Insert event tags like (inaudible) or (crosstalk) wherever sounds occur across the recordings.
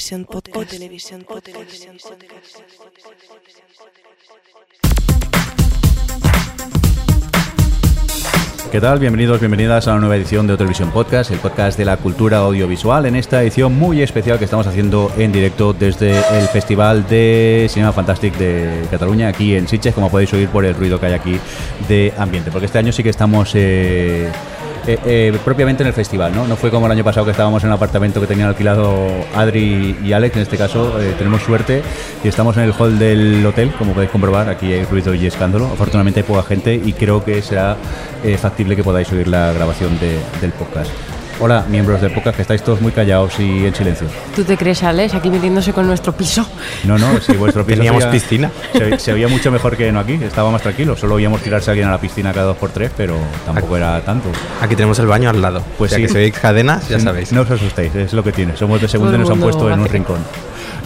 Televisión Podcast. O Televisión Podcast. ¿Qué tal? Bienvenidos, bienvenidas a una nueva edición de Televisión Podcast, el podcast de la cultura audiovisual, en esta edición muy especial que estamos haciendo en directo desde el Festival de Cinema Fantastic de Cataluña, aquí en Sitges, como podéis oír por el ruido que hay aquí de ambiente, porque este año sí que estamos... eh, eh, eh, propiamente en el festival, ¿no? No fue como el año pasado que estábamos en un apartamento que tenían alquilado Adri y Alex, en este caso eh, tenemos suerte y estamos en el hall del hotel, como podéis comprobar, aquí hay ruido y escándalo, afortunadamente hay poca gente y creo que será factible que podáis oír la grabación de- del podcast. Hola, miembros del podcast, que estáis todos muy callados y en silencio. ¿Tú te crees, Alex, aquí metiéndose con nuestro piso? No, no, si vuestro piso Teníamos se veía- piscina. Se, se veía mucho mejor que no aquí, estaba más tranquilo. Solo oíamos tirarse a alguien a la piscina cada dos por tres, pero tampoco era tanto. Aquí tenemos el baño al lado. Pues o sea sí. que si veis cadenas, ya sabéis. No os asustéis, es lo que tiene. Somos de segunda y nos han puesto en un rincón.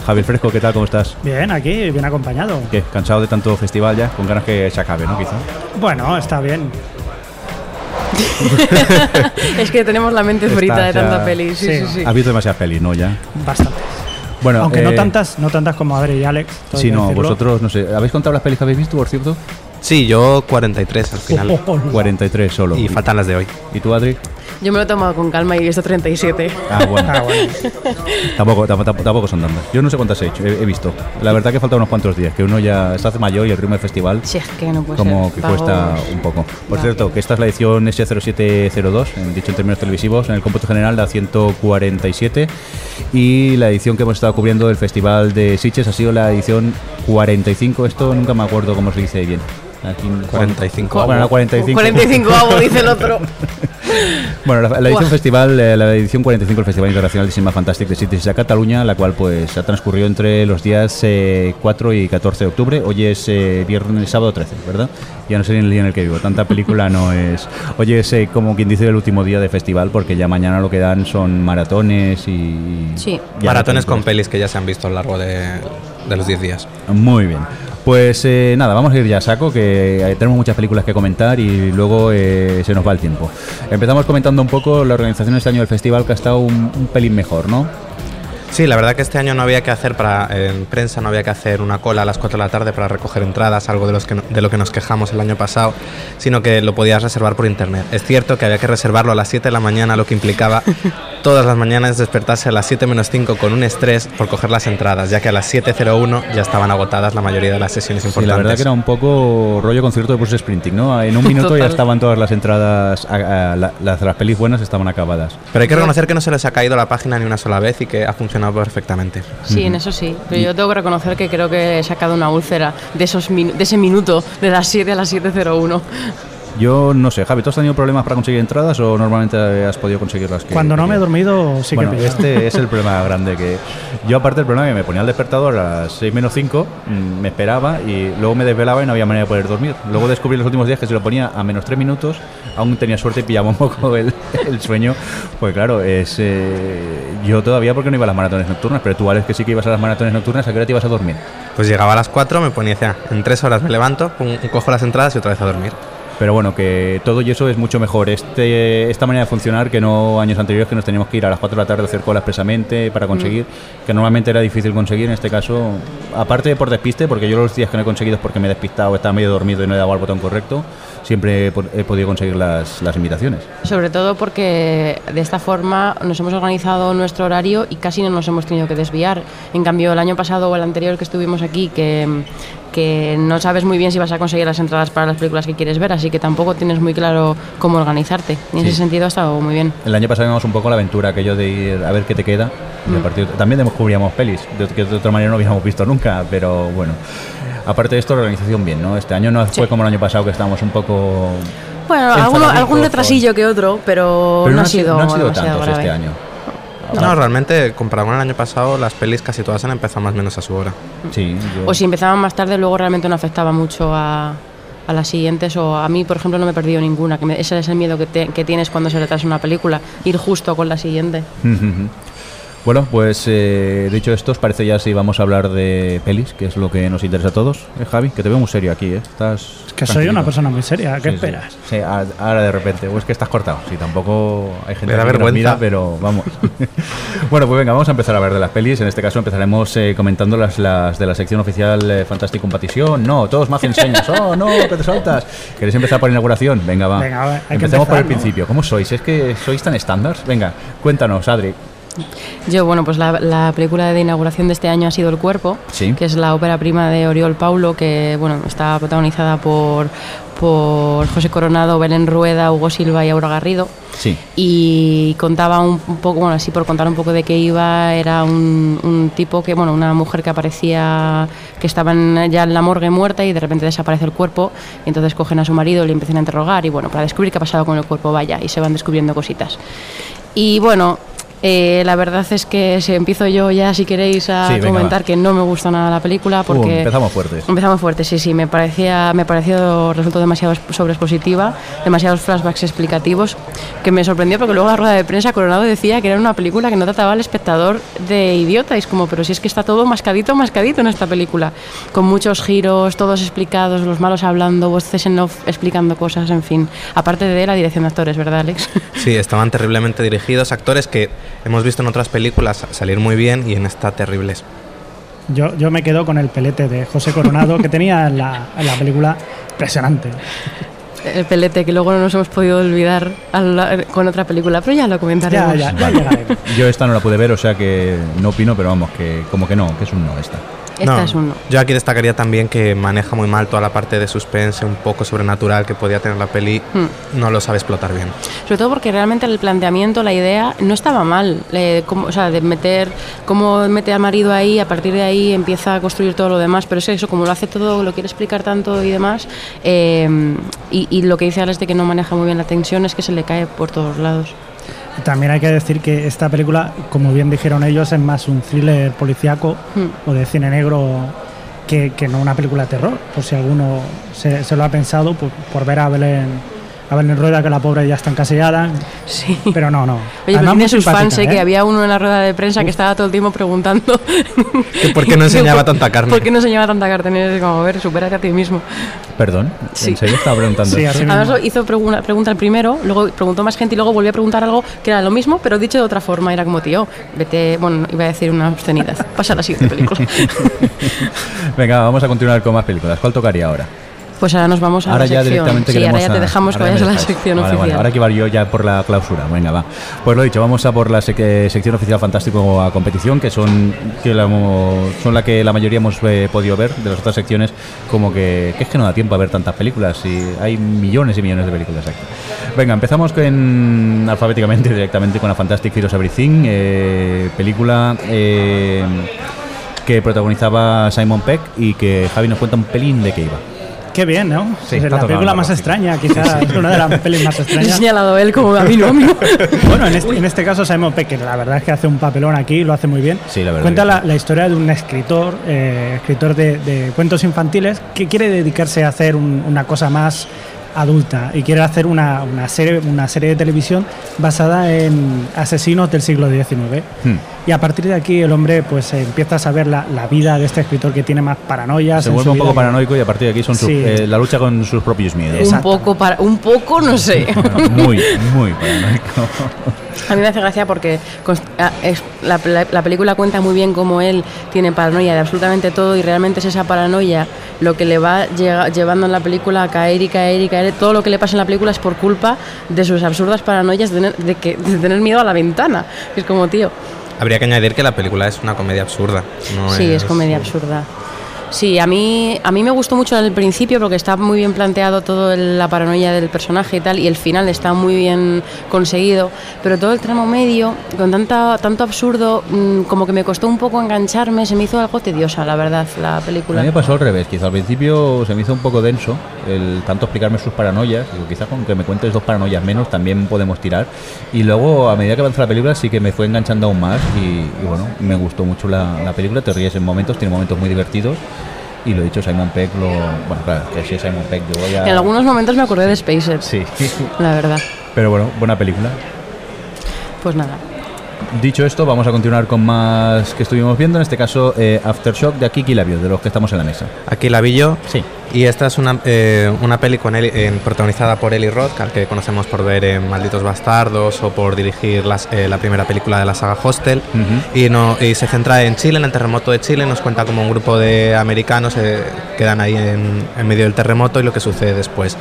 Javier Fresco, ¿qué tal? ¿Cómo estás? Bien, aquí, bien acompañado. ¿Qué? ¿Cansado de tanto festival ya? Con ganas que se acabe, ¿no? Quizá. Bueno, está bien. (laughs) es que tenemos la mente Estás frita de ya- tanta peli. Sí, sí, Sí. sí. Has visto demasiadas pelis, ¿no? Ya. Bastantes. Bueno, Aunque no eh, tantas, no tantas como Adri y Alex. todo hay Sí, que no, decirlo. vosotros, no sé. ¿Habéis contado las pelis que habéis visto, por cierto? Sí, yo 43 al final. Oh, 43 solo. y faltan las de hoy. ¿Y tú, Adri? Yo me lo he tomado con calma y he visto 37. Ah, bueno. Ah, bueno. Tampoco, tampoco, tampoco son tantas. Yo no sé cuántas he hecho, he, he visto. La verdad que falta unos cuantos días, que uno ya se hace mayor y el ritmo del festival Si es que no puede como ser. que Vamos. cuesta un poco. Por Va. cierto, que esta es la edición S0702, en- dicho en términos televisivos, en el cómputo general la 147 y la edición que hemos estado cubriendo del Festival de Sitges ha sido la edición 45, esto nunca me acuerdo cómo se dice bien. Aquí, 45. Bueno, la 45. 45 avo, dice el otro. (laughs) Bueno, la, la edición Buah. festival, eh, la edición 45 del Festival Internacional de Cinema Fantastic de Sitges a Cataluña, la cual pues ha transcurrido entre los días eh, 4 y 14 de octubre. Hoy es eh, viernes, sábado 13, ¿verdad? Ya no sé ni el día en el que vivo. Tanta película no (laughs) es. Hoy es eh, como quien dice el último día de festival, porque ya mañana lo que dan son maratones y. Sí. Maratones no con pelis que ya se han visto a lo largo de, de los 10 días. Muy bien. Pues eh, nada, vamos a ir ya a saco, que eh, tenemos muchas películas que comentar y luego eh, se nos va el tiempo. Empezamos comentando un poco la organización este año del festival, que ha estado un, un pelín mejor, ¿no? Sí, la verdad que este año no había que hacer para en prensa, no había que hacer una cola a las 4 de la tarde para recoger entradas, algo de, los que de lo que nos quejamos el año pasado, sino que lo podías reservar por internet. Es cierto que había que reservarlo a las 7 de la mañana, lo que implicaba (laughs) todas las mañanas despertarse a las 7 menos 5 con un estrés por coger las entradas, ya que a las 7.01 ya estaban agotadas la mayoría de las sesiones Sí, importantes. la verdad que era un poco rollo concierto de Bruce Sprinting, ¿no? En un (laughs) minuto ya estaban todas las entradas, a- a- la- las, las pelis buenas estaban acabadas. Pero hay que reconocer que no se les ha caído la página ni una sola vez y que ha funcionado perfectamente. Sí, en eso sí. Pero yo tengo que reconocer que creo que he sacado una úlcera de, esos de ese minuto, de las 7 a las 7.01. Yo no sé, Javi, ¿tú has tenido problemas para conseguir entradas o normalmente has podido conseguirlas? que- Cuando no me he dormido, sí bueno, que pillo. este es el problema (laughs) grande que yo aparte del problema que me ponía el despertador a las 6 menos 5, mm, me esperaba y luego me desvelaba y no había manera de poder dormir. Luego descubrí los últimos días que si lo ponía a menos 3 minutos, aún tenía suerte y pillaba un poco el, (laughs) el sueño. Pues claro, es eh, yo todavía porque no iba a las maratones nocturnas, pero tú Alex que sí que ibas a las maratones nocturnas, ¿a qué hora te ibas a dormir? Pues llegaba a las 4, me ponía, decía, en 3 horas me levanto, pum, cojo las entradas y otra vez a dormir. Pero bueno, que todo y eso es mucho mejor. Este, esta manera de funcionar que no años anteriores que nos teníamos que ir a las 4 de la tarde a hacer cola expresamente para conseguir, que normalmente era difícil conseguir. En este caso, aparte de por despiste, porque yo los días que no he conseguido es porque me he despistado, estaba medio dormido y no he dado al botón correcto, siempre he, po- he podido conseguir las, las invitaciones. Sobre todo porque de esta forma nos hemos organizado nuestro horario y casi no nos hemos tenido que desviar. En cambio, el año pasado o el anterior que estuvimos aquí, que, que no sabes muy bien si vas a conseguir las entradas para las películas que quieres ver, así que tampoco tienes muy claro cómo organizarte. Y en Sí. ese sentido ha estado muy bien. El año pasado íbamos un poco la aventura, aquello de ir a ver qué te queda. partir- también descubríamos pelis, que de otra manera no habíamos visto nunca, pero bueno. Aparte de esto, la organización bien, ¿no? Este año no fue como el año pasado que estábamos un poco Bueno, alguno- algún retrasillo que otro, pero, Pero no, ha sido, no han sido demasiado tantos grave. este año. No, realmente, comparado con el año pasado, las pelis casi todas han empezado más o menos a su hora. Sí, yo- O si empezaban más tarde, luego realmente no afectaba mucho a, a las siguientes. O a mí, por ejemplo, no me he perdido ninguna. Que me- ese es el miedo que, te- que tienes cuando se retrasa una película, ir justo con la siguiente. (laughs) Bueno, pues eh, dicho esto, os parece ya si vamos a hablar de pelis, que es lo que nos interesa a todos. ¿Eh, Javi? Que te veo muy serio aquí, ¿eh? Estás Es que soy una persona muy seria. ¿Qué Sí, sí. esperas? Sí, a- ahora de repente. O es que estás cortado. Sí, tampoco hay gente Me da aquí que nos vergüenza. mira, pero vamos. (laughs) bueno, pues venga, vamos a empezar a hablar de las pelis. En este caso empezaremos eh, comentando las, las de la sección oficial eh, Fantastic Competition. No, todos me hacen señas. Oh, no, que te saltas. ¿Queréis empezar por inauguración? Venga, va. Venga, va, hay que Empecemos por el ¿no? principio. ¿Cómo sois? ¿Es que sois tan estándar? Venga, cuéntanos, Adri. Yo, bueno, pues la, la película de inauguración de este año ha sido El Cuerpo, Sí. que es la ópera prima de Oriol Paulo, que bueno, está protagonizada por, por José Coronado, Belén Rueda, Hugo Silva y Aura Garrido. Sí. y contaba un, un poco, bueno, así por contar un poco de qué iba, era un, un tipo que, bueno, una mujer que aparecía, que estaba en- ya en la morgue muerta y de repente desaparece el cuerpo, y entonces cogen a su marido y le empiezan a interrogar y bueno, para descubrir qué ha pasado con el cuerpo, vaya, y se van descubriendo cositas. Y bueno, eh, la verdad es que si empiezo yo ya, si queréis, a Sí, comentar va. que no me gusta nada la película porque... Uh, empezamos fuertes. Empezamos fuerte, sí, sí, me parecía, me pareció, resultó demasiado sobreexpositiva, demasiados flashbacks explicativos, que me sorprendió porque luego la rueda de prensa Coronado decía que era una película que no trataba al espectador de idiota, y es como, pero si es que está todo mascadito, mascadito en esta película, con muchos giros, todos explicados, los malos hablando, voces en off explicando cosas, en fin, aparte de la dirección de actores, ¿verdad, Alex? Sí, estaban terriblemente dirigidos, actores que hemos visto en otras películas salir muy bien y en esta terribles. Yo, yo me quedo con el pelete de José Coronado que tenía en la, en la película impresionante. El pelete que luego no nos hemos podido olvidar con otra película, pero ya lo comentaremos. Ya, ya, ya llegaremos. Yo esta no la pude ver, o sea que no opino, pero vamos, que como que no, que es un no esta. Esta No, es. Yo aquí destacaría también que maneja muy mal toda la parte de suspense, un poco sobrenatural que podía tener la peli. Hmm. No lo sabe explotar bien. Sobre todo porque realmente el planteamiento, la idea, no estaba mal. Eh, o sea, de meter, cómo mete al marido ahí, a partir de ahí empieza a construir todo lo demás. Pero es eso, como lo hace todo, lo quiere explicar tanto y demás. eh, y, y lo que dice Alex de que no maneja muy bien la tensión es que se le cae por todos lados. También hay que decir que esta película, como bien dijeron ellos, es más un thriller policíaco Hmm. o de cine negro que, que no una película de terror. Por si alguno se, se lo ha pensado, por, por ver a Belén, a Belén Rueda, que la pobre ya está encasillada. Sí. Pero no, no. Oye, pero Además, tiene sus fans, eh, que ¿eh? había uno en la rueda de prensa que estaba todo el tiempo preguntando Que por qué no enseñaba tanta carne. ¿Por qué no enseñaba tanta carne? Es como, a ver, supérate a ti mismo. Perdón, Sí. ¿en serio estaba preguntando Sí, Además mismo. hizo pregunta, pregunta el primero, luego preguntó más gente y luego volvió a preguntar algo que era lo mismo, pero dicho de otra forma. Era como, tío, vete, bueno, iba a decir una obscenidad. Pasa a la siguiente película. (laughs) Venga, vamos a continuar con más películas. ¿Cuál tocaría ahora? Pues ahora nos vamos a ahora la ya sección. directamente sí, ahora ya te a- dejamos que vayas a la sección Vale, vale, oficial. Ahora que iba yo ya por la clausura. Venga, va. Pues lo dicho, vamos a por la sec- eh, sección oficial fantástico a competición, que son que la, son la que la mayoría hemos eh, podido ver de las otras secciones, como que, que es que no da tiempo a ver tantas películas y hay millones y millones de películas aquí. Venga, empezamos con, alfabéticamente directamente con la Fantastic Heroes Everything, eh, película eh, que protagonizaba Simon Peck y que Javi nos cuenta un pelín de qué iba. Qué bien, ¿no? Sí, es está la película la más extraña, quizás es una de las pelis más (laughs) He extrañas. señalado él como a mí no. Bueno, en este, en este caso Simon Peck, que la verdad es que hace un papelón aquí, lo hace muy bien. Sí, la verdad Cuenta la, historia de un escritor, eh, escritor de, de cuentos infantiles, que quiere dedicarse a hacer un- una cosa más adulta y quiere hacer una, una serie, una serie de televisión basada en asesinos del siglo XIX. Hmm. Y a partir de aquí el hombre pues empieza a saber la, la vida de este escritor que tiene más paranoias. Se vuelve un poco paranoico y a partir de aquí son sus- Sí. eh, la lucha con sus propios miedos. Un poco, para, un poco, no sé. (laughs) muy, muy paranoico. (laughs) A mí me hace gracia porque la, la- la película cuenta muy bien cómo él tiene paranoia de absolutamente todo y realmente es esa paranoia lo que le va llega- llevando en la película a caer y caer y caer. Todo lo que le pasa en la película es por culpa de sus absurdas paranoias de tener, de que, (laughs) de tener miedo a la ventana. Es como, tío, Habría que añadir que la película es una comedia absurda. no sí, es comedia absurda. Sí, a mí, a mí me gustó mucho el principio porque está muy bien planteado todo el- la paranoia del personaje y tal, y el final está muy bien conseguido, pero todo el tramo medio, con tanta, tanto absurdo, mm, como que me costó un poco engancharme, se me hizo algo tediosa, la verdad, la A película. mí me pasó al revés, quizá al principio se me hizo un poco denso el tanto explicarme sus paranoias, digo, quizás con que me cuentes dos paranoias menos también podemos tirar, y luego a medida que avanza la película sí que me fue enganchando aún más y, y bueno, me gustó mucho la, la película, te ríes en momentos, tiene momentos muy divertidos y lo he dicho, Simon Peck lo... Bueno, claro, que si es Simon Peck yo voy a... En algunos momentos me acordé de Spacers, Sí, la verdad. pero bueno, buena película. Pues nada. Dicho esto, vamos a continuar con más que estuvimos viendo, en este caso eh, Aftershock de Akiki Labio, de los que estamos en la mesa. Aquí la vi yo. Sí. Y esta es una, eh, una peli con Eli- eh, protagonizada por Eli Roth, al que conocemos por ver en Malditos Bastardos o por dirigir las- eh, la primera película de la saga Hostel. Y, no, y se centra en Chile, en el terremoto de Chile. Nos cuenta como un grupo de americanos se quedan ahí en, en medio del terremoto y lo que sucede después.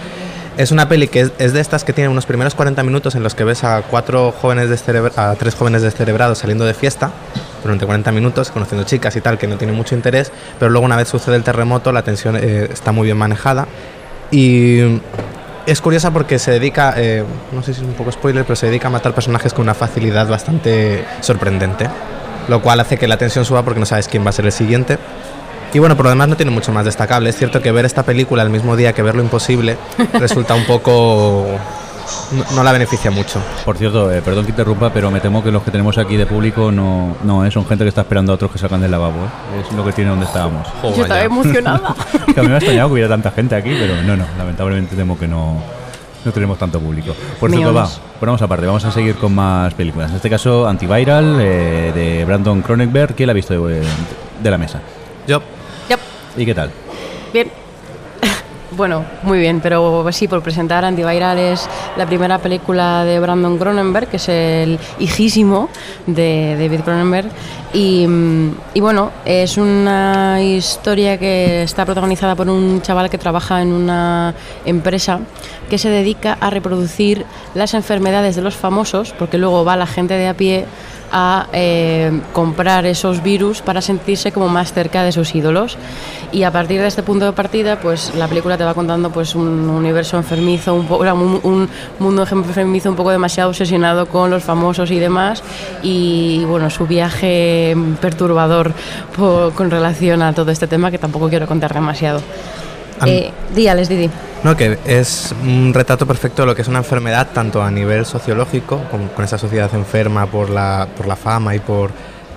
Es una peli que es, de estas que tiene unos primeros 40 minutos en los que ves a cuatro jóvenes a tres jóvenes descerebrados saliendo de fiesta durante 40 minutos, conociendo chicas y tal, que no tienen mucho interés, pero luego una vez sucede el terremoto, la tensión eh, está muy bien manejada y es curiosa porque se dedica, eh, no sé si es un poco spoiler, pero se dedica a matar personajes con una facilidad bastante sorprendente, lo cual hace que la tensión suba porque no sabes quién va a ser el siguiente. Y bueno, por lo demás no tiene mucho más destacable. Es cierto que ver esta película el mismo día que ver lo imposible (laughs) resulta un poco... no, no la beneficia mucho. Por cierto, eh, perdón que interrumpa, pero me temo que los que tenemos aquí de público no, no eh, son gente que está esperando a otros que salgan del lavabo. eh. Es lo que tiene donde estábamos. Yo estaba emocionada. (laughs) Que a mí me ha extrañado que hubiera tanta gente aquí, pero no, no, lamentablemente temo que no, no tenemos tanto público. Por cierto, va, ponemos aparte, vamos a seguir con más películas. En este caso, Antiviral, eh, de Brandon Cronenberg, ¿quién la ha visto de, de la mesa? Yo. ¿Y qué tal? Bien. (laughs) Bueno, muy bien, pero sí, por presentar Antiviral es la primera película de Brandon Cronenberg, que es el hijísimo de David Cronenberg. Y, bueno, es una historia que está protagonizada por un chaval que trabaja en una empresa que se dedica a reproducir las enfermedades de los famosos, porque luego va la gente de a pie a eh, comprar esos virus para sentirse como más cerca de sus ídolos. Y a partir de este punto de partida pues la película te va contando pues un universo enfermizo un, un, un mundo enfermizo un poco demasiado obsesionado con los famosos y demás. Y bueno su viaje perturbador po- con relación a todo este tema que tampoco quiero contar demasiado. Eh, díales Didi. No, que es un retrato perfecto de lo que es una enfermedad, tanto a nivel sociológico, con, con esa sociedad enferma por la, por la fama y por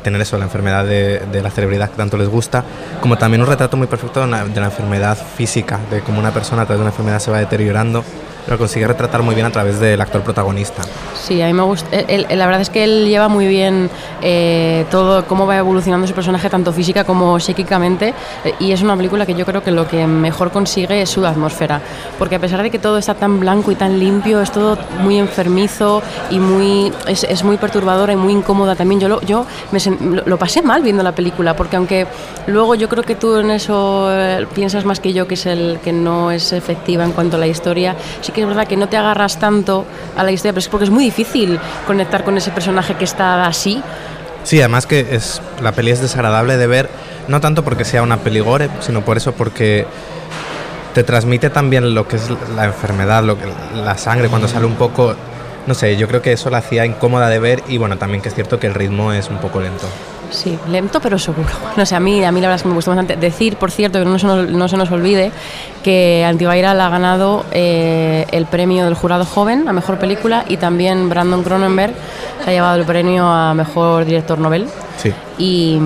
tener eso, la enfermedad de, de la celebridad que tanto les gusta, como también un retrato muy perfecto de, una- de la enfermedad física, de cómo una persona a través de una enfermedad se va deteriorando, lo consigue retratar muy bien a través del actor protagonista. Sí, a mí me gusta. él- él- la verdad es que él lleva muy bien eh, todo, cómo va evolucionando su personaje, tanto física como psíquicamente. eh, y es una película que yo creo que lo que mejor consigue es su atmósfera. Porque a pesar de que todo está tan blanco y tan limpio, es todo muy enfermizo y muy es, es muy perturbadora y muy incómoda también. Yo, lo, yo me lo, lo pasé mal viendo la película, porque aunque luego yo creo que tú en eso eh, piensas más que yo, que es el que no es efectiva en cuanto a la historia, sí que es verdad que no te agarras tanto a la historia, pero es porque es muy difícil conectar con ese personaje que está así. Sí, además que es, la peli es desagradable de ver, no tanto porque sea una peli gore, sino por eso porque te transmite también lo que es la enfermedad, lo que, la sangre cuando sale un poco, no sé, yo creo que eso la hacía incómoda de ver y bueno, también que es cierto que el ritmo es un poco lento. Sí, lento pero seguro. (laughs) No sé, a mí, a mí la verdad es que me gustó bastante. Decir, por cierto, que no se nos, no se nos olvide que Antiviral ha ganado eh, el premio del jurado joven a mejor película y también Brandon Cronenberg se ha llevado el premio a mejor director novel. Sí. Y,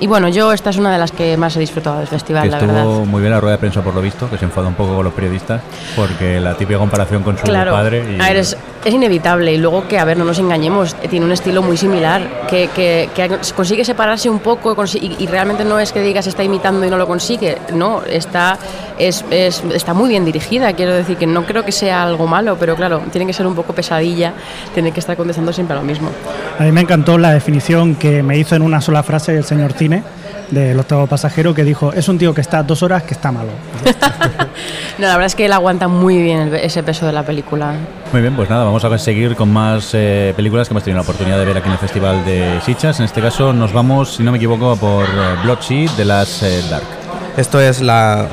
y bueno, yo esta es una de las que más he disfrutado del festival, Que la estuvo verdad. muy bien la rueda de prensa por lo visto, que se enfadó un poco con los periodistas, porque la típica comparación con su Claro, padre... Y, a ver, es, es inevitable y luego que, a ver, no nos engañemos, eh, tiene un estilo muy similar, que, que- que consigue separarse un poco y, y realmente no es que digas está imitando y no lo consigue, no, está, es, es- está muy bien dirigida, quiero decir que no creo que sea algo malo, pero claro, tiene que ser un poco pesadilla, tiene que estar contestando siempre a lo mismo. A mí me encantó la definición que me hizo en una sola frase el señor Cine del octavo pasajero que dijo, es un tío que está dos horas que está malo. (laughs) No, la verdad es que él aguanta muy bien el- ese peso de la película. Muy bien, pues nada, vamos a seguir con más eh, películas que hemos tenido la oportunidad de ver aquí en el Festival de Sitges. En este caso nos vamos, si no me equivoco, por eh, Blood Sea de las eh, Dark. Esto es la,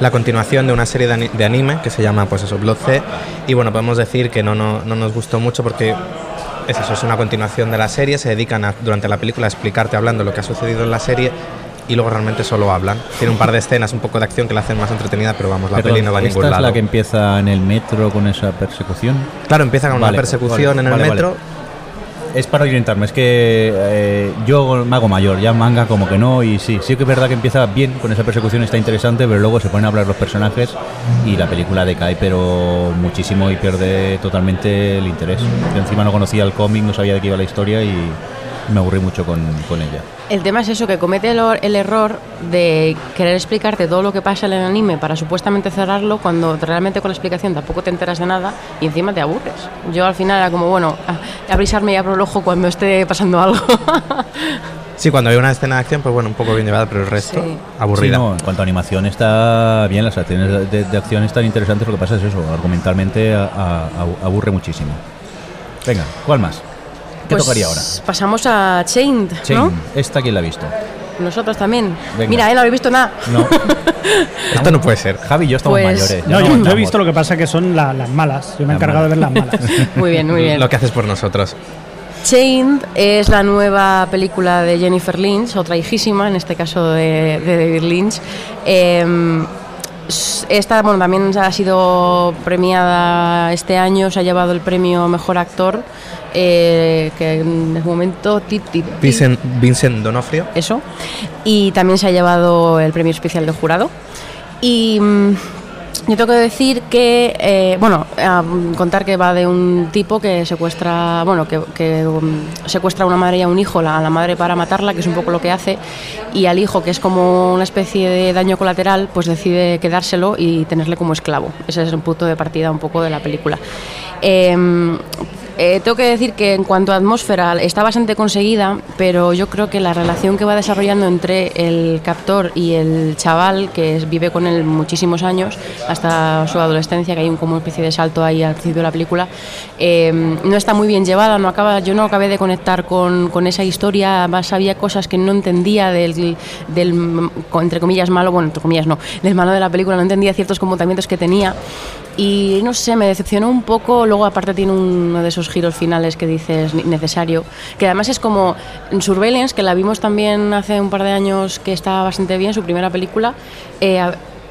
la continuación de una serie de anime que se llama pues eso, Blood C. Y bueno, podemos decir que no, no, no nos gustó mucho porque es eso, es una continuación de la serie. Se dedican a, durante la película a explicarte hablando lo que ha sucedido en la serie y luego realmente solo hablan. Tiene un par de escenas, un poco de acción que la hacen más entretenida, pero vamos, la Perdón, peli no va a ¿Esta ningún es lado. la que empieza en el metro con esa persecución? Claro, empieza con Vale, una persecución vale, en el vale, metro. Es para orientarme, es que eh, yo me hago mayor, ya manga como que no, y sí, sí que es verdad que empieza bien con esa persecución, está interesante, pero luego se ponen a hablar los personajes y la película decae, pero muchísimo y pierde totalmente el interés. Yo encima no conocía el cómic, no sabía de qué iba la historia y me aburrí mucho con, con ella. El tema es eso, que comete el, el error de querer explicarte todo lo que pasa en el anime para supuestamente cerrarlo cuando realmente con la explicación tampoco te enteras de nada y encima te aburres. Yo al final era como, bueno, a- abrisarme y abro el ojo cuando esté pasando algo. (laughs) Sí, cuando hay una escena de acción, pues bueno, un poco bien llevada, pero el resto, Sí. aburrida. Sí, no, en cuanto a animación está bien, las acciones de, de- de acción están interesantes, lo que pasa es eso, argumentalmente a- a- a- aburre muchísimo. Venga, ¿cuál más? ¿Qué Pues tocaría ahora? Pasamos a Chained, Chain, ¿no? ¿esta quién la ha visto? Nosotros también. Venga. Mira, él no habéis visto nada. No. (laughs) Esto no puede ser. Javi y yo estamos Pues- mayores. No, yo, yo he visto lo que pasa que son la- las malas. Yo me he encargado de ver las malas. (laughs) Muy bien, muy bien. Lo que haces por nosotros. Chained es la nueva película de Jennifer Lynch, otra hijísima, en este caso de, de David Lynch. Eh, esta, bueno, también ha sido premiada este año, se ha llevado el premio Mejor Actor, eh, que en el momento... ti, ti, ti, Vincent, Vincent Donofrio. eso. Y también se ha llevado el premio especial de jurado. Y mm, yo tengo que decir que, eh, bueno, mm, contar que va de un tipo que secuestra, bueno, que, mm, secuestra a una madre y a un hijo, a la madre para matarla, que es un poco lo que hace, y al hijo, que es como una especie de daño colateral, pues decide quedárselo y tenerle como esclavo. Ese es el punto de partida un poco de la película. Em, eh, tengo que decir que en cuanto a atmósfera está bastante conseguida, pero yo creo que la relación que va desarrollando entre el captor y el chaval, que vive con él muchísimos años, hasta su adolescencia, que hay un, como una especie de salto ahí al principio de la película, eh, no está muy bien llevada, no acaba, yo no acabé de conectar con, esa historia, además había cosas que no entendía del, del, entre comillas, malo, bueno, entre comillas no, del malo de la película, no entendía ciertos comportamientos que tenía. Y no sé, me decepcionó un poco. Luego, aparte, tiene uno de esos giros finales que dices necesario. Que además es como en Surveillance, que la vimos también hace un par de años, que está bastante bien, su primera película. Eh,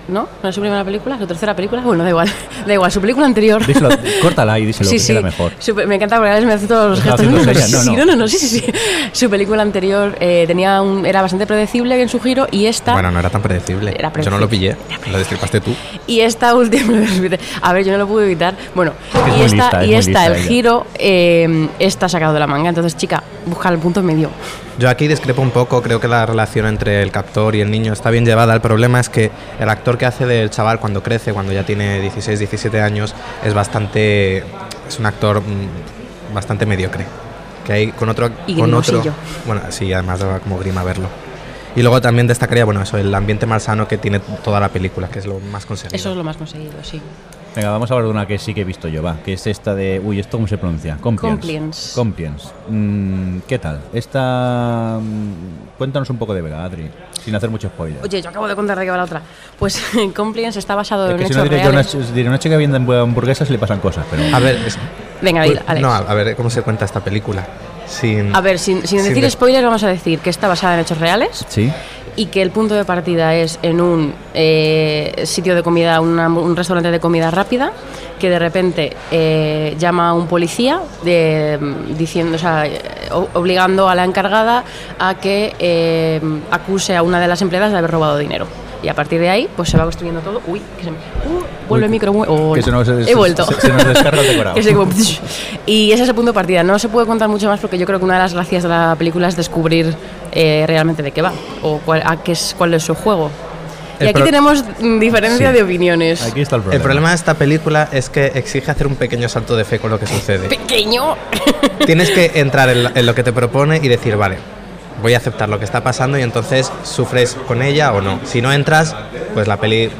¿No? ¿No es su primera película? ¿Su tercera película? Bueno, da igual. (laughs) Da igual, su película anterior. Díselo, (laughs) córtala y díselo que queda mejor. Su- me encanta porque a veces me hace todos los ¿Estás gestos. No, no, sí, no. no, no, no, sí, sí, sí. Su película anterior eh, tenía un, era bastante predecible en su giro y esta. Bueno, no era tan predecible. Era Yo no lo pillé. Lo destripaste tú. Y esta última, (laughs) a ver, yo no lo pude evitar. Bueno, es y esta, lista, es y esta el ella. giro eh, está sacado de la manga. Entonces, chica, busca el punto medio. Yo aquí discrepo un poco, creo que la relación entre el captor y el niño está bien llevada. El problema es que el actor que hace del chaval cuando crece, cuando ya tiene 16, 17 años, es bastante. es un actor mm, bastante mediocre. Que hay con otro. Y con otro bueno, sí, además daba como grima verlo. Y luego también destacaría, bueno, eso, el ambiente malsano que tiene toda la película, que es lo más conseguido. Eso es lo más conseguido, sí. Venga, vamos a hablar de una que sí que he visto yo, va, que es esta de... Uy, ¿esto cómo se pronuncia? Compliance. Compliance. Compliance. Mm, ¿Qué tal? Esta... mm, Cuéntanos un poco de Vega, Adri, sin hacer mucho spoiler. Oye, yo acabo de contar de qué va la otra. Pues (laughs) Compliance está basado es en que si hechos no diré, yo una, reales. diré una chica viendo hamburguesas le pasan cosas, pero... A ver, es- Venga, Uy, Alex. no, a ver cómo se cuenta esta película. Sin, A ver, sin, sin sin decir de- spoilers, vamos a decir que está basada en hechos reales Sí. Y que el punto de partida es en un eh, sitio de comida, un restaurante de comida rápida, que de repente eh, llama a un policía diciendo, o sea, eh, obligando a la encargada a que eh, acuse a una de las empleadas de haber robado dinero. Y a partir de ahí, pues se va construyendo todo. Uy, que se me. Uh, vuelve el micro. oh, que no. se nos- He se- vuelto. se- se nos descarga el decorado. (laughs) Que se como- y ese es el punto de partida. No se puede contar mucho más porque yo creo que una de las gracias de la película es descubrir eh, realmente de qué va o cuál, a qué es, cuál es su juego. Y aquí tenemos diferencia Sí. de opiniones. Aquí está el problema. El problema de esta película es que exige hacer un pequeño salto de fe con lo que sucede. Pequeño. Tienes que entrar en lo que te propone y decir, vale, voy a aceptar lo que está pasando y entonces sufres con ella o no. Si no entras, pues la peli,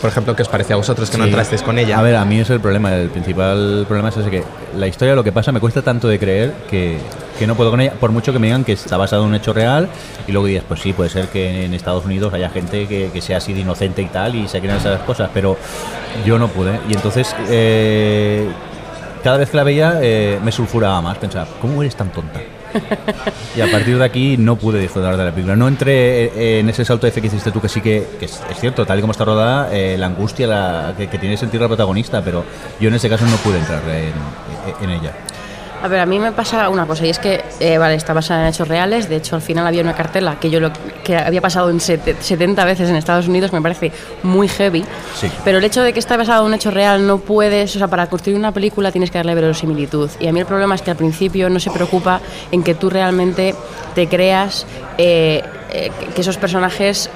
por ejemplo, ¿qué os parece a vosotros que no entrasteis con ella? A ver, a mí es el problema. El principal problema es ese que la historia, lo que pasa, me cuesta tanto de creer que, que no puedo con ella, por mucho que me digan que está basado en un hecho real, y luego dices, pues sí, puede ser que en Estados Unidos haya gente que, que sea así de inocente y tal, y se crean esas cosas, pero yo no pude. Y entonces, eh, cada vez que la veía, eh, me sulfuraba más, pensaba, ¿cómo eres tan tonta? Y a partir de aquí no pude disfrutar de la película. No entré eh, en ese salto de fe que hiciste tú, que sí que, es, cierto, tal y como está rodada, eh, la angustia que, tiene sentir la protagonista, pero yo en ese caso no pude entrar en, en ella. A ver, a mí me pasa una cosa, y es que, eh, vale, está basada en hechos reales. De hecho, al final había una cartela que yo lo que había pasado en sete- 70 veces en Estados Unidos, me parece muy heavy. Sí. Pero el hecho de que está basado en un hecho real no puedes, o sea, para construir una película tienes que darle verosimilitud. Y a mí el problema es que al principio no se preocupa en que tú realmente te creas eh, eh, que esos personajes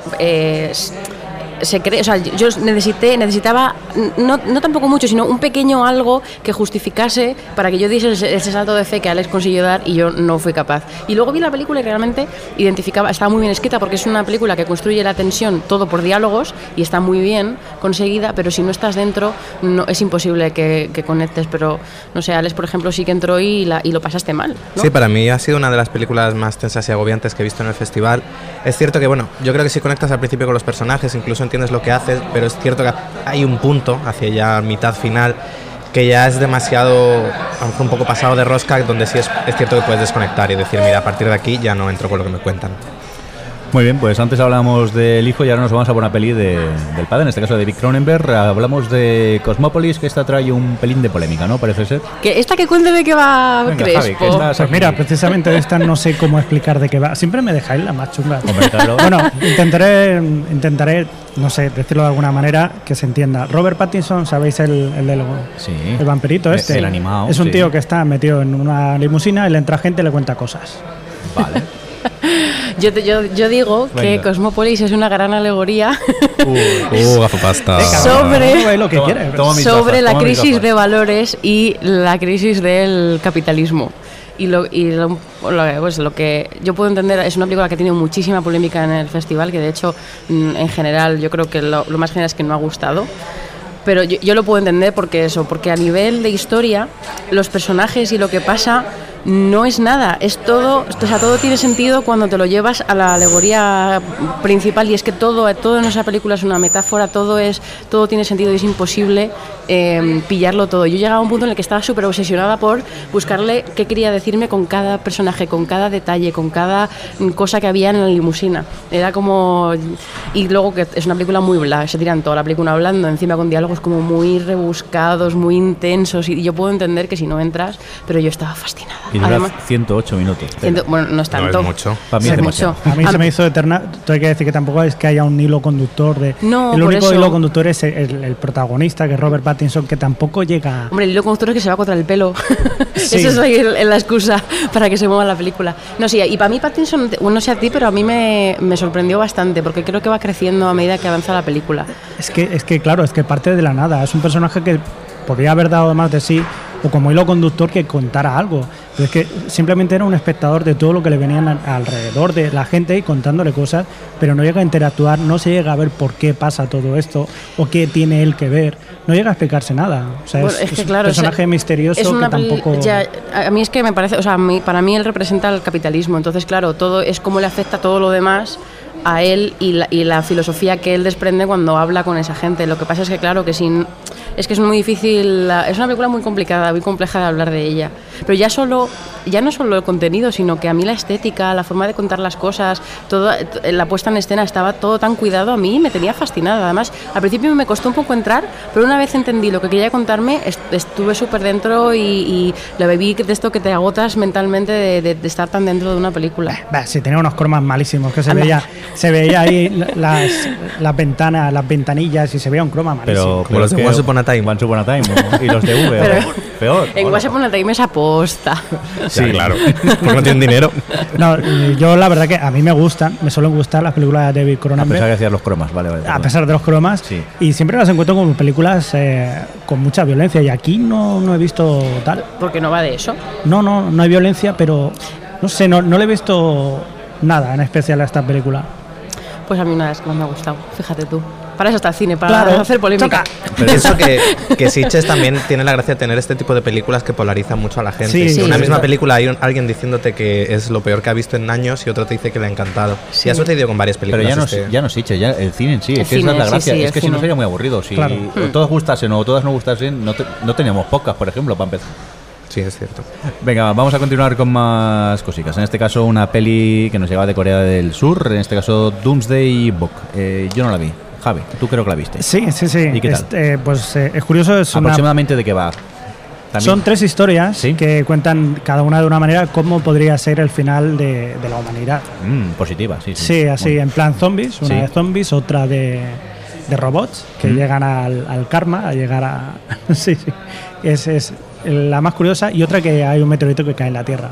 se o sea, yo necesité, necesitaba no, no tampoco mucho, sino un pequeño algo que justificase para que yo diese ese, salto de fe que Alex consiguió dar y yo no fui capaz. Y luego vi la película y realmente identificaba, estaba muy bien escrita porque es una película que construye la tensión todo por diálogos y está muy bien conseguida, pero si no estás dentro no, es imposible que, conectes. Pero no sé, Alex, por ejemplo, sí que entró y, y lo pasaste mal. Sí, para mí ha sido una de las películas más tensas y agobiantes que he visto en el festival. Es cierto que, bueno, yo creo que si conectas al principio con los personajes, incluso entiendes lo que haces, pero es cierto que hay un punto, hacia ya mitad final, que ya es demasiado, a lo mejor un poco pasado de rosca, donde sí es, es cierto que puedes desconectar y decir, mira, a partir de aquí ya no entro con lo que me cuentan. Muy bien, pues antes hablábamos del hijo y ahora nos vamos a por una peli de- del padre, en este caso de David Cronenberg. Hablamos de Cosmópolis, que esta trae un pelín de polémica, ¿no? Parece ser. Que esta que cuente de qué va Venga, Crespo. Javi, que estás Pues mira, precisamente de esta no sé cómo explicar de qué va. Siempre me dejáis la más chunga. Bueno, intentaré, intentaré, no sé, decirlo de alguna manera que se entienda. Robert Pattinson, ¿sabéis el, el del Sí. el vampirito este? el animado, Es un sí. tío que está metido en una limusina y le entra gente y le cuenta cosas. Vale. Yo, te- yo, yo digo que Venga. Cosmópolis es una gran alegoría Uh, (laughs) gafapasta. (laughs) Sobre- lo que Toma, quiere. toma sobre gafas, la crisis de valores y la crisis del capitalismo. Y, lo, y lo, lo- pues lo que yo puedo entender es una película que tiene muchísima polémica en el festival, que de hecho mm, en general yo creo que lo, lo más general es que no ha gustado. Pero yo, yo lo puedo entender porque eso, porque a nivel de historia, los personajes y lo que pasa no es nada, es todo, o sea, todo tiene sentido cuando te lo llevas a la alegoría principal y es que todo, todo en esa película es una metáfora, todo es, todo tiene sentido y es imposible eh, pillarlo todo. Yo llegaba a un punto en el que estaba súper obsesionada por buscarle qué quería decirme con cada personaje, con cada detalle, con cada cosa que había en la limusina. Era como y luego que es una película muy bla, se tiran toda la película hablando, encima con diálogos como muy rebuscados, muy intensos y yo puedo entender que si no entras, pero yo estaba fascinada. Y dura Además, 108 minutos. ciento- bueno, no es No es tanto. mucho. Para mí No es mucho. A mí se me hizo eterna. Hay que decir que tampoco es que haya un hilo conductor de. No, el por único eso. hilo conductor es el, el- el protagonista, que es Robert Pattinson, que tampoco llega. Hombre, el hilo conductor es que se va contra el pelo. (laughs) Sí. Esa es ahí el- el- la excusa para que se mueva la película. No, sí, y para mí Pattinson, no sé a ti, pero a mí me, me sorprendió bastante porque creo que va creciendo a medida que avanza la película. Es que, es que, claro, es que parte de la nada. Es un personaje que podría haber dado más de sí, o como hilo conductor que contara algo. Pero es que simplemente era un espectador de todo lo que le venían a- alrededor de la gente y contándole cosas, pero no llega a interactuar, no se llega a ver por qué pasa todo esto, o qué tiene él que ver. No llega a explicarse nada. O sea, Bueno, es, es que es claro, un personaje es- misterioso es una que tampoco. ya, a mí es que me parece, o sea, mí- para mí él representa el capitalismo, entonces claro, todo es cómo le afecta todo lo demás a él y la, y la filosofía que él desprende cuando habla con esa gente. Lo que pasa es que claro, que sin es que es muy difícil, es una película muy complicada, muy compleja de hablar de ella. Pero ya solo ya no solo el contenido, sino que a mí la estética, la forma de contar las cosas, toda t- la puesta en escena estaba todo tan cuidado a mí, me tenía fascinada. Además, al principio me costó un poco entrar, pero una vez entendí lo que quería contarme, est- estuve súper dentro y, y lo bebí de esto que te agotas mentalmente de, de- de estar tan dentro de una película. Bah, sí, tenía unos cromas malísimos, que se Anda. veía, se veía ahí (laughs) las, las ventanas, las ventanillas y se veía un croma malísimo. Pero, Como los de que- Once Upon a Time. Once Upon a Time, ¿no? Y los de V, (laughs) Pero- peor. En. WhatsApp Upon a Time es aposta. Sí, claro. Porque no tienen dinero. No, yo la verdad que a mí me gustan, me suelen gustar las películas de David A Cronenberg. pesar que hacías los cromas, vale, vale. a pesar de los cromas Sí. y siempre las encuentro como películas eh, con mucha violencia y aquí no, no he visto tal Porque no va de eso. no no no hay violencia pero no sé no, no le he visto nada en especial a esta película Pues a mí una de las que más me ha gustado, fíjate tú. Para eso está el cine, para Claro, hacer polémica. choca. Pienso que, (laughs) que Sitges también tiene la gracia de tener este tipo de películas que polarizan mucho a la gente. Sí, En sí. una Sí. misma película hay un- alguien diciéndote que es lo peor que ha visto en años y otro te dice que le ha encantado. Sí. Y ha sucedido con varias Pero películas. ya no, este- ya no Sitges, ya el cine en sí, El es que esa cine, es la gracia. sí, es que si no sería muy aburrido. Si Claro. o todos gustasen o todas no gustasen, no, te- no teníamos podcast, por ejemplo, para empezar. Sí, es cierto. Venga, vamos a continuar con más cositas. En este caso, una peli que nos llegaba de Corea del Sur, en este caso, Doomsday Book. Eh, yo no la vi. Javi, tú creo que la viste. Sí, sí, sí. ¿Y qué tal? Este, pues eh, es curioso, es una, ¿Aproximadamente de qué va? También- son tres historias Sí. que cuentan cada una de una manera cómo podría ser el final de, de la humanidad. Mm, positiva, sí. Sí, Sí, así en plan zombies, una Sí. de zombies, otra de, de robots que Mm. llegan al, al karma, a llegar a... (laughs) sí, sí. Es, es la más curiosa y otra que hay un meteorito que cae en la Tierra.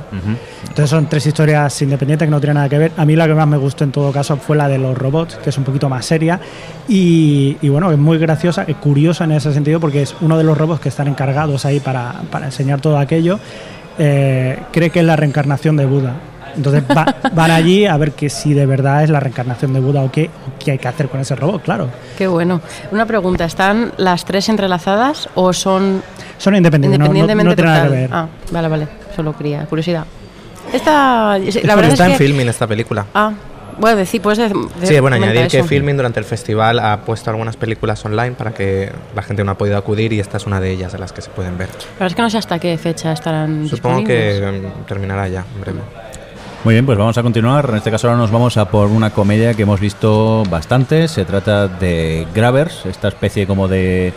Entonces son tres historias independientes que no tienen nada que ver. A mí la que más me gustó en todo caso fue la de los robots, que es un poquito más seria y, y bueno, es muy graciosa, es curiosa en ese sentido porque es uno de los robots que están encargados ahí para, para enseñar todo aquello. eh, cree que es la reencarnación de Buda. Entonces va- van allí a ver que si de verdad es la reencarnación de Buda o qué, o qué hay que hacer con ese robot, claro. Qué bueno. Una pregunta, ¿están las tres entrelazadas o son Son independientes, no- no, independientemente no tienen nada que ver. Ah, vale, vale. Solo quería curiosidad. Esta, la verdad está es en que, filming esta película. Ah, bueno, decir, puedes de- de- Sí, bueno, añadir que eso. Filming durante el festival ha puesto algunas películas online para que la gente no ha podido acudir y esta es una de ellas de las que se pueden ver. La verdad es que no sé hasta qué fecha estarán Supongo que mm, terminará ya, en breve. Muy bien, pues vamos a continuar. En este caso ahora nos vamos a por una comedia que hemos visto bastante. Se trata de Grabbers, esta especie como de...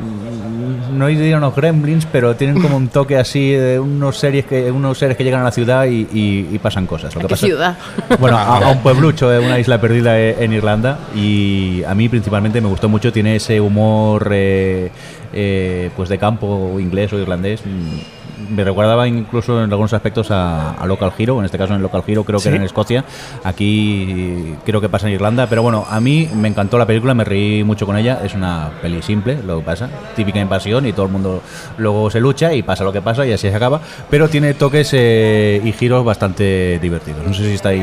mm, No diría unos gremlins, pero tienen como un toque así de unos series que unos seres que llegan a la ciudad y, y- y pasan cosas. Lo ¿A que qué pasa, ciudad? Bueno, a, a un (laughs) pueblucho, eh, una isla perdida eh, en Irlanda. Y a mí principalmente me gustó mucho. Tiene ese humor eh, eh, pues de campo inglés o irlandés. Me recordaba incluso en algunos aspectos a, a Local Hero. En este caso, en Local Hero creo que Sí. era en Escocia. Aquí creo que pasa en Irlanda. Pero bueno, a mí me encantó la película. Me reí mucho con ella. Es una peli simple, lo que pasa. Típica invasión y todo el mundo luego se lucha y pasa lo que pasa y así se acaba. Pero tiene toques eh, y giros bastante divertidos. No sé si estáis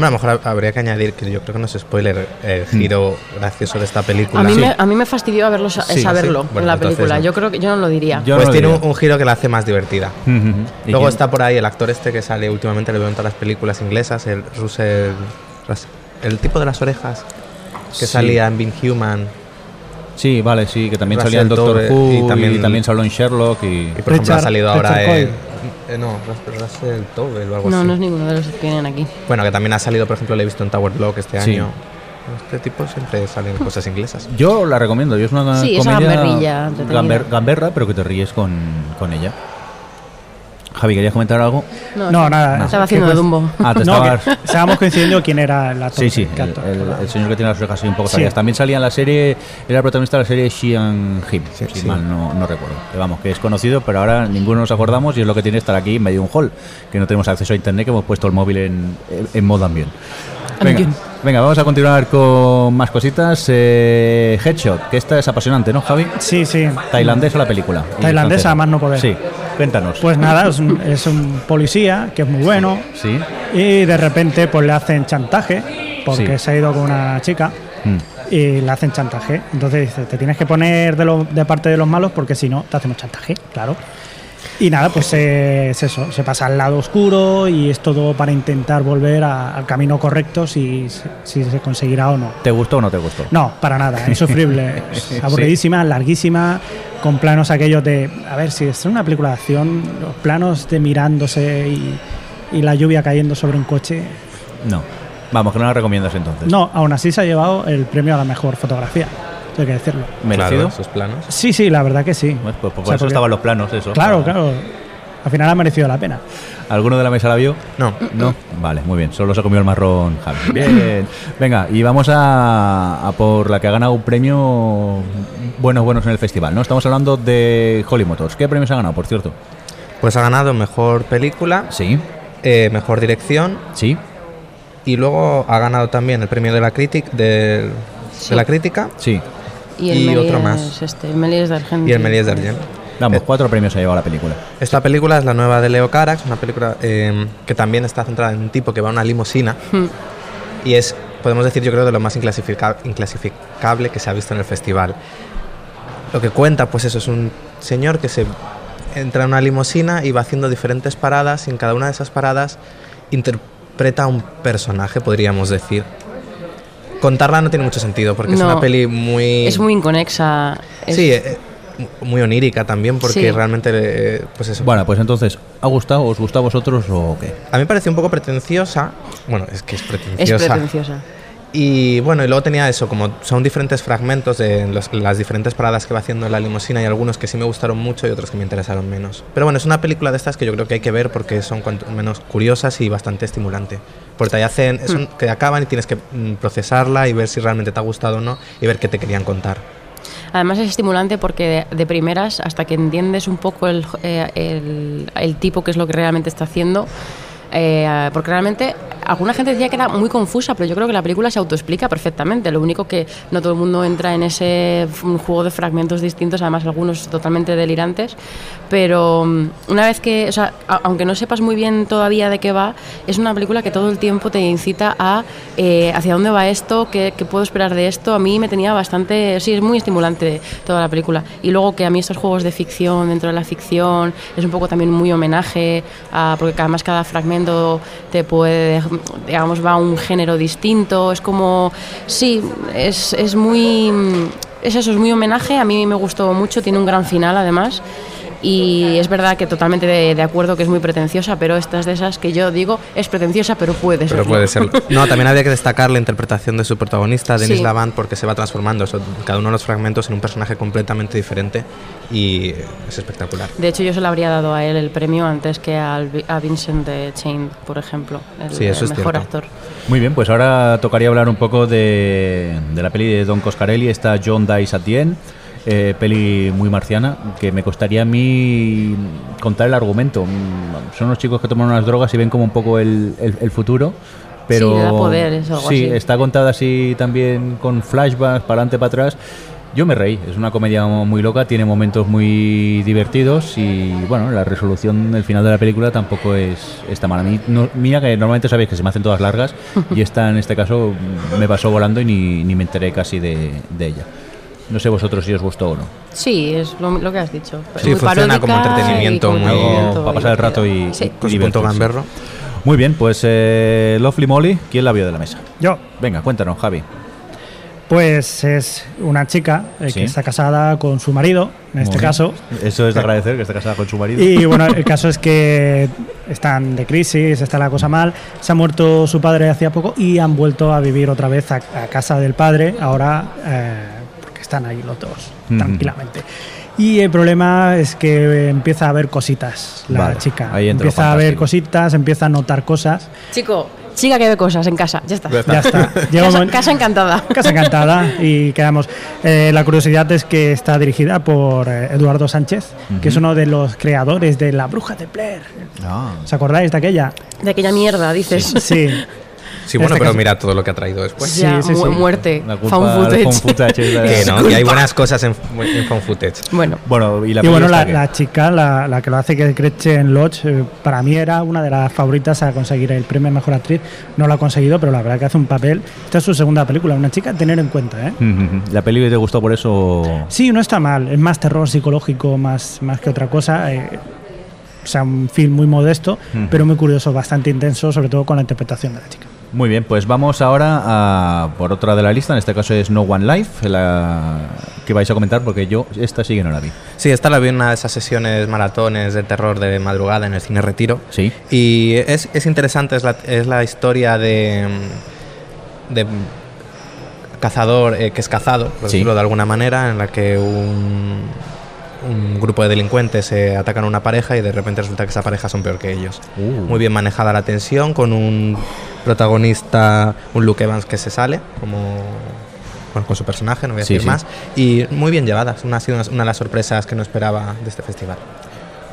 Bueno, a lo mejor habría que añadir que yo creo que no es spoiler el Hmm. giro gracioso de esta película. A mí, Sí. me, a mí me fastidió haberlo, sa- Sí, saberlo sí. Bueno, en la entonces película. no. Yo creo que yo no lo diría. Yo pues no tiene un, diría. un giro que la hace más divertida. ¿Y Luego quién- está por ahí el actor este que sale últimamente, le veo en todas las películas inglesas, el Russell, Rus- el tipo de las orejas que Sí. salía en Being Human Sí, vale, sí, que también salía en Doctor Who y y también- salió en Sherlock y... y por ejemplo ha Richard- salido ahora en, eh, no, Rus- Russell Tove o algo No, así. no es ninguno de los que tienen aquí. Bueno, que también ha salido, por ejemplo, le he visto en Tower Block este Sí. año. Este tipo siempre salen cosas inglesas. Yo la recomiendo, yo es una Sí, esa comedia gamberrilla gamber- gamberra, pero que te ríes con, con ella. Javi, ¿querías comentar algo? No, nada. Estaba que haciendo de Dumbo. Ah, te No, estabas... que estábamos coincidiendo quién era el actor. Sí, sí, el, actor. el- el señor que tiene las orejas así un poco Sí. salidas. También salía en la serie, era el protagonista de la serie Xian Him, Sí, si sí. mal no, no recuerdo. Que vamos, que es conocido, pero ahora ninguno nos acordamos y es lo que tiene estar aquí en medio de un hall, que no tenemos acceso a internet, que hemos puesto el móvil en, en modo ambiente. Venga, vamos a continuar con más cositas. Eh, Headshot, que esta es apasionante, ¿no, Javi? Sí, sí. Tailandesa la película. Tailandesa, más no poder. Sí, cuéntanos. Pues nada, es un, es un policía que es muy bueno sí. y de repente pues le hacen chantaje porque Sí. se ha ido con una chica Mm. y le hacen chantaje. Entonces dice, te tienes que poner de, lo- de parte de los malos porque si no te hacemos chantaje, claro. Y nada, pues es eso, se pasa al lado oscuro y es todo para intentar volver a- al camino correcto si, si se conseguirá o no. ¿Te gustó o no te gustó? No, para nada, insufrible. (laughs) Aburridísima, larguísima, con planos aquellos de. A ver, si es una película de acción, los planos de mirándose y, y la lluvia cayendo sobre un coche. No. Vamos, que no la recomiendas entonces. No, aún así se ha llevado el premio a la mejor fotografía, hay que decirlo. ¿Merecido? Sus planos. Sí, sí, la verdad que sí. Pues, pues por O sea, eso porque- estaban los planos, eso. Claro, Para- claro. Al final ha merecido la pena. ¿Alguno de la mesa la vio? No, No. Vale, muy bien. Solo se comió el marrón, Javi. Bien. Venga, y vamos a, a por la que ha ganado un premio buenos, buenos en el festival, ¿no? Estamos hablando de Holly Motors. ¿Qué premios ha ganado, por cierto? pues ha ganado mejor película, Sí, eh, mejor dirección sí. y luego ha ganado también el premio de la, critic, del- Sí. de la crítica Sí. Y, el Y otro más. Este, el Méliès de Argentina. y el Méliès d'Argent. Vamos, Eh, cuatro premios ha llevado la película. Esta película es la nueva de Leo Carax, una película eh, que también está centrada en un tipo que va a una limusina Hmm. y es podemos decir, yo creo, de lo más inclasifica- inclasificable que se ha visto en el festival. Lo que cuenta, pues eso, es un señor que se entra en una limusina y va haciendo diferentes paradas y en cada una de esas paradas interpreta a un personaje, podríamos decir. Contarla no tiene mucho sentido porque es una peli muy... Es muy inconexa. es- Sí, eh, muy onírica también porque Sí. realmente, eh, pues eso. Bueno, pues entonces, ¿ha gustado? ¿Os gusta a vosotros o qué? A mí me pareció un poco pretenciosa. Bueno, es que es es pretenciosa. pretenciosa. Y bueno, y luego tenía eso, como son diferentes fragmentos de los- las diferentes paradas que va haciendo en la limusina y algunos que sí me gustaron mucho y otros que me interesaron menos. Pero bueno, es una película de estas que yo creo que hay que ver porque son cuanto menos curiosas y bastante estimulante. Porque te hacen, son- que acaban y tienes que mm, procesarla y ver si realmente te ha gustado o no y ver qué te querían contar. Además es estimulante porque de, de primeras, hasta que entiendes un poco el, eh, el- el tipo que es lo que realmente está haciendo, eh, porque realmente alguna gente decía que era muy confusa, pero yo creo que la película se autoexplica perfectamente. Lo único que no todo el mundo entra en ese juego de fragmentos distintos, además algunos totalmente delirantes, pero mm, una vez que, o sea, aunque no sepas muy bien todavía de qué va, es una película que todo el tiempo te incita a eh, hacia dónde va esto, qué, qué puedo esperar de esto. A mí me tenía bastante, sí, es muy estimulante toda la película. Y luego que a mí estos juegos de ficción dentro de la ficción es un poco también muy homenaje, a, porque además cada fragmento te puede, digamos, va a un género distinto. Es como, sí, es, es muy, es eso, es muy homenaje. A mí me gustó mucho, tiene un gran final además. Y es verdad que totalmente de, de acuerdo que es muy pretenciosa, pero esta es de esas que yo digo es pretenciosa, pero puede ser. Pero puede ser. (laughs) No, también habría que destacar la interpretación de su protagonista, Denis Sí. Lavant, porque se va transformando eso, cada uno de los fragmentos en un personaje completamente diferente y es espectacular. De hecho, yo se le habría dado a él el premio antes que al a Vincent de Chain, por ejemplo, el, Sí, eso el es mejor cierto. actor. Muy bien, pues ahora tocaría hablar un poco de, de la peli de Don Coscarelli, esta John Dies at the End, eh, peli muy marciana, que me costaría a mí contar el argumento. Mm, Son unos chicos que toman unas drogas y ven como un poco el, el- el futuro. Pero Sí, le da poderes o algo sí, así. está contada así también con flashbacks para adelante, para atrás. Yo me reí, es una comedia muy loca, tiene momentos muy divertidos y bueno, la resolución, el final de la película tampoco es está mala. No- mira que normalmente sabéis que se me hacen todas largas (laughs) y esta en este caso me pasó volando y ni, ni me enteré casi de, de ella. No sé vosotros si os gustó o no. Sí, es lo, lo que has dicho. Sí, Muy funciona como entretenimiento, y como muy- entretenimiento para pasar el rato y-. Sí. Punto divertirse. gamberro. Muy bien, pues eh, Lovely Molly, ¿quién la vio de la mesa? Yo, Venga, cuéntanos, Javi. pues es una chica eh, Sí. que está casada con su marido, en este Muy bien. caso. Eso es de agradecer que esté casada con su marido. Y bueno, el (laughs) caso es que están de crisis, está la cosa mal. Se ha muerto su padre hacía poco y han vuelto a vivir otra vez a, a casa del padre, ahora eh, están ahí los dos, Ujú. tranquilamente. Y el problema es que empieza a ver cositas la Vale, chica. ahí Empieza a ver cositas, empieza a notar cosas. Chico, chica que ve cosas en casa, ya está. Ya está. (laughs) Casa, casa encantada. Casa encantada y (laughs) quedamos. Eh, la curiosidad es que está dirigida por eh, Eduardo Sánchez, que es uno de los creadores de La Bruja de Blair. Ah. ¿Os acordáis de aquella? De aquella mierda, dices. Sí. Sí, (laughs) bueno, este pero caso- mira todo lo que ha traído después. Sí, sí, sí. muerte. La culpa Found footage. found footage es la- (laughs) Que no, que hay buenas cosas en, en Found Footage. Bueno, Bueno, y la Y bueno, la, chica, la, la que lo hace, que es Gretchen Lodge, eh, para mí era una de las favoritas a conseguir el premio Mejor Actriz. No lo ha conseguido, pero la verdad que hace un papel. Esta es su segunda película, una chica a tener en cuenta, ¿eh? Ujú. ¿La peli te gustó por eso? Sí, no está mal. Es más terror psicológico más, más que otra cosa. eh, o sea, un film muy modesto, pero muy curioso, bastante intenso, sobre todo con la interpretación de la chica. Muy bien, pues vamos ahora a por otra de la lista, en este caso es No One Life, la que vais a comentar porque yo esta sí que no la vi. Sí, esta la vi en una de esas sesiones maratones de terror de madrugada en el cine Retiro. Sí. Y es, es interesante, es la, es la historia de, de cazador eh, que es cazado, por Sí. decirlo de alguna manera, en la que un, un grupo de delincuentes eh, atacan a una pareja y de repente resulta que esa pareja son peor que ellos. Uh. Muy bien manejada la tensión, con un protagonista, un Luke Evans que se sale, como bueno, con su personaje, no voy a Sí, decir sí. más, y muy bien llevada. Una, ha sido una, una de las sorpresas que no esperaba de este festival.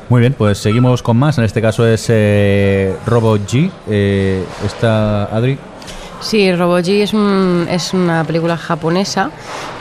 Muy bien, pues seguimos con más, en este caso es eh, Robo G, eh, esta Adri. Sí, Roboji es, un, es una película japonesa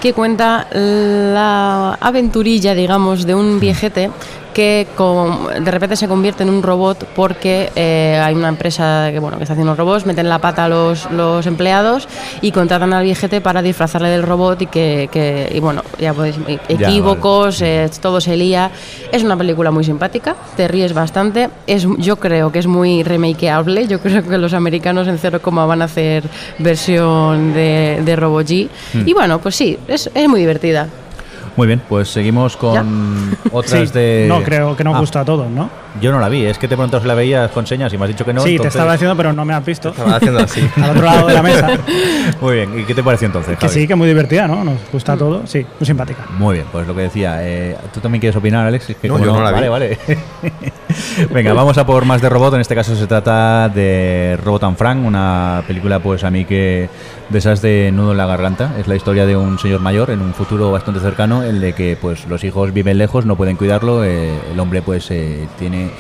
que cuenta la aventurilla, digamos, de un viejete que con- de repente se convierte en un robot porque eh, hay una empresa que, bueno, que está haciendo robots, meten la pata a los, los empleados y contratan al viejete para disfrazarle del robot y que, que- y bueno, ya podéis, equívocos, eh, todo se lía. Es una película muy simpática, te ríes bastante, es, yo creo que es muy remakeable, yo creo que los americanos en 0, van a hacer versión de, de Robot G. Hmm. Y bueno, pues sí, es, es muy divertida. Muy bien, pues seguimos con otras Sí, de. No, creo que nos Ah, gusta a todos, ¿no? Yo no la vi, es que te preguntas si la veías con señas y me has dicho que no. sí, te entonces- estaba diciendo, pero no me has visto. Estaba haciendo así. (laughs) Al otro lado de la mesa. (laughs) Muy bien, ¿y qué te pareció entonces? que Javi? sí, que muy divertida, ¿no? Nos gusta a todos. Sí, muy simpática. Muy bien, pues lo que decía. eh, ¿Tú también quieres opinar, Alex? Es que No, yo no la vi. Vale, vale. (laughs) (laughs) Venga, vamos a por más de robot. En este caso se trata de Robot and Frank, una película, pues a mí que de esas de nudo en la garganta. Es la historia de un señor mayor en un futuro bastante cercano, en el de que pues los hijos viven lejos, no pueden cuidarlo. eh, el hombre, pues eh, tiene.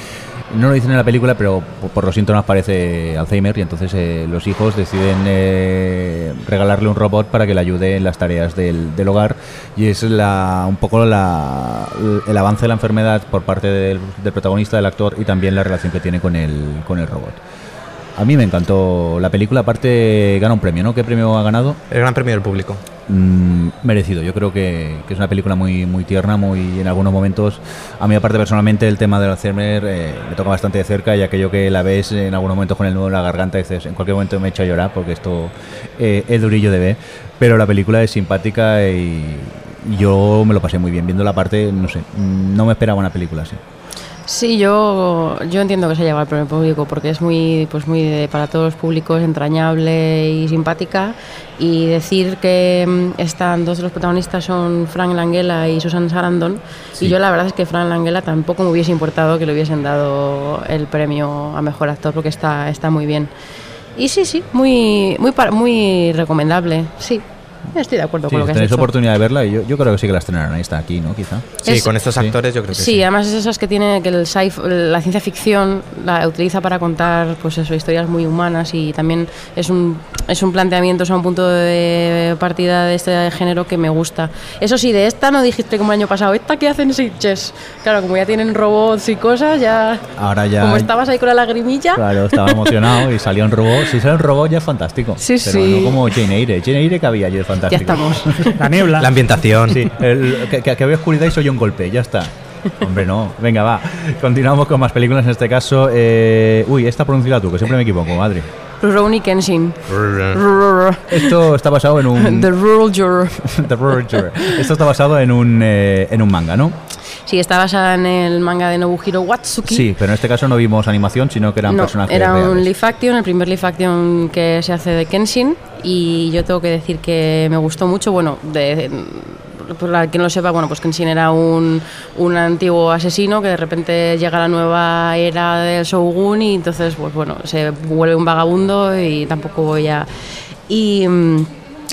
No lo dicen en la película, pero por, los síntomas parece Alzheimer y entonces eh, los hijos deciden eh, regalarle un robot para que le ayude en las tareas del, del hogar y es la, un poco la, el avance de la enfermedad por parte del, del protagonista, del actor y también la relación que tiene con el, con el robot. A mí me encantó la película, aparte gana un premio, ¿no? ¿Qué premio ha ganado? El gran premio del público. Mm, merecido. Yo creo que, que es una película muy muy tierna, muy en algunos momentos. A mí aparte personalmente el tema del Alzheimer eh, me toca bastante de cerca y aquello que la ves en algunos momentos con el nudo en la garganta dices en cualquier momento me echo a llorar porque esto eh, es durillo de ver. Pero la película es simpática y, yo me lo pasé muy bien viendo la parte, no sé, no me esperaba una película así. Sí, yo, yo entiendo que se lleva al primer público porque es muy, pues muy de- para todos los públicos entrañable y simpática. Y decir que mm, están dos de los protagonistas son Frank Langella y Susan Sarandon. Sí. Y yo la verdad es que Frank Langella tampoco me hubiese importado que le hubiesen dado el premio a mejor actor porque está, está muy bien. Y sí, sí, muy, muy, muy recomendable. Sí, estoy de acuerdo Sí, con lo que has tenéis dicho. oportunidad de verla y yo, yo creo que sí que la estrenarán. Ahí está aquí, ¿no? Quizá. Sí, Es- con estos sí. actores yo creo que sí. Sí, además es esas que tiene que el sci la ciencia ficción la utiliza para contar pues eso, historias muy humanas y también es un es un planteamiento, es un punto de partida de este género que me gusta. Eso sí, de esta no dijiste como el año pasado, ¿esta qué hacen Sitches? Claro, como ya tienen robots y cosas, ya Ahora ya. como estabas ahí con la lagrimilla. Claro, estaba emocionado y salió un robot. Si sale un robot ya es fantástico. Sí, pero sí. no como Jane Eyre. Jane Eyre que había, ya es Ya fantástico. estamos. (laughs) La niebla. La ambientación. Sí, el- que, que- había oscuridad y soy un golpe, ya está. Hombre, no. Venga, va. Continuamos con más películas. En este caso, eh, uy, esta pronuncia tú, que siempre me equivoco, madre. Rurouni Kenshin. Esto está basado en un. The Rural Juror. (laughs) The Roger. Esto está basado en un, eh, en un manga, ¿no? Sí, está basada en el manga de Nobuhiro Watsuki. Sí, pero en este caso no vimos animación, sino que eran no, personajes era un live action, el primer live action que se hace de Kenshin. Y yo tengo que decir que me gustó mucho, bueno, de, que no lo sepa, bueno, pues Kenshin era un, un antiguo asesino que de repente llega a la nueva era del Shogun y entonces, pues bueno, se vuelve un vagabundo y tampoco voy a... Y...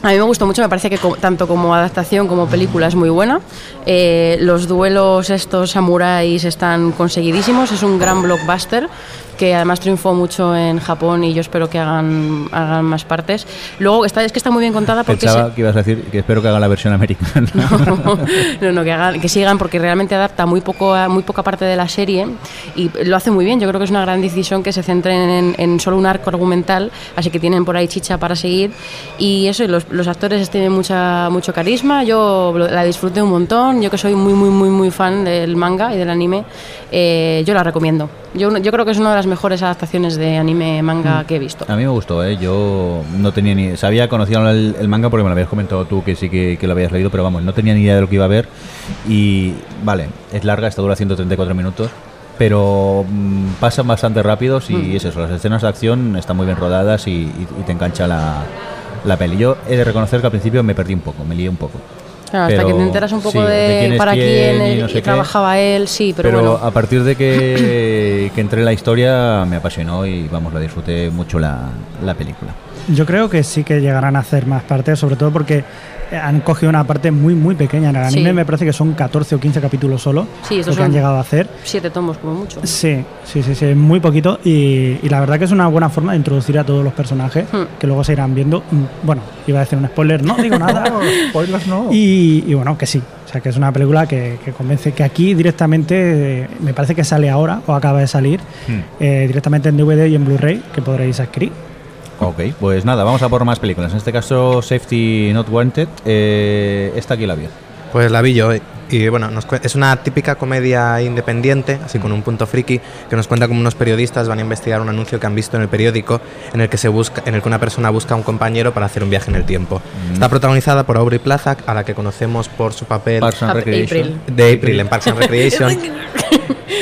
a mí me gustó mucho, me parece que tanto como adaptación como película es muy buena. Eh, los duelos estos samuráis están conseguidísimos, es un gran blockbuster que además triunfó mucho en Japón y yo espero que hagan, hagan más partes. Luego, está, es que está muy bien contada porque... Pensaba se- que ibas a decir que espero que haga la versión americana. (laughs) no, no, que, hagan, que sigan porque realmente adapta muy poco a- muy poca parte de la serie y lo hace muy bien. Yo creo que es una gran decisión que se centren en, en solo un arco argumental, así que tienen por ahí chicha para seguir. Y eso, y los, los actores tienen mucha, mucho carisma. Yo la disfruté un montón. Yo que soy muy, muy, muy, muy fan del manga y del anime, eh, yo la recomiendo. Yo, yo creo que es una de las mejores adaptaciones de anime manga que he visto. A mí me gustó, ¿eh? Yo no tenía ni... Sabía, conocía el, el manga porque me lo habías comentado tú que sí que, que lo habías leído, pero vamos, no tenía ni idea de lo que iba a ver. Y vale, es larga, esta dura 134 minutos, pero mm, pasan bastante rápidos y es eso, las escenas de acción están muy bien rodadas y, y- y te engancha la, la peli. Yo he de reconocer que al principio me perdí un poco, me lié un poco. Claro, hasta Pero, que te enteras un poco sí, de, de quién es para quién quién, y no sé qué. trabajaba él, sí, pero, Pero, bueno. a partir de que, (laughs) que entré en la historia me apasionó y vamos, la disfruté mucho la, la película. Yo creo que sí que llegarán a hacer más partes, sobre todo porque han cogido una parte muy muy pequeña. En el Sí. anime me parece que son 14 o 15 capítulos solo Sí, lo que han llegado a hacer. Siete tomos como mucho. Sí, sí, sí, sí, muy poquito y, y la verdad que es una buena forma de introducir a todos los personajes Hmm. que luego se irán viendo. Mm, Bueno, iba a decir un spoiler, no digo nada. (laughs) spoilers no. Y, y bueno, que sí, o sea, que es una película que, que convence que aquí directamente, eh, me parece que sale ahora o acaba de salir, Hmm. eh, directamente en DVD y en Blu-ray, que podréis adquirir. Ok, pues nada, vamos a por más películas. En este caso, Safety Not Wanted. Eh, esta aquí la vi. Pues la vi yo y bueno, nos es una típica comedia independiente, así con un punto friki, que nos cuenta cómo unos periodistas van a investigar un anuncio que han visto en el periódico en el que se busca, en el que una persona busca a un compañero para hacer un viaje en el tiempo. Está protagonizada por Aubrey Plaza, a la que conocemos por su papel Parks and Recreation. April. de April en Parks and (laughs) Recreation.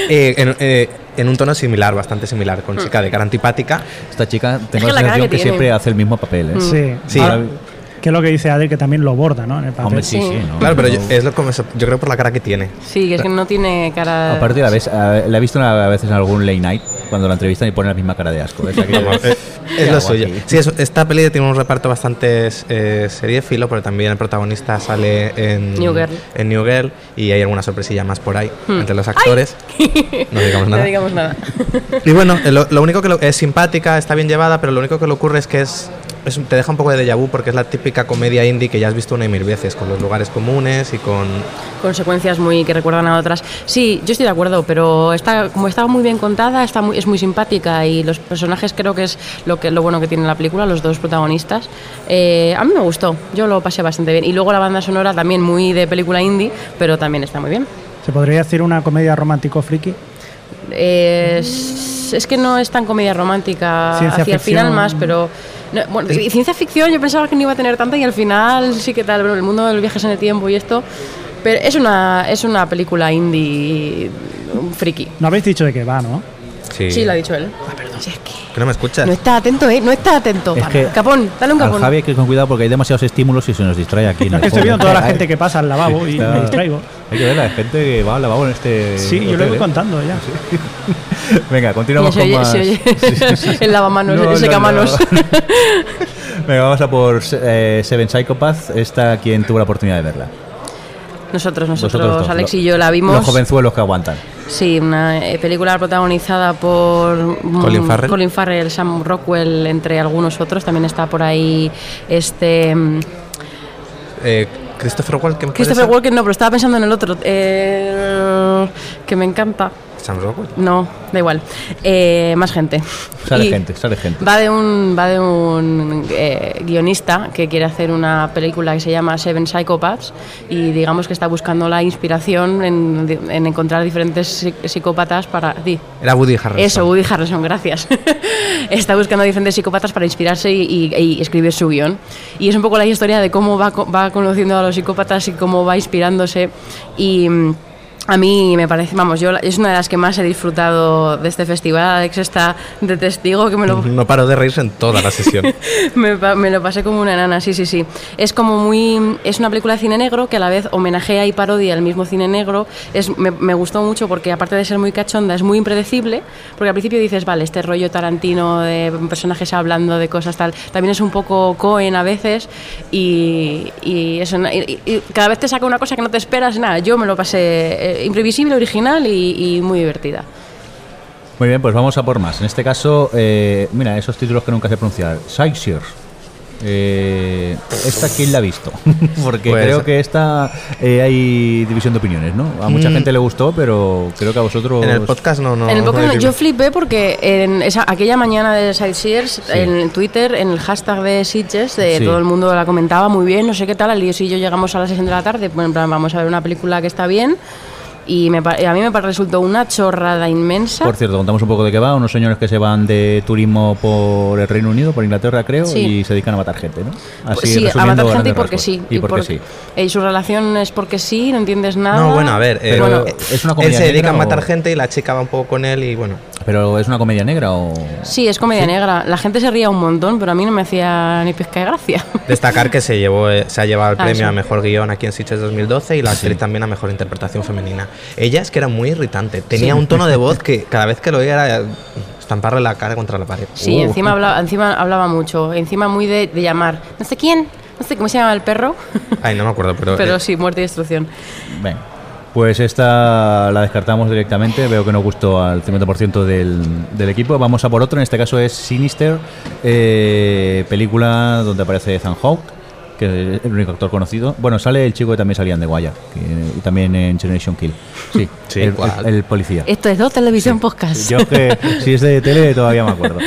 Eh, en, eh, en un tono similar, bastante similar, con chica de cara antipática. Esta chica, tengo que la sensación que que, siempre hace el mismo papel. ¿eh? Sí, Sí. Ahora, que es lo que dice Adel, que también lo borda, ¿no? En el papel. Hombre, sí, sí. Sí. ¿no? Claro, pero yo, es lo como yo creo por la cara que tiene. Sí, es que no tiene cara. Aparte, la, ves, a- la he visto una- a veces en algún late night cuando la entrevistan y pone la misma cara de asco. (laughs) Es, aquello de, Es ¿qué lo suyo. Sí, esta peli tiene un reparto bastante eh, serie filo, pero también el protagonista sale en New Girl. en New Girl y hay alguna sorpresilla más por ahí entre los actores. (laughs) No digamos No nada. digamos nada. Y bueno, eh, lo, lo único que lo- es simpática, está bien llevada, pero lo único que le ocurre es que es, es te deja un poco de déjà vu porque es la típica comedia indie que ya has visto una y mil veces, con los lugares comunes y con... consecuencias muy que recuerdan a otras. Sí, yo estoy de acuerdo, pero está como está muy bien contada, está muy, es muy simpática y los personajes creo que es lo que lo bueno que tiene la película, los dos protagonistas. Eh, a mí me gustó, yo lo pasé bastante bien y luego la banda sonora también muy de película indie, pero también está muy bien. ¿Se podría decir una comedia romántico friki? Es, es que no es tan comedia romántica Ciencia hacia el final ficción. más, pero no, bueno, y ciencia ficción yo pensaba que no iba a tener tanta y al final sí que tal, el mundo de los viajes en el tiempo y esto, pero es una es una película indie friki. No habéis dicho de qué va, ¿no? Sí, lo ha dicho él. ¿Que no me escuchas? No está atento, ¿eh? No está atento. Es que capón, dale un capón. Javi hay que ir con cuidado porque hay demasiados estímulos y se nos distrae aquí. en No, el es que estoy viendo toda la gente que pasa al lavabo y Está- me distraigo. Hay que ver la gente que va al lavabo en este. Sí, yo lo voy ¿eh? contando ya. (laughs) Venga, continuamos se con oye, más. se oye Sí, sí, sí. el lavamanos, No, el no, secamanos. no. (laughs) Venga, vamos a por eh, Seven Psychopath. Esta, quien tuvo la oportunidad de verla? Nosotros, nosotros, dos, Alex lo- y yo la vimos. Los jovenzuelos que aguantan. Sí, una eh, película protagonizada por mm, Colin Farrell. Colin Farrell, Sam Rockwell, entre algunos otros. También está por ahí este mm, Eh, Christopher Walken. ¿puede Christopher? Walken. No, pero estaba pensando en el otro eh, que me encanta. Sam Rockwell. No, da igual. Eh, más gente. Sale Y gente, sale gente. Va de un, va de un eh, guionista que quiere hacer una película que se llama Seven Psychopaths y digamos que está buscando la inspiración en, en encontrar diferentes psi- psicópatas para... di. Era Woody Harrelson. Eso, Woody Harrelson, gracias. (laughs) Está buscando diferentes psicópatas para inspirarse y, y- y escribir su guion. Y es un poco la historia de cómo va, va conociendo a los psicópatas y cómo va inspirándose. Y mm, a mí me parece, vamos, yo es una de las que más he disfrutado de este festival. Alex está de testigo que me lo, No paró de reírse en toda la sesión. (laughs) me, me lo pasé como una nana, sí, sí, sí. Es como muy. Es una película de cine negro que a la vez homenajea y parodia el mismo cine negro. Es, me, me gustó mucho porque, aparte de ser muy cachonda, es muy impredecible. Porque al principio dices, vale, este rollo tarantino de personajes hablando de cosas tal. También es un poco Cohen a veces. Y, y eso, y- y- y cada vez te saca una cosa que no te esperas. Nada, yo me lo pasé eh, imprevisible, original y, y muy divertida. Muy bien, pues vamos a por más. En este caso, eh, mira, esos títulos que nunca sé pronunciar. Sightseers. Eh, ¿Esta quién la ha visto? (laughs) Porque Pues- creo que esta eh, hay división de opiniones, ¿no? A mucha Mm. gente le gustó, pero creo que a vosotros... En el podcast no, no. en el no podcast hay- yo flipé porque en esa, aquella mañana de Sightseers, Sí. en Twitter, en el hashtag de Sitges, de Sí. todo el mundo la comentaba muy bien, no sé qué tal. Al día siguiente llegamos a las 6 de la tarde, pues en plan, vamos a ver una película que está bien. Y me, pa- a mí me resultó una chorrada inmensa. Por cierto, contamos un poco de qué va. Unos señores que se van de turismo por el Reino Unido, por Inglaterra, creo, Sí. y se dedican a matar gente, ¿no? Así, sí, a matar gente y porque rasgos. sí. Y porque por- sí. eh, su relación es porque sí, no entiendes nada. No, bueno, a ver. eh, Pero Bueno, es una él comedia se dedica a matar o- gente y la chica va un poco con él y bueno. Pero es una comedia negra o... Sí, es comedia negra. La gente se ría un montón, pero a mí no me hacía ni pizca de gracia. (laughs) Destacar que se llevó eh, se ha llevado el Ah, premio a mejor guion aquí en Sitges 2012 y la actriz también a mejor interpretación femenina. Ella es que era muy irritante. Tenía un tono de voz (laughs) que cada vez que lo oía era estamparle la cara contra la pared. Sí, Uh. encima, hablaba, encima hablaba mucho. Encima muy de, de llamar. No sé quién, no sé cómo se llama el perro. (laughs) Ay, no me acuerdo, pero. Pero eh, sí, muerte y destrucción. Venga. Pues esta la descartamos directamente. Veo que no gustó al 50% del, del equipo. Vamos a por otro. En este caso es Sinister, eh, película donde aparece Ethan Hawke, que es el único actor conocido. Bueno, sale el chico que también salía en The Wire, que- y también en Generation Kill. Sí, (laughs) Sí, el, ¿cuál? el- el policía. Esto es dos televisión podcast. Yo que si es de tele todavía me acuerdo.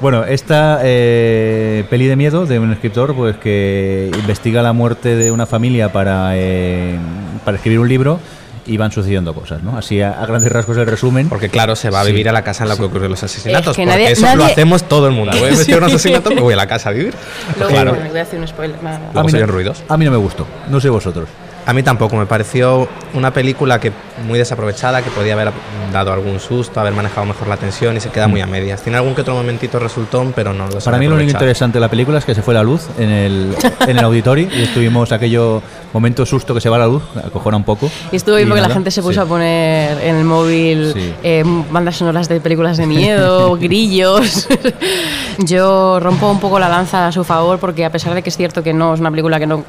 Bueno, esta eh, peli de miedo de un escritor pues que investiga la muerte de una familia para, eh, para escribir un libro y van sucediendo cosas, ¿no? Así a, a grandes rasgos el resumen. Porque claro, se va a Sí. vivir a la casa en la que ocurrieron los asesinatos. Es que porque nadie- eso lo hacemos todo el mundo. Voy a (laughs) investigar un asesinato, me voy a la casa a vivir. Luego, claro. bueno, voy a hacer un spoiler. a, mí se no, ruidos. a mí no me gustó, no sé vosotros. A mí tampoco, me pareció una película que muy desaprovechada, que podía haber dado algún susto, haber manejado mejor la tensión y se queda muy a medias. Tiene algún que otro momentito resultón, pero no lo Para mí lo único interesante de la película es que se fue la luz en el, (laughs) en el auditorio y estuvimos aquello momento susto que se va la luz, acojona un poco. Y estuvo bien Y porque la nada, gente se puso sí. a poner en el móvil Sí. eh, bandas sonoras de películas de miedo, (laughs) grillos. (laughs) Yo rompo un poco la lanza a su favor porque a pesar de que es cierto que no es una película que no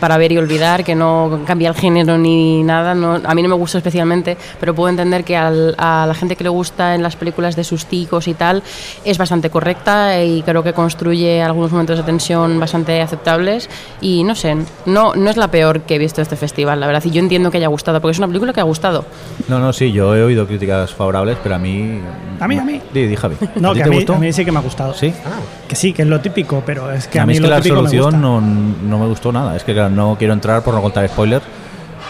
para ver y olvidar, que no cambia el género ni nada, no, a mí no me gusta especialmente, pero puedo entender que al- a la gente que le gusta en las películas de susticos y tal es bastante correcta y creo que construye algunos momentos de tensión bastante aceptables y no sé, no, no es la peor que he visto este festival, la verdad, y yo entiendo que haya gustado, porque es una película que ha gustado. No, no, sí, yo he oído críticas favorables, pero a mí... A mí, a mí. Di, di, Javi. No, ti que a mí, gustó? a mí sí que me ha gustado. ¿Sí? Que sí, que es lo típico, pero es que a mí es que lo la resolución no, no me gustó nada. Es que claro, no quiero entrar por no contar spoilers.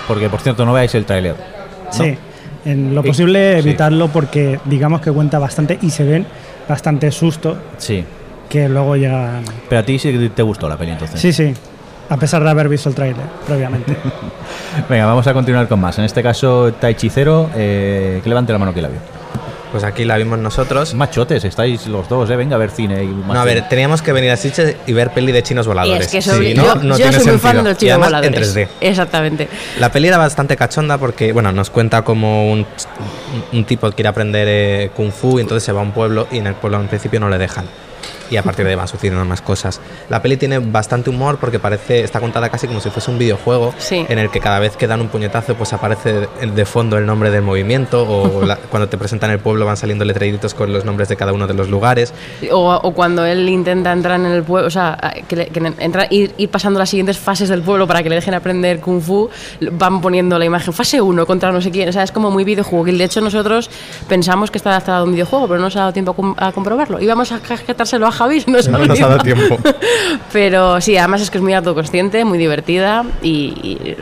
Porque, por cierto, no veáis el tráiler. ¿No? Sí, en lo posible evitarlo porque digamos que cuenta bastante y se ven bastante susto Sí. que luego ya... Pero a ti sí te gustó la peli entonces. Sí, sí, a pesar de haber visto el tráiler previamente. (laughs) Venga, vamos a continuar con más. En este caso, Taichicero, eh, que levante la mano que la vio. Pues aquí la vimos nosotros. Machotes, estáis los dos, ¿eh? Venga a ver cine. Y No, a ver, teníamos que venir a Sitges y ver peli de chinos Y voladores. es que Sí, soy, ¿no? yo, No yo tiene soy muy fan de los Y chinos además voladores. en 3D. Exactamente. La peli era bastante cachonda porque, bueno, nos cuenta como un, un tipo quiere aprender eh, kung fu y entonces se va a un pueblo y en el pueblo en principio no le dejan. Y a partir de ahí van sucediendo más cosas. La peli tiene bastante humor porque parece, está contada casi como si fuese un videojuego Sí. en el que cada vez que dan un puñetazo pues aparece de, fondo el nombre del movimiento o (laughs) la- cuando te presentan el pueblo van saliendo letreritos con los nombres de cada uno de los lugares. O, o cuando él intenta entrar en el pueblo, o sea, que, le- que entra- ir, ir pasando las siguientes fases del pueblo para que le dejen aprender kung fu, van poniendo la imagen fase 1 contra no sé quién. O sea, es como muy videojuego. Y de hecho, nosotros pensamos que está adaptado a un videojuego, pero no nos ha dado tiempo a, com- a comprobarlo. Íbamos a cajetárselo a Javi, no nos No nos ha dado tiempo. (laughs) Pero sí, además es que es muy autoconsciente, muy divertida y,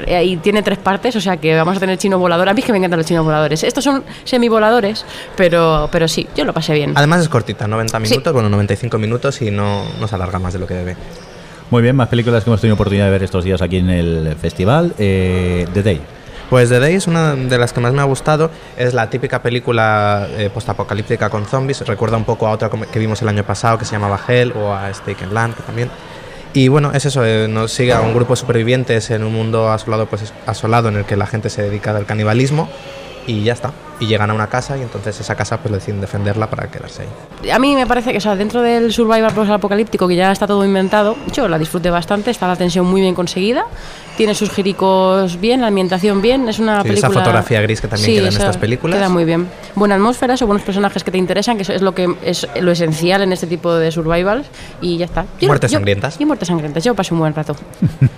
y- y tiene tres partes, o sea que vamos a tener chino volador. A mí es que me encantan los chinos voladores. Estos son semivoladores, pero, pero sí, yo lo pasé bien. Además es cortita, 90 Sí. minutos, bueno, 95 minutos y no, no se alarga más de lo que debe. Muy bien, más películas que hemos tenido oportunidad de ver estos días aquí en el festival. Eh, The Day. Pues The Day es una de las que más me ha gustado. Es la típica película eh, postapocalíptica con zombies. Recuerda un poco a otra que vimos el año pasado que se llamaba Hell o a Stake and Land que también. Y bueno, es eso, eh, nos sigue a un grupo de supervivientes en un mundo asolado, pues, asolado en el que la gente se dedica al canibalismo y ya está. Y llegan a una casa y entonces esa casa pues deciden defenderla para quedarse ahí. A mí me parece que, o dentro del survival post-apocalíptico, que ya está todo inventado, yo la disfruté bastante, está la tensión muy bien conseguida, tiene sus giricos bien, la ambientación bien, es una Sí, esa película... fotografía gris que también queda en esa estas películas. queda muy bien. Buena atmósfera, son buenos personajes que te interesan, que eso es lo que es lo esencial en este tipo de survivals, y ya está. Yo- Muertes yo- sangrientas. Y muertes sangrientas, yo pasé un buen rato.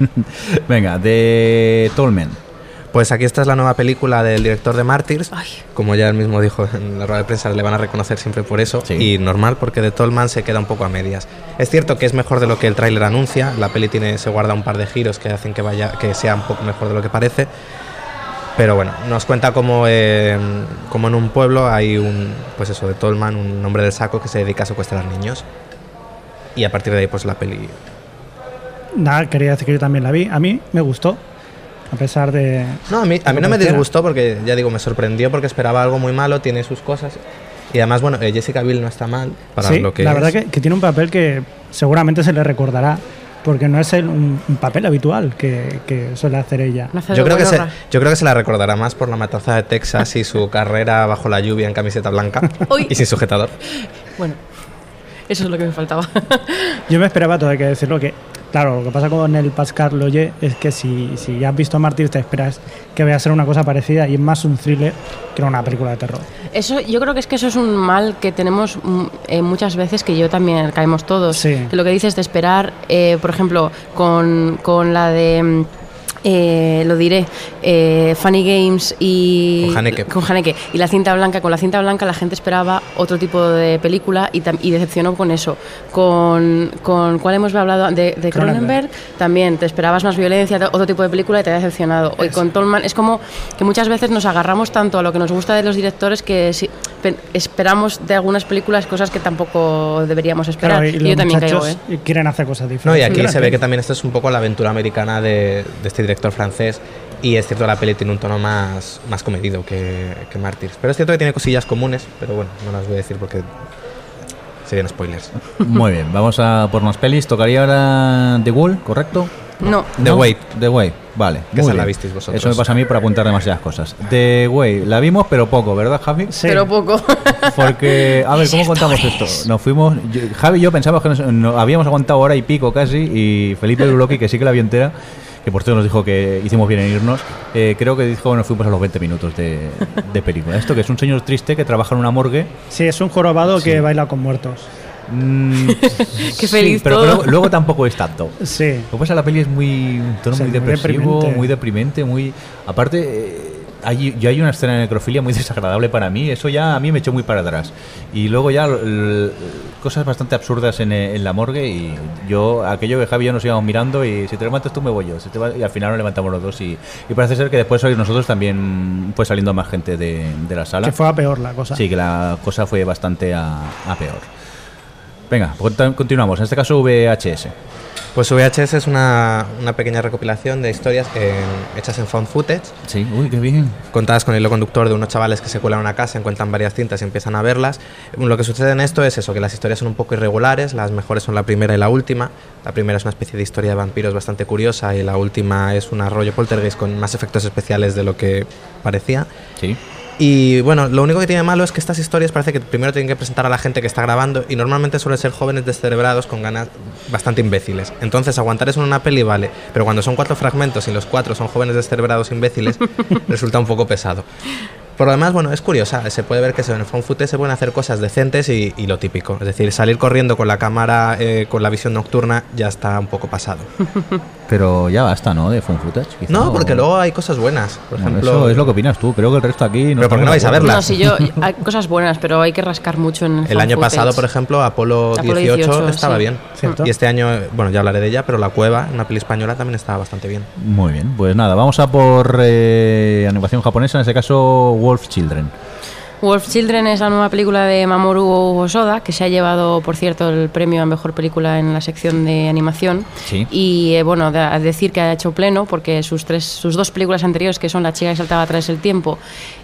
(laughs) Venga, The Tolmen. Pues aquí está es la nueva película del director de Martyrs. Ay. Como ya él mismo dijo en la rueda de prensa, le van a reconocer siempre por eso. Sí. Y normal, porque de Tolman se queda un poco a medias. Es cierto que es mejor de lo que el tráiler anuncia. La peli tiene, se guarda un par de giros que hacen que, vaya, que sea un poco mejor de lo que parece. Pero bueno, nos cuenta como, eh, como en un pueblo hay un, pues eso, de Tolman, un hombre del saco que se dedica a secuestrar niños. Y a partir de ahí, pues la peli Nada, quería decir que yo también la vi. A mí me gustó, a pesar de... No, a mí, a mí no me disgustó porque, ya digo, me sorprendió porque esperaba algo muy malo, tiene sus cosas. Y además, bueno, eh, Jessica Biel no está mal para sí, lo que la es. verdad que, que tiene un papel que seguramente se le recordará, porque no es el- un, un papel habitual que, que suele hacer ella. Yo creo, que se, yo creo que se la recordará más por la matanza de Texas y su carrera bajo la lluvia en camiseta blanca (laughs) Uy. y sin sujetador. Bueno, eso es lo que me faltaba. Yo me esperaba, todo hay que decirlo, que Claro, lo que pasa con el Pascal Loye es que si, si ya has visto Mártir te esperas que vaya a ser una cosa parecida y es más un thriller que una película de terror. Eso, yo creo que es que eso es un mal que tenemos mm, eh, muchas veces, que yo también caemos todos. Sí. Que lo que dices de esperar, eh, por ejemplo, con, con la de. mm, eh, lo diré, eh, Funny Games y Con Haneke. con Haneke. y la cinta blanca. Con la cinta blanca la gente esperaba otro tipo de película y, y decepcionó con eso. Con, con ¿cuál hemos hablado? De, de Cronenberg. También te esperabas más violencia, otro tipo de película y te ha decepcionado. Hoy con Tolman es como que muchas veces nos agarramos tanto a lo que nos gusta de los directores que si- pe- esperamos de algunas películas cosas que tampoco deberíamos esperar. Claro, y Y los yo también caigo, ¿eh? quieren hacer cosas diferentes. No, y aquí se ve que también esto es un poco la aventura americana de, de este director francés. Y es cierto, la peli tiene un tono más, más comedido que, que Mártires. Pero es cierto que tiene cosillas comunes, pero bueno, no las voy a decir porque serían spoilers. Muy bien, vamos a por unas pelis. Tocaría ahora The Wall, ¿correcto? No, The ¿No? Wait. The Way, vale. Que muy esa la visteis vosotros. Eso me pasa a mí por apuntar demasiadas cosas. The Way, la vimos, pero poco, ¿verdad, Javi? Sí. pero poco. (laughs) Porque, a ver, ¿cómo contamos esto? Nos fuimos. yo- Javi y yo pensábamos que nos, no- habíamos aguantado hora y pico casi, y Felipe Luloki, que sí que la vio entera, que por cierto nos dijo que hicimos bien en irnos, eh, creo que dijo que nos fuimos a los 20 minutos de, de película. Esto que es un señor triste que trabaja en una morgue. Sí, es un jorobado Sí. que baila con muertos. mm, (laughs) Qué sí, feliz pero todo. luego, luego tampoco es tanto. Sí. Lo que pasa, la peli es muy un tono Sí, muy muy depresivo, deprimente. muy deprimente, muy aparte eh, hay, yo hay una escena de necrofilia muy (laughs) desagradable para mí, eso ya a mí me echó muy para atrás. Y luego ya cosas bastante absurdas en, eh, en la morgue y yo aquello que Javi y yo nos íbamos mirando y si te levantas tú me voy yo, si te va- y al final nos levantamos los dos y, y parece ser que después hoy nosotros también fue saliendo más gente de, de la sala. Que fue a peor la cosa. Sí, que la cosa fue bastante a, a peor. Venga, pues continuamos. En este caso VHS. Pues VHS es una, una pequeña recopilación de historias en- hechas en found footage, Sí, uy, qué bien. contadas con el hilo conductor de unos chavales que se cuelan a una casa, encuentran varias cintas y empiezan a verlas. Lo que sucede en esto es eso, que las historias son un poco irregulares, las mejores son la primera y la última. La primera es una especie de historia de vampiros bastante curiosa y la última es un rollo poltergeist con más efectos especiales de lo que parecía. Sí. Y bueno, lo único que tiene malo es que estas historias parece que primero tienen que presentar a la gente que está grabando y normalmente suelen ser jóvenes descerebrados con ganas bastante imbéciles. Entonces aguantar eso en una peli vale, pero cuando son cuatro fragmentos y los cuatro son jóvenes descerebrados imbéciles, (laughs) resulta un poco pesado. Por lo demás, bueno, es curiosa. Se puede ver que en el found footage se pueden hacer cosas decentes y, y lo típico. Es decir, salir corriendo con la cámara, eh, con la visión nocturna, ya está un poco pasado. (laughs) Pero ya basta, ¿no? De Fun Footage. quizá, No, o- porque luego hay cosas buenas. Por Bueno, ejemplo, eso es lo que opinas tú. Creo que el resto aquí. Pero ¿por qué no vais a estamos de verla? No, si yo, hay cosas buenas, pero hay que rascar mucho en el El año pasado, footage. por ejemplo, Apolo, Apolo 18, 18, estaba sí. bien. Cierto. Y este año, bueno, ya hablaré de ella, pero La Cueva, una peli española, también estaba bastante bien. Muy bien, pues nada, vamos a por eh, animación japonesa, en este caso Wolf Children. Wolf Children es la nueva película de Mamoru Hosoda, que se ha llevado, por cierto, el premio a mejor película en la sección de animación. Sí. Y eh, bueno, de- a decir que ha hecho pleno, porque sus, tres, sus dos películas anteriores, que son La chica que saltaba atrás del tiempo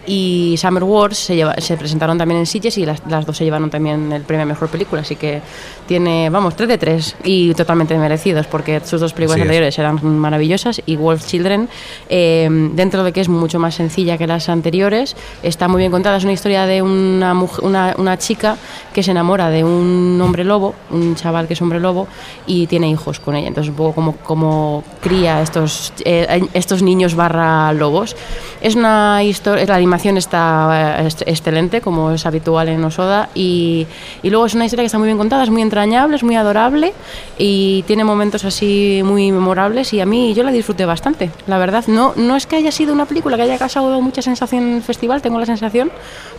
y Summer Wars, se, lleva- se presentaron también en Sitges y las, las dos se llevaron también el premio a mejor película. Así que tiene, vamos, 3 de 3 y totalmente merecidos, porque sus dos películas es. anteriores eran maravillosas y Wolf Children, eh, dentro de que es mucho más sencilla que las anteriores, está muy bien contada. Es una historia de una, muj- una, una chica que se enamora de un hombre lobo, un chaval que es hombre lobo, y tiene hijos con ella. Entonces, un poco como, como cría estos, eh, estos niños barra lobos. Es una historia, la animación está eh, excelente, como es habitual en Osoda, y, y luego es una historia que está muy bien contada, es muy entrañable, es muy adorable y tiene momentos así muy memorables y a mí yo la disfruté bastante, la verdad. No, no es que haya sido una película que haya causado mucha sensación en el festival, tengo la sensación,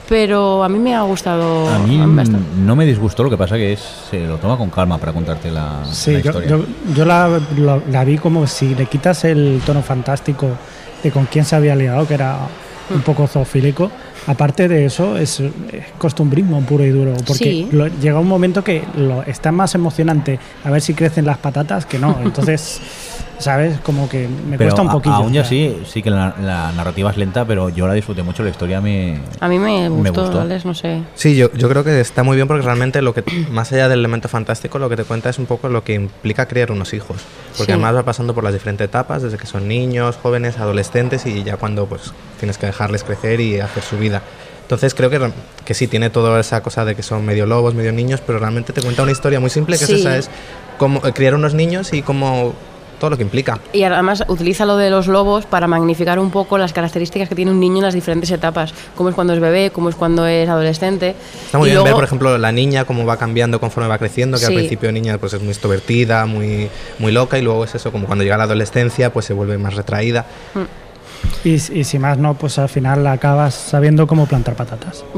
pero a mí me ha gustado A mí bastante. no me disgustó, lo que pasa que es se lo toma con calma para contarte la, Sí, la yo, historia. yo, yo la, la- la vi como si le quitas el tono fantástico de con quién se había liado, que era un poco zoofílico. Aparte de eso, es, es costumbrismo puro y duro. Porque Sí. lo- llega un momento que lo, está más emocionante a ver si crecen las patatas que no. Entonces, (laughs) ¿sabes? Como que me pero cuesta un poquillo. aún ya sí, sí que la, la narrativa es lenta, pero yo la disfruté mucho, la historia me... A mí me Me gustó, gustó. Alex, no sé. Sí, yo, yo creo que está muy bien porque realmente lo que, (clears throat) más allá del elemento fantástico, lo que te cuenta es un poco lo que implica criar unos hijos. Porque Sí. además va pasando por las diferentes etapas, desde que son niños, jóvenes, adolescentes y ya cuando pues tienes que dejarles crecer y hacer su vida. Entonces creo que, que sí, tiene toda esa cosa de que son medio lobos, medio niños, pero realmente te cuenta una historia muy simple, que Sí. es esa, es cómo eh, criar unos niños y cómo todo lo que implica. Y además utiliza lo de los lobos para magnificar un poco las características que tiene un niño en las diferentes etapas. Cómo es cuando es bebé, cómo es cuando es adolescente. Está muy Y bien ver, luego- por ejemplo, la niña, cómo va cambiando conforme va creciendo, que al Sí. principio niña pues es muy extrovertida, muy, muy loca, y luego es eso, como cuando llega la adolescencia, pues se vuelve más retraída. Y, y si más no, pues al final acabas sabiendo cómo plantar patatas. (laughs)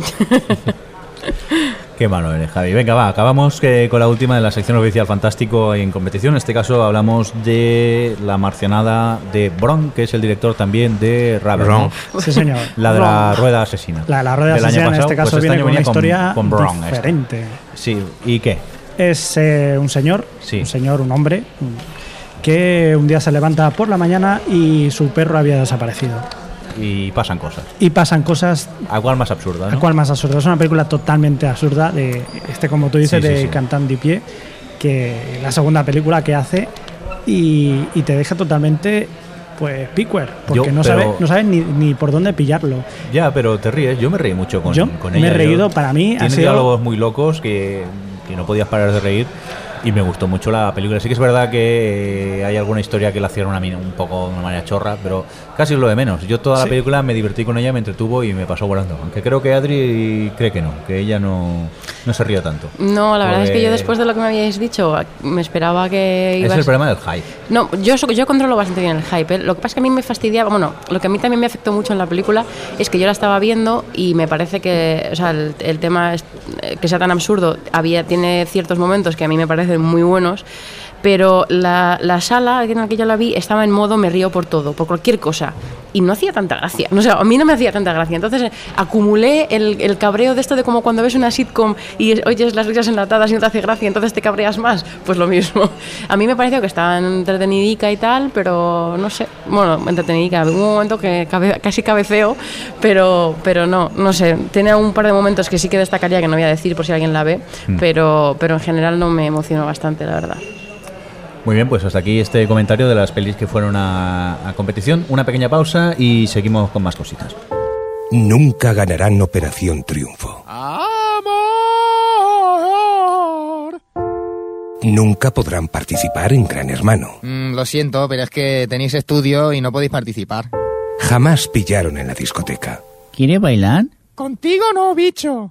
Qué malo eres, Javi. Venga, va, acabamos eh, con la última de la sección oficial Fantástico en competición. En este caso hablamos de la marcianada de Bron, que es el director también de Raven. Bron. ¿no? Sí, señor. (laughs) La de la rueda asesina. La, la rueda Del año asesina en pasado, este caso pues viene año con una con- historia con Bron, esta. diferente. Sí, ¿y qué? Es eh, un señor, Sí. un señor, un hombre, que un día se levanta por la mañana y su perro había desaparecido. Y pasan cosas. Y pasan cosas ¿A cuál más absurda? a ¿no? cual más absurda. Es una película totalmente absurda de este, como tú dices, Sí, sí, de sí. Cantant Pie, que la segunda película que hace y, y te deja totalmente pues piquer, porque Yo, no sabes no sabes ni, ni por dónde pillarlo. Ya, pero te ríes. Yo me reí mucho con, Yo con me ella. he reído, Yo- para mí ha Tiene sido- diálogos muy locos que, que no podías parar de reír. Y me gustó mucho la película. Sí que es verdad que eh, hay alguna historia que la hicieron a mí un poco de una manera chorra, pero casi es lo de menos. Yo toda la Sí. película me divertí con ella, me entretuvo y me pasó volando. Aunque creo que Adri cree que no, que ella no, no se ríe tanto. No, la verdad es que yo Porque después de lo que me habíais dicho, me esperaba que Es el problema del hype. No, yo, yo controlo bastante bien el hype. ¿eh? Lo que pasa es que a mí me fastidiaba, bueno, lo que a mí también me afectó mucho en la película es que yo la estaba viendo y me parece que, o sea, el, el tema es- eh, que sea tan absurdo, había, tiene ciertos momentos que a mí me parecen muy buenos, pero la, la sala en la que yo la vi estaba en modo me río por todo, por cualquier cosa. Y no hacía tanta gracia. No sé, a mí no me hacía tanta gracia. Entonces eh, acumulé el, el cabreo de esto de como cuando ves una sitcom y es- oyes las risas enlatadas y no te hace gracia, entonces te cabreas más. Pues lo mismo. A mí me pareció que estaba entretenidica y tal, pero no sé. Bueno, entretenidica. Hubo un momento que cabe- casi cabeceo, pero, pero no, no sé. Tiene un par de momentos que sí que destacaría, que no voy a decir por si alguien la ve, pero, pero en general no me emocionó bastante, la verdad. Muy bien, pues hasta aquí este comentario de las pelis que fueron a, a competición. Una pequeña pausa y seguimos con más cositas. Nunca ganarán Operación Triunfo. Nunca podrán participar en Gran Hermano. Mm, lo siento, pero es que tenéis estudio y no podéis participar. Jamás pillaron en la discoteca. ¿Quiere bailar? Contigo no, bicho.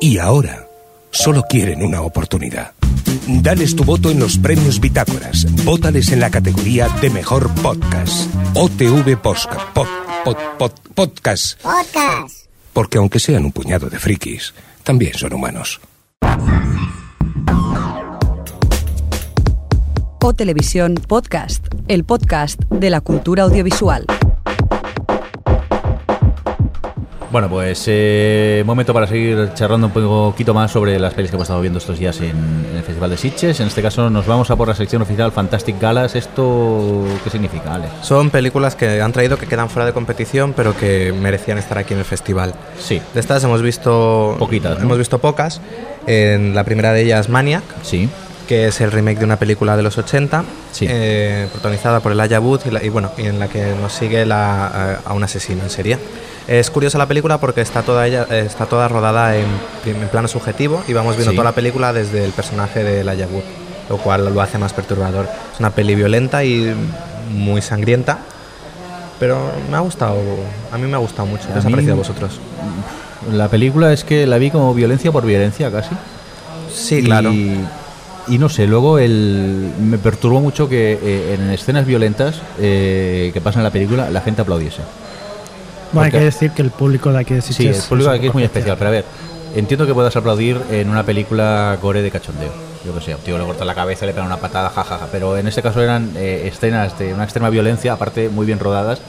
Y ahora solo quieren una oportunidad. Dales tu voto en los premios Bitácoras. Vótales en la categoría de mejor podcast. OTV Podcast. Pod, pod, pod, podcast. Podcast. Porque aunque sean un puñado de frikis, también son humanos. O Televisión Podcast, el podcast de la cultura audiovisual. Bueno, pues eh, momento para seguir charlando un poquito más sobre las pelis que hemos estado viendo estos días en, en el Festival de Sitges. En este caso nos vamos a por la sección oficial Fantastic Galas. ¿Esto qué significa, Ale? Son películas que han traído que quedan fuera de competición, pero que merecían estar aquí en el festival. Sí. De estas hemos visto Poquitas, ¿no? Hemos visto pocas. En la primera de ellas Maniac, Sí. que es el remake de una película de los 80, Sí. eh, protagonizada por Elijah Wood y, la- y bueno, y en la que nos sigue la, a, a un asesino en serie. Es curiosa la película porque está toda ella eh, está toda rodada en, en plano subjetivo y vamos viendo Sí. toda la película desde el personaje de Elijah Wood, lo cual lo hace más perturbador. Es una peli violenta y muy sangrienta, pero me ha gustado, a mí me ha gustado mucho. ¿Qué os ha parecido a vosotros? La película es que la vi como violencia por violencia casi. Sí, Y- claro. Y no sé, luego el, me perturbó mucho que eh, en escenas violentas eh, que pasan en la película la gente aplaudiese. Bueno, hay que decir que el público de aquí de Sí, Sitges el público un aquí es muy especial, pero a ver, entiendo que puedas aplaudir en una película gore de cachondeo. Yo que sé, un tío le corta la cabeza, le pega una patada, jajaja. Pero en este caso eran eh, escenas de una extrema violencia, aparte muy bien rodadas,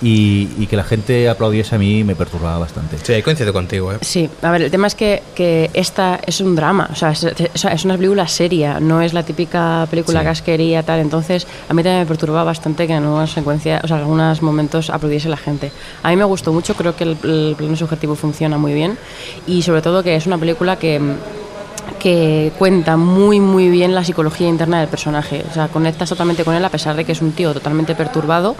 y, y que la gente aplaudiese a mí me perturbaba bastante. Sí, coincido contigo, ¿eh? Sí, a ver, el tema es que, que esta es un drama, o sea, es, es- es una película seria, no es la típica película Sí. casquería, tal. Entonces, a mí también me perturbaba bastante que en algunas secuencias, o sea, en algunos momentos aplaudiese la gente. A mí me gustó mucho, creo que el, el plano subjetivo funciona muy bien y sobre todo que es una película que que cuenta muy muy bien la psicología interna del personaje. O sea, conectas totalmente con él a pesar de que es un tío totalmente perturbado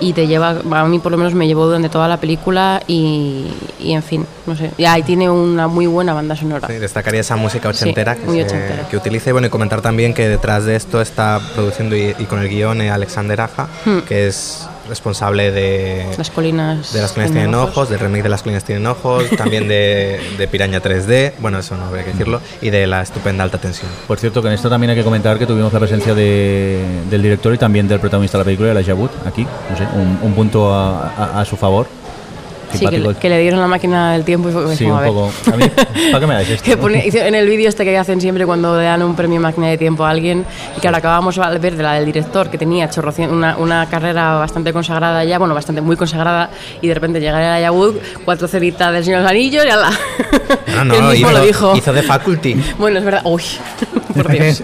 y te lleva, a mí por lo menos me llevó durante toda la película y, y en fin, no sé. Y ahí tiene una muy buena banda sonora. Sí, destacaría esa música ochentera, Sí, que, se- ochentera. que utiliza y bueno y comentar también que detrás de esto está produciendo y, y con el guion eh, Alexander Aja, Hmm. que es responsable de Las colinas. de las colinas tienen ojos, del remake de las colinas tienen ojos, también de, de Piraña 3D, bueno eso no habría que decirlo, y de la estupenda alta tensión. Por cierto, que en esto también hay que comentar que tuvimos la presencia de- del director y también del protagonista de la película, Elijah Wood, aquí, no sé, un, un punto a, a- a su favor. Sí, que, Simpático. que le dieron la máquina del tiempo y fue Sí, como, un a ver. poco. A mí, ¿para qué me (laughs) esto? Que pone- en el vídeo este que hacen siempre cuando le dan un premio máquina de tiempo a alguien y que ahora acabamos de ver de la del director que tenía chorrocien- una, una carrera bastante consagrada ya, bueno, bastante muy consagrada y de repente llega a Yabud, cuatro ceritas del Señor de los Anillos y ala. (laughs) No, él no, mismo hizo, lo dijo. hizo de faculty. Bueno, es verdad. Uy, (laughs) por Dios.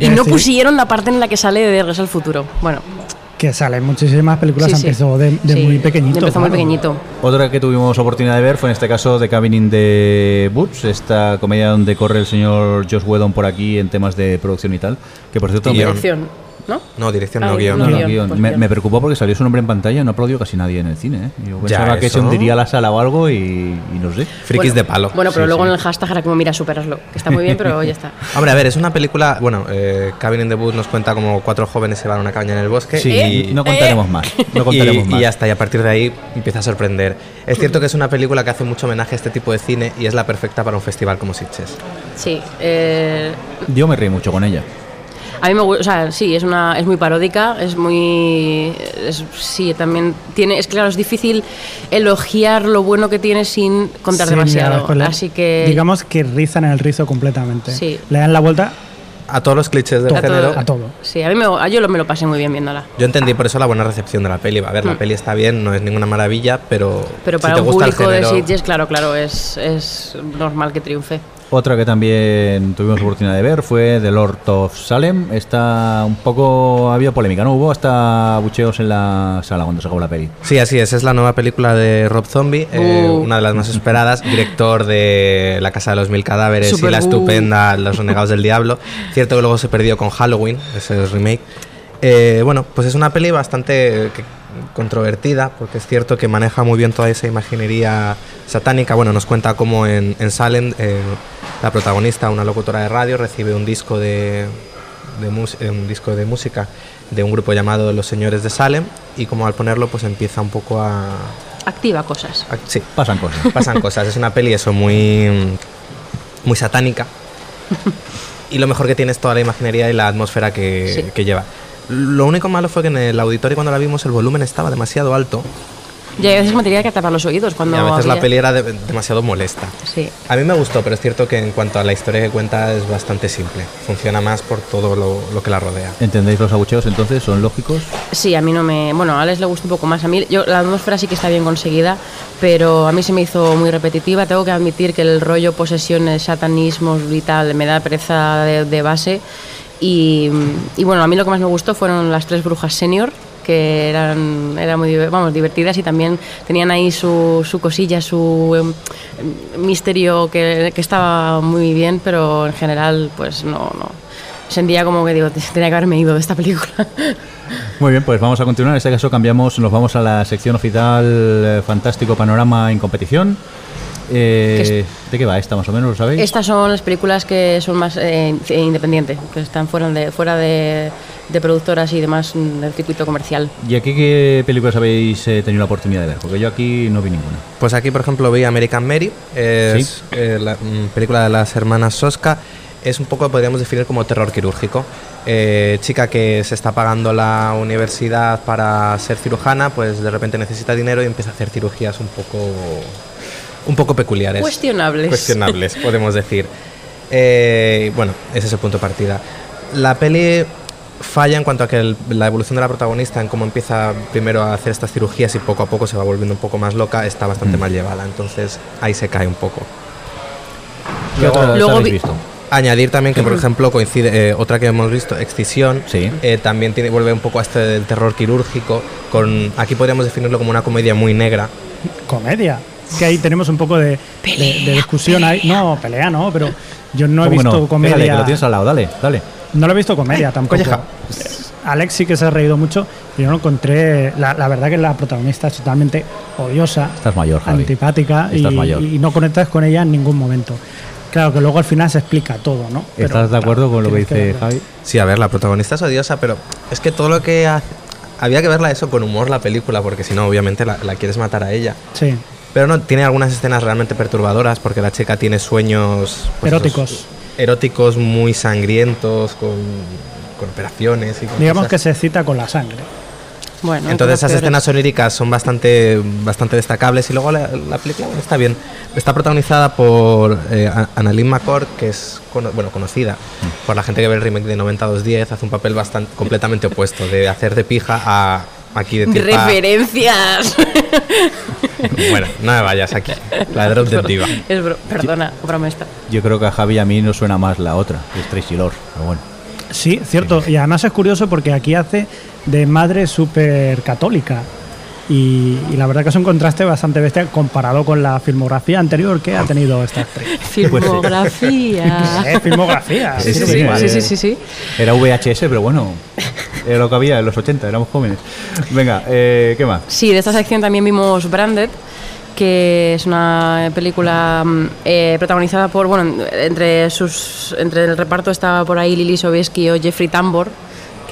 Y no pusieron la parte en la que sale de Regreso al Futuro. Bueno, Que salen muchísimas películas, sí, sí. empezó de, de Sí, muy pequeñito. Empezó muy pequeñito. Otra que tuvimos oportunidad de ver fue en este caso The Cabin in the Woods, esta comedia donde corre el señor Josh Whedon por aquí en temas de producción y tal. Que por cierto, Y me, guion. Dirección, ¿no? No, dirección Ah, no, guion. no, no, guion, guion. pues Me- preocupó porque salió su nombre en pantalla y no aplaudió casi nadie en el cine. ¿eh? Yo Ya, pensaba que se hundiría la sala o algo y, y no sé. Frikis Bueno, de palo. Bueno, pero Sí, luego sí. en el hashtag era como, mira, superaslo. Que está muy bien, pero ya está. (laughs) Hombre, a ver, es una película, bueno, eh, Cabin in the Woods nos cuenta como cuatro jóvenes se van a una cabaña en el bosque Sí, y, no contaremos más. (laughs) No y, contaremos más. y ya está, y a partir de ahí empieza a sorprender. Es cierto que es una película que hace mucho homenaje a este tipo de cine y es la perfecta para un festival como Sitges. Sí. eh, Yo me reí mucho con ella. A mí me gusta, o sea, sí, es una es muy paródica, es muy es- sí, también tiene es claro, es difícil elogiar lo bueno que tiene sin contar Sí, demasiado. mira, Así que Digamos que rizan el rizo completamente. Sí. Le dan la vuelta A todos los clichés del a todo, género. a todo. Sí, a mí me, a yo lo- me lo pasé muy bien viéndola. Yo entendí por eso la buena recepción de la peli. A ver, la Mm. peli está bien, no es ninguna maravilla, pero, Pero si para te un gusta el público de género- Sitges, claro, claro, es, es normal que triunfe. Otra que también tuvimos oportunidad de ver fue The Lord of Salem. Está un poco. Había polémica, ¿no? Hubo hasta bucheos en la sala cuando se acabó la peli. Sí, así es, es la nueva película de Rob Zombie, eh, Uh. una de las más esperadas, director de La Casa de los Mil Cadáveres Super y la uh. estupenda Los Renegados del Diablo. Cierto que luego se perdió con Halloween, ese remake. Eh, bueno, pues es una peli bastante controvertida, porque es cierto que maneja muy bien toda esa imaginería satánica. Bueno, nos cuenta cómo en, en Salem eh, la protagonista, una locutora de radio, recibe un disco de, de mus- eh, un disco de música de un grupo llamado Los Señores de Salem y como al ponerlo pues empieza un poco a... Activa cosas. a- sí, Pasan cosas. (laughs) pasan cosas. Es una peli eso muy, muy satánica. (laughs) Y lo mejor que tiene es toda la imaginería y la atmósfera que, Sí. que lleva. Lo único malo fue que en el auditorio cuando la vimos el volumen estaba demasiado alto Y a veces me tenía que tapar los oídos y cuando a veces la había- peli era de- demasiado molesta. Sí. A mí me gustó, pero es cierto que en cuanto a la historia que cuenta es bastante simple. Funciona más por todo lo, lo que la rodea. ¿Entendéis los abucheos entonces? ¿Son lógicos? Sí, a mí no me. Bueno, a Alex le gusta un poco más. A mí, yo, la atmósfera sí que está bien conseguida, pero a mí se me hizo muy repetitiva. Tengo que admitir que el rollo posesiones, satanismos y tal me da pereza de, de base. Y, bueno, a mí lo que más me gustó fueron las tres brujas senior que eran, eran muy vamos, divertidas y también tenían ahí su, su cosilla, su em, misterio que, que estaba muy bien, pero en general pues no, no. Sentía como que digo, tenía que haberme ido de esta película. (laughs) Muy bien, pues vamos a continuar. En este caso cambiamos, nos vamos a la sección oficial eh, Fantástico Panorama en competición. Eh, ¿De qué va esta más o menos? ¿Lo sabéis? Estas son las películas que son más eh, independientes, que están fuera de fuera de, de productoras y demás mm, del circuito comercial. ¿Y aquí qué películas habéis eh, tenido la oportunidad de ver? Porque yo aquí no vi ninguna. Pues aquí, por ejemplo, vi American Mary, es eh, la mm, película de las hermanas Soska. Es un poco, podríamos definir como terror quirúrgico. Eh, chica que se está pagando la universidad para ser cirujana, pues de repente necesita dinero y empieza a hacer cirugías un poco, un poco peculiares. Cuestionables. Cuestionables, (laughs) podemos decir. Eh, bueno, ese es el punto de partida. La peli falla en cuanto a que el- la evolución de la protagonista, en cómo empieza primero a hacer estas cirugías y poco a poco se va volviendo un poco más loca, está bastante Mm. mal llevada. Entonces ahí se cae un poco. ¿Qué Luego- luego visto? Añadir también que, por ejemplo, coincide eh, otra que hemos visto, Excisión, Sí. eh, también tiene, vuelve un poco a este del terror quirúrgico. Con, aquí podríamos definirlo como una comedia muy negra. Comedia. Que ahí tenemos un poco de, de- de discusión. Ahí. No, pelea no, pero Yo no he ¿Cómo que visto no? comedia. Pégale, que lo tienes al lado, dale, dale. No lo he visto comedia tampoco. colleja. Alex sí que se ha reído mucho. y Yo no encontré. La, la verdad que la protagonista es totalmente odiosa, Estás mayor, Javi. antipática y, Estás mayor. y no conectas con ella en ningún momento. Claro que luego al final se explica todo, ¿no? Pero, ¿Estás de claro, acuerdo con lo que dice verlo. Javi? Sí, a ver, la protagonista es odiosa, pero es que todo lo que hace... Había que verla eso con humor la película, porque si no, obviamente la, la quieres matar a ella. Sí, Pero no, tiene algunas escenas realmente perturbadoras, porque la chica tiene sueños... pues, Eróticos. esos- eróticos muy sangrientos, con, con operaciones y con digamos cosas. que se cita con la sangre. Bueno, Entonces esas peores. escenas oníricas son bastante, bastante destacables y luego la, la película bueno, está bien. Está protagonizada por eh, Annalyn McCord, que es cono- bueno, conocida por la gente que ve el remake de 9210, hace un papel bastante completamente opuesto, de hacer de pija a aquí de tipa. Referencias. (laughs) Bueno, no me vayas aquí. La Drop Diva. Es bro- perdona, broma esta. Yo creo que a Javi y a mí nos suena más la otra, que es Tracy Lord. Pero bueno. Sí, cierto. Y además es curioso porque aquí hace de madre súper católica. Y, y la verdad que es un contraste bastante bestia comparado con la filmografía anterior que ha tenido esta actriz. (laughs) Filmografía. (laughs) Eh, filmografía. Sí, Sí, sí, sí, sí, sí, sí, sí, sí. Era VHS, pero bueno, era lo que había en los 80, éramos jóvenes. Venga, eh, ¿qué más? Sí, de esta sección también vimos Branded, que es una película mm, eh, protagonizada por, bueno, entre sus entre el reparto estaba por ahí Lily Sobieski o Jeffrey Tambor,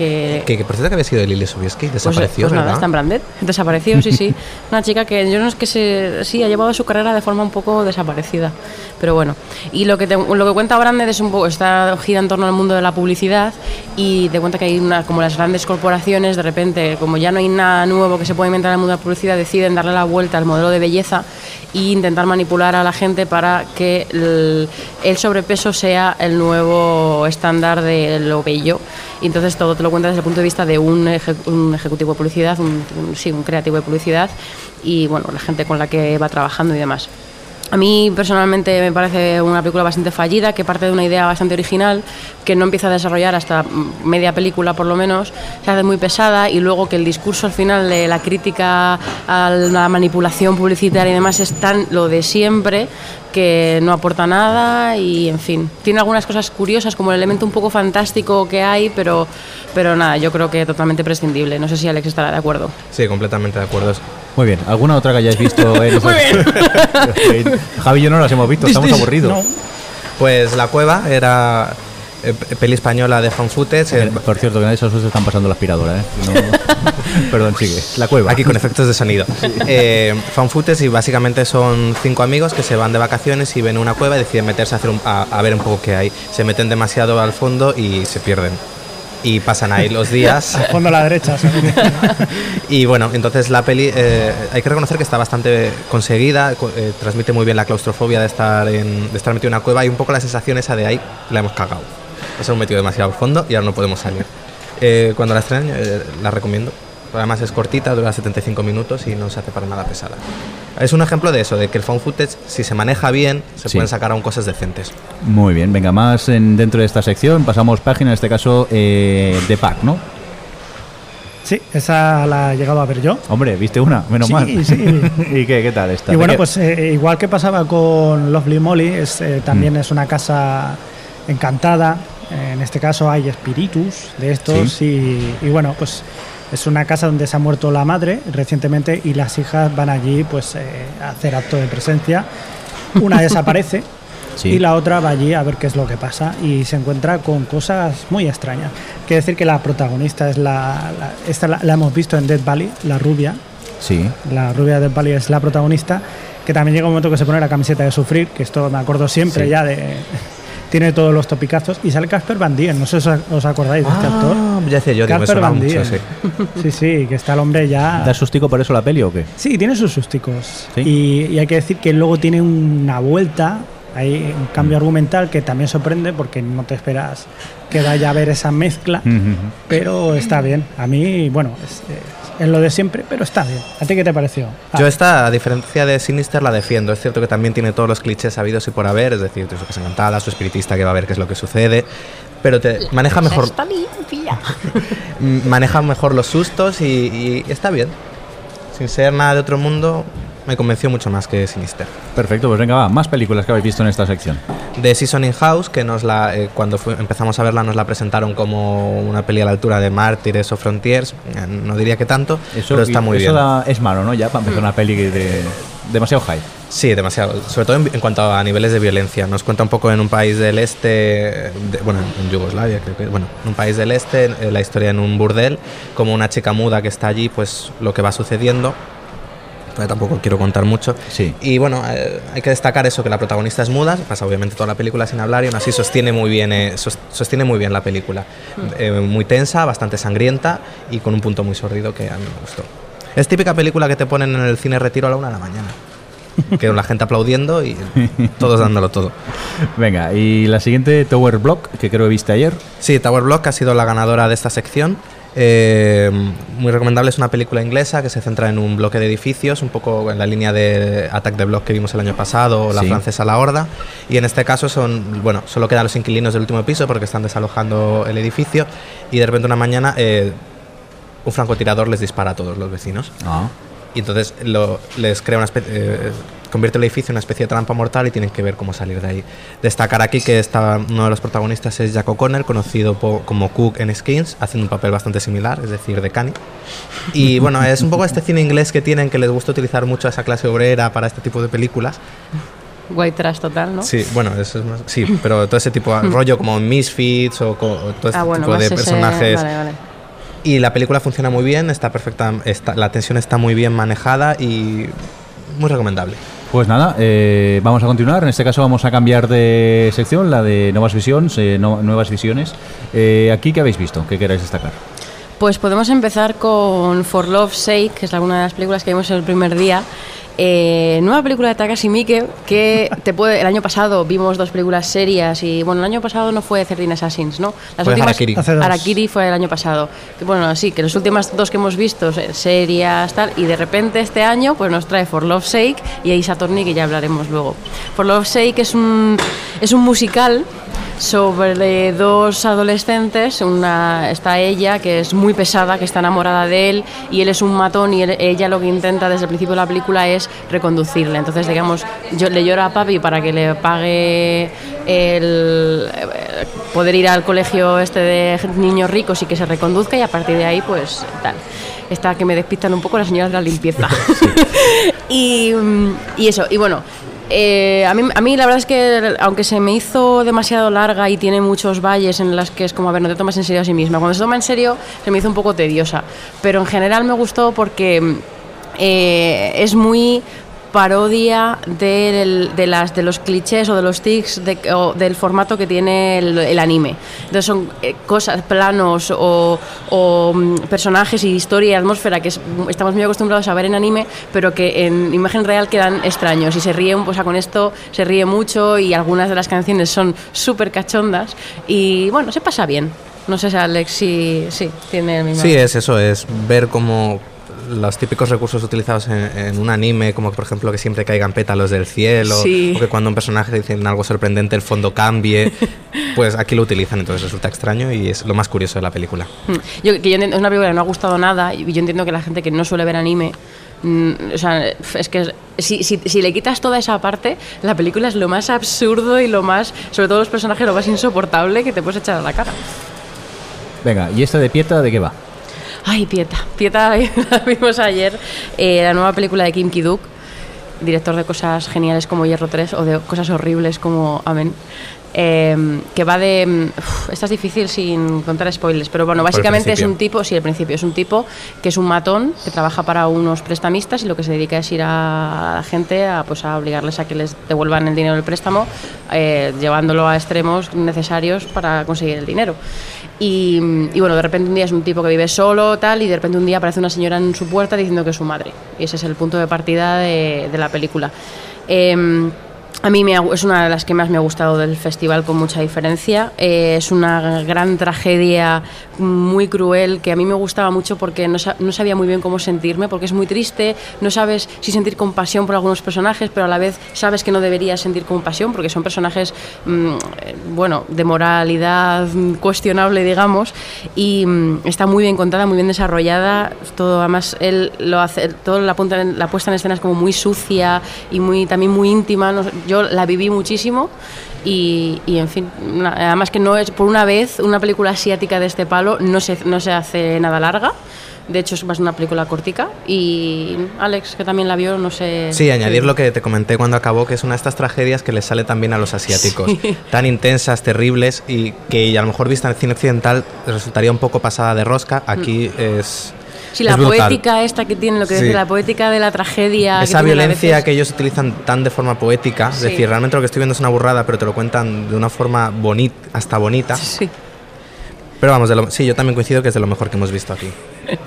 que Que, que por cierto que había sido de Lily Sobieski, pues, desapareció, pues nada, ¿verdad? en Branded, desapareció, sí, sí. Una chica que yo no es que se, sí, ha llevado su carrera de forma un poco desaparecida, pero bueno. Y lo que, te- lo que cuenta Branded es un poco, está gira en torno al mundo de la publicidad y te cuenta que hay una, como las grandes corporaciones, de repente, como ya no hay nada nuevo que se pueda inventar en el mundo de la publicidad, deciden darle la vuelta al modelo de belleza e intentar manipular a la gente para que el, el sobrepeso sea el nuevo estándar de lo bello. Y entonces todo te lo cuenta desde el punto de vista de un, eje- un ejecutivo de publicidad, un, un- sí, un creativo de publicidad y bueno, la gente con la que va trabajando y demás. A mí personalmente me parece una película bastante fallida, que parte de una idea bastante original, que no empieza a desarrollar hasta media película por lo menos, se hace muy pesada y luego que el discurso al final de la crítica a la manipulación publicitaria y demás es tan lo de siempre que no aporta nada y en fin, tiene algunas cosas curiosas como el elemento un poco fantástico que hay, pero, pero nada, yo creo que totalmente prescindible. No sé si Alex estará de acuerdo. Sí, completamente de acuerdo. Muy bien, ¿alguna otra que hayáis visto (laughs) en Muy bien. (laughs) Javi y yo no las hemos visto, estamos aburridos. No, (laughs) Pues La Cueva era eh, peli española de fan footage. Eh, Por cierto, que nadie se asuste, están pasando la aspiradora, ¿eh? No- (laughs) Perdón, sigue. La cueva. Aquí con efectos de sonido. Eh, fan footage y básicamente son cinco amigos que se van de vacaciones y ven una cueva y deciden meterse a, hacer un- a, a ver un poco qué hay. Se meten demasiado al fondo y se pierden. Y pasan ahí los días. (laughs) al fondo a la derecha. ¿sabes? (laughs) Y bueno, entonces la peli eh, hay que reconocer que está bastante conseguida, co- eh, transmite muy bien la claustrofobia de estar, en, de estar metido en una cueva y un poco la sensación esa de ahí la hemos cagado. Nos hemos metido demasiado al fondo y ahora no podemos salir. Eh, cuando la estrenen eh, la recomiendo. Además es cortita, dura 75 minutos y no se hace para nada pesada. Es un ejemplo de eso, de que el found footage, si se maneja bien, se Sí. pueden sacar aún cosas decentes. Muy bien, venga, más en- dentro de esta sección. Pasamos página, en este caso, eh, de Pack, ¿no? Sí, esa la he llegado a ver yo. Hombre, viste una, menos Sí, mal. sí. (laughs) ¿Y qué, qué tal está? Y bueno, ¿De qué- pues eh, igual que pasaba con Lovely Molly, es, eh, también es una casa encantada. En este caso hay espíritus de estos y, y bueno, pues es una casa donde se ha muerto la madre recientemente y las hijas van allí pues eh, a hacer acto de presencia. Una (laughs) desaparece Sí. y la otra va allí a ver qué es lo que pasa y se encuentra con cosas muy extrañas. Quiere decir que la protagonista es la, la- esta la, la hemos visto en Dead Valley, la rubia, Sí. la rubia de Pali es la protagonista, que también llega un momento que se pone la camiseta de sufrir, que esto me acuerdo siempre Sí. ya de... Tiene todos los topicazos. Y sale Casper Van Dien, no sé si os, acordáis de este actor. Ah, ya decía yo, Casper Van mucho, sí. (laughs) Sí, sí, que está el hombre ya... ¿Da sustico por eso la peli o qué? Sí, tiene sus susticos. ¿Sí? Y, y hay que decir que luego tiene una vuelta, hay un cambio argumental que también sorprende porque no te esperas que vaya a haber esa mezcla, pero está bien. A mí, bueno, es, es- es lo de siempre, pero está bien. ¿A ti qué te pareció? Ah, Yo esta, a diferencia de Sinister, la defiendo. Es cierto que también tiene todos los clichés habidos y por haber, es decir, eso que se encantada, su espiritista que va a ver qué es lo que sucede, pero te maneja mejor, Está limpia. (laughs) maneja mejor los sustos y, y está bien. Sin ser nada de otro mundo, me convenció mucho más que Sinister. Perfecto, pues venga, va. Más películas que habéis visto en esta sección. de Seasoning House, que nos la, eh, cuando empezamos a verla nos la presentaron como una peli a la altura de Mártires o Frontiers. Eh, no diría que tanto, Eso, pero está muy eso bien. da- es malo, ¿no? Ya para empezar una peli de demasiado hype. Sí, demasiado. Sobre todo en, en cuanto a niveles de violencia. Nos cuenta un poco en un país del este, de- bueno, en Yugoslavia creo que, bueno, en un país del este, eh, la historia en un burdel, como una chica muda que está allí, pues lo que va sucediendo. Pero tampoco quiero contar mucho. Sí. Y bueno, eh, hay que destacar eso, que la protagonista es muda, pasa obviamente toda la película sin hablar y aún así sostiene muy bien, eh, sos- sostiene muy bien la película. Eh, muy tensa, bastante sangrienta y con un punto muy sordido que a mí me gustó. Es típica película que te ponen en el cine retiro a la una de la mañana. (laughs) Que la gente aplaudiendo y todos dándolo todo. Venga, y la siguiente, Tower Block, que creo que viste ayer. Sí, Tower Block ha sido la ganadora de esta sección. Eh, muy recomendable, es una película inglesa que se centra en un bloque de edificios, un poco en la línea de Attack the Block que vimos el año pasado, o la Sí. francesa La Horda. Y en este caso son, bueno, solo quedan los inquilinos del último piso porque están desalojando el edificio. Y de repente una mañana eh, un francotirador les dispara a todos los vecinos. Ah. Y entonces lo- les crea una especie, eh, convierte el edificio en una especie de trampa mortal y tienen que ver cómo salir de ahí. Destacar aquí que está, uno de los protagonistas es Jack O'Connor, conocido po- como Cook en Skins, haciendo un papel bastante similar, es decir, de Cani. Y (laughs) bueno, es un poco este cine inglés que tienen, que les gusta utilizar mucho a esa clase obrera para este tipo de películas. White trash total, ¿no? Sí, bueno, eso es más- sí, pero todo ese tipo de (laughs) rollo como Misfits o, o todo este ah, bueno, tipo de ese- personajes. Vale, vale. Y la película funciona muy bien, está perfecta, está, la tensión está muy bien manejada y muy recomendable. Pues nada, eh, vamos a continuar. En este caso vamos a cambiar de sección, la de Nuevas Visiones, eh, no- Nuevas Visiones. Eh, ¿Aquí qué habéis visto? ¿Qué queráis destacar? Pues podemos empezar con For Love's Sake, que es una de las películas que vimos el primer día. Eh, nueva película de Takashi Miike que te puede el año pasado vimos dos películas serias y bueno el año pasado no fue 13 Assassins no las Fue Harakiri. Dos. Harakiri fue el año pasado que bueno sí que las últimas dos que hemos visto se- serias tal y de repente este año pues nos trae For Love's Sake y Ace Attorney que ya hablaremos luego For Love's Sake es un es un musical sobre dos adolescentes. Una está ella que es muy pesada, que está enamorada de él y él es un matón y él- ella lo que intenta desde el principio de la película es reconducirle. Entonces, digamos, yo, le llora a papi para que le pague el eh, poder ir al colegio este de niños ricos y que se reconduzca y a partir de ahí, pues tal. Está que me despistan un poco las señoras de la limpieza. (laughs) (laughs) y, y eso, y bueno, eh, a, mí, a mí la verdad es que aunque se me hizo demasiado larga y tiene muchos valles en las que es como, a ver, no te tomas en serio a sí misma. Cuando se toma en serio se me hizo un poco tediosa. Pero en general me gustó porque eh, es muy parodia de, las, de los clichés o de los tics del formato que tiene el, anime. Entonces son eh, cosas, planos o, mm, personajes y historia y atmósfera que es- estamos muy acostumbrados a ver en anime, pero que en imagen real quedan extraños y se ríen, o sea, con esto se ríe mucho y algunas de las canciones son súper cachondas y bueno, se pasa bien. No sé si Alex si, sí, tiene el mismo... Sí, es eso, es ver cómo los típicos recursos utilizados en, en un anime, como por ejemplo que siempre caigan pétalos del cielo, Sí. o que cuando un personaje dice algo sorprendente el fondo cambie, (laughs) pues aquí lo utilizan, entonces resulta extraño y es lo más curioso de la película. Mm. Yo, que yo entiendo- es una película que no ha gustado nada y yo entiendo que la gente que no suele ver anime, mm, o sea, es que si, si, si le quitas toda esa parte, la película es lo más absurdo y lo más, sobre todo los personajes, lo más insoportable que te puedes echar a la cara. Venga, ¿y esta de Pieta de qué va? Ay, Pieta. Pieta (laughs) la vimos ayer, eh, la nueva película de Kim Ki-duk, director de cosas geniales como Hierro 3 o de cosas horribles como Amén. eh, que va de... uf, esta es difícil sin contar spoilers, pero bueno, básicamente es un tipo, sí, al principio, es un tipo que es un matón que trabaja para unos prestamistas y lo que se dedica es ir a la gente a, pues, a obligarles a que les devuelvan el dinero del préstamo, eh, llevándolo a extremos necesarios para conseguir el dinero. Y, bueno, de repente un día es un tipo que vive solo, tal, y de repente un día aparece una señora en su puerta diciendo que es su madre. Y ese es el punto de partida de, de la película. Em, a mí me es una de las que más me ha gustado del festival con mucha diferencia. Eh, es una gran tragedia muy cruel que a mí me gustaba mucho porque no, no sabía muy bien cómo sentirme, porque es muy triste, no sabes si sentir compasión por algunos personajes, pero a la vez sabes que no deberías sentir compasión porque son personajes, mm, eh, bueno, de moralidad cuestionable, digamos, y mm, está muy bien contada, muy bien desarrollada. Todo, además, él lo hace, todo la, puesta en escena es como muy sucia y muy, también muy íntima. Yo la viví muchísimo Y, y, en fin, además que no es por una vez una película asiática de este palo no se, no se hace nada larga. De hecho, es más una película cortica. Y Alex, que también la vio, no sé. Sí, añadir lo que te comenté cuando acabó, que es una de estas tragedias que les sale también a los asiáticos. Sí. (laughs) Tan intensas, terribles y que a lo mejor vista en el cine occidental resultaría un poco pasada de rosca. Aquí es. Sí, la es poética esta que tiene, lo que Sí. la poética de la tragedia. Esa violencia veces. que ellos utilizan tan de forma poética, es decir, realmente lo que estoy viendo es una burrada, pero te lo cuentan de una forma bonita, hasta bonita. Sí. Pero vamos, de lo- sí, yo también coincido que es de lo mejor que hemos visto aquí. (laughs)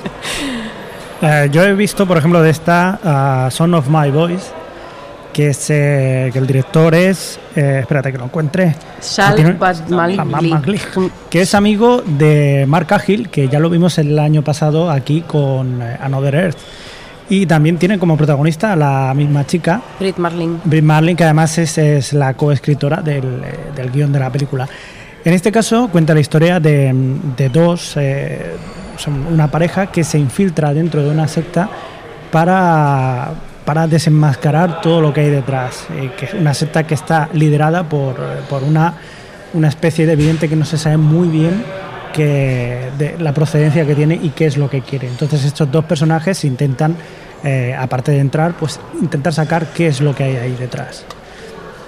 Eh, yo he visto, por ejemplo, de esta ah, Son of My Voice, que, es, eh, que el director es. eh, espérate que lo encuentre. Bam- Magli, que es amigo de Mark Cahill, que ya lo vimos el año pasado aquí con eh, Another Earth. Y también tiene como protagonista a la misma chica, Brit Marling. Brit Marlin, que además es, es la coescritora del, del guion de la película. En este caso cuenta la historia de, de dos, eh, son una pareja que se infiltra dentro de una secta para, para desenmascarar todo lo que hay detrás. eh, que es una secta que está liderada por, por una, una especie de evidente que no se sabe muy bien que de la procedencia que tiene y qué es lo que quiere. Entonces estos dos personajes intentan, eh, aparte de entrar, pues intentar sacar qué es lo que hay ahí detrás.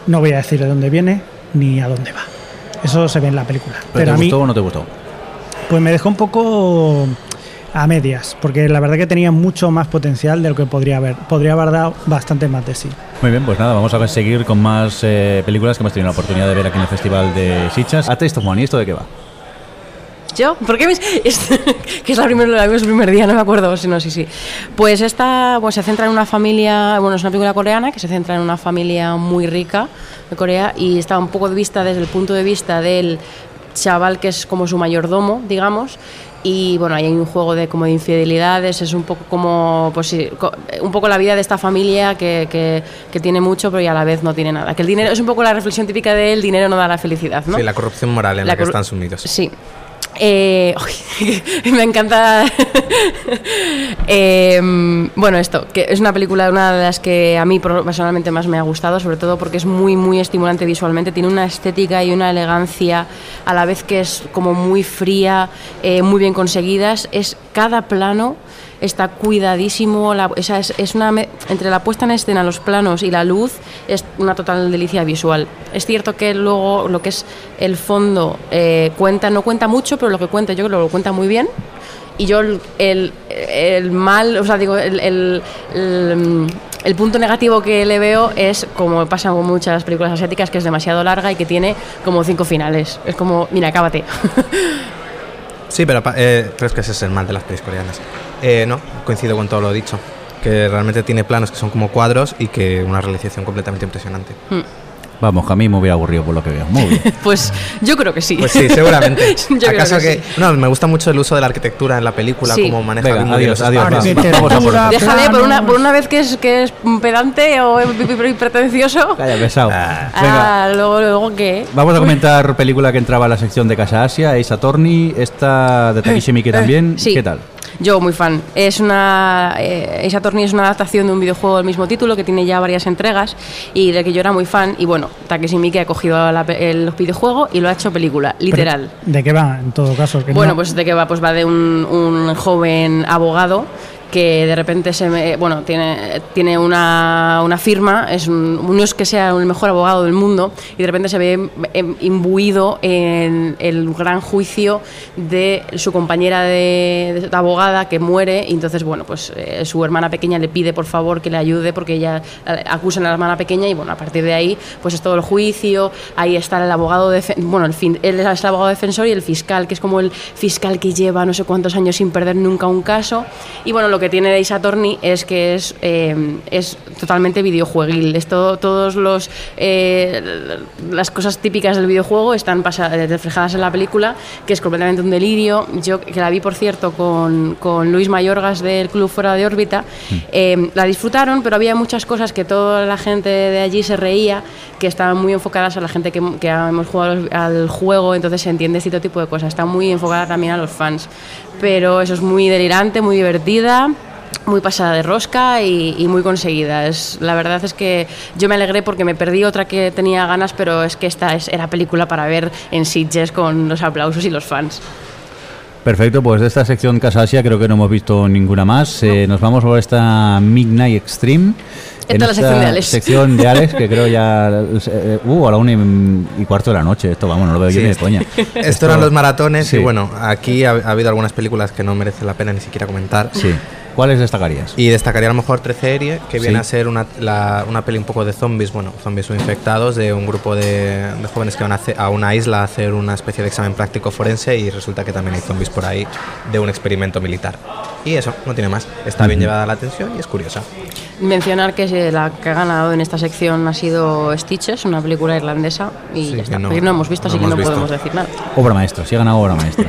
No voy a decir de dónde viene ni a dónde va. Eso se ve en la película. ¿Pero Pero te a mí, gustó o no te gustó? pues me dejó un poco a medias, porque la verdad que tenía mucho más potencial de lo que podría haber. Podría haber dado bastante más de sí. Muy bien, pues nada, vamos a seguir con más eh, películas que hemos tenido la oportunidad de ver aquí en el Festival de Sitges. A Taste of Money, ¿esto de qué va? ¿Yo? ¿Por qué me.? (laughs) es- que es la primera, el primer día, no me acuerdo. Si no, sí, sí. Pues esta pues, se centra en una familia. Bueno, es una película coreana que se centra en una familia muy rica de Corea y está un poco vista desde el punto de vista del chaval que es como su mayordomo, digamos. Y bueno, ahí hay un juego de como de infidelidades, es un poco como, pues sí, un poco la vida de esta familia que, que, que tiene mucho pero y a la vez no tiene nada. Que el dinero, es un poco la reflexión típica de el dinero no da la felicidad, ¿no? Sí, la corrupción moral en la, que corru- están sumidos. Sí. Eh, (laughs) (laughs) me encanta. (laughs) Eh, bueno, esto, que es una película, una de las que a mí personalmente más me ha gustado, sobre todo porque es muy, muy estimulante visualmente. Tiene una estética y una elegancia, a la vez que es como muy fría, eh, muy bien conseguidas. Es cada plano está cuidadísimo, sea, es, es una entre la puesta en escena, los planos y la luz, es una total delicia visual. Es cierto que luego lo que es el fondo eh, cuenta, no cuenta mucho, pero lo que cuenta yo creo lo cuenta muy bien. Y yo el, el, mal, o sea, digo, el, el- el punto negativo que le veo es, como pasa con muchas películas asiáticas, que es demasiado larga y que tiene como cinco finales. Es como, mira, cábate. (laughs) Sí, pero, eh, es que ese es el mal de las pelis coreanas. Eh, no, coincido con todo lo dicho. Que realmente tiene planos que son como cuadros y que una realización completamente impresionante. Vamos, que a mí me hubiera aburrido por lo que veo. Muy bien. (laughs) Pues yo creo que sí. Pues sí, seguramente. (laughs) Yo creo ¿Acaso que que, sí. No, me gusta mucho el uso de la arquitectura en la película, Sí. cómo maneja Venga, adiós, adiós, va- vamos a por Arquitectura, Déjale, por una, por una vez que es, que es pedante o (laughs) pretencioso. Calla, pesado. Venga. Ah, luego, luego qué. Vamos a comentar película que entraba a la sección de Casa Asia, Ace Attorney, esta de Takeshi Miike también. sí. ¿Qué tal? Yo muy fan. Es una eh, Ace Attorney es una adaptación de un videojuego del mismo título que tiene ya varias entregas y del que yo era muy fan y bueno, Takeshi Miike ha cogido la el videojuego y lo ha hecho película, literal. Pero, ¿De qué va, en todo caso? Que Bueno, no- pues de qué va, pues va de un, un joven abogado que de repente se me- bueno tiene tiene una, una firma es un, no es que sea el mejor abogado del mundo y de repente se ve em, imbuido en el gran juicio de su compañera de, de abogada que muere entonces bueno pues eh, su hermana pequeña le pide por favor que le ayude porque ella eh, acusan a la hermana pequeña y bueno a partir de ahí pues es todo el juicio ahí está el abogado defe- bueno el fin él es el abogado defensor y el fiscal que es como el fiscal que lleva no sé cuántos años sin perder nunca un caso y bueno que tiene de Ace Attorney es que es eh, es totalmente videojueguil. Esto todos los eh, las cosas típicas del videojuego están eh, reflejadas en la película que es completamente un delirio. Yo que la vi por cierto con, con Luis Mayorgas del Club Fuera de órbita eh, la disfrutaron pero había muchas cosas que toda la gente de allí se reía que estaban muy enfocadas a la gente que, que hemos jugado al- juego entonces se entiende este tipo de cosas. Está muy enfocada también a los fans pero eso es muy delirante muy divertida muy pasada de rosca y, y muy conseguida. Es, la verdad es que yo me alegré porque me perdí otra que tenía ganas, pero es que esta es, era película para ver en Sitges con los aplausos y los fans. Perfecto, pues de esta sección Casa Asia creo que no hemos visto ninguna más. Eh, nos vamos por esta Midnight Extreme. Esta es la sección de Alex. sección de Alex, que creo ya. (laughs) eh, uh, a la una y, y cuarto de la noche. Esto, vamos, no lo veo yo Sí, ni de coña. (laughs) Esto eran los maratones Sí. y bueno, aquí ha, ha habido algunas películas que no merece la pena ni siquiera comentar. Sí. ¿Cuáles destacarías? Y destacaría a lo mejor 13 que viene Sí. a ser una, la- una peli un poco de zombies, bueno, zombies o infectados, de un grupo de, de jóvenes que van a, a una isla a hacer una especie de examen práctico forense y resulta que también hay zombies por ahí de un experimento militar. Y eso, no tiene más. Está bien llevada la atención y es curiosa. Mencionar que la que ha ganado en esta sección ha sido Stitches, una película irlandesa, y Sí, ya que está. no- no hemos visto, no así que hemos no visto. podemos decir nada. Obra maestra, sí ha ganado obra maestra.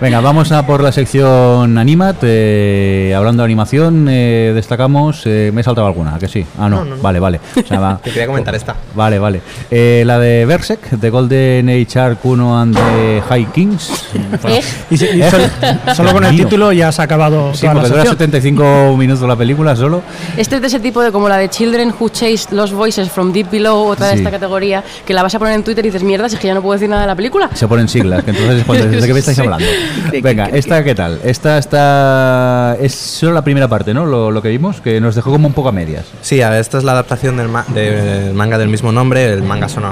Venga, vamos a por la sección Animat. eh, hablando de animación, eh, destacamos. eh, me he saltado alguna, ¿a que sí. Ah, no, No, no, no. vale, vale. O sea, va- (laughs) Te quería comentar esta. Vale, vale. Eh, la de Berserk, de Golden Age Arc Kuno and the High Kings. ¿Eh? Y, se- y sol- solo con el título ya se ha acabado Sí, toda la porque dura sección. 75 minutos la película solo. Este es de ese tipo de como la de Children Who Chase Lost Voices from Deep Below, otra de Sí. esta categoría, que la vas a poner en Twitter y dices, mierda, si es que ya no puedo decir nada de la película. Se ponen siglas, que entonces es cuando (laughs) dices, ¿de qué me estáis hablando? ¿De Venga, esta qué tal? Esta está es solo la primera parte, ¿no? Lo, lo que vimos, que nos dejó como un poco a medias. Sí, a ver, esta es la adaptación del, ma- del manga del mismo nombre. El manga son,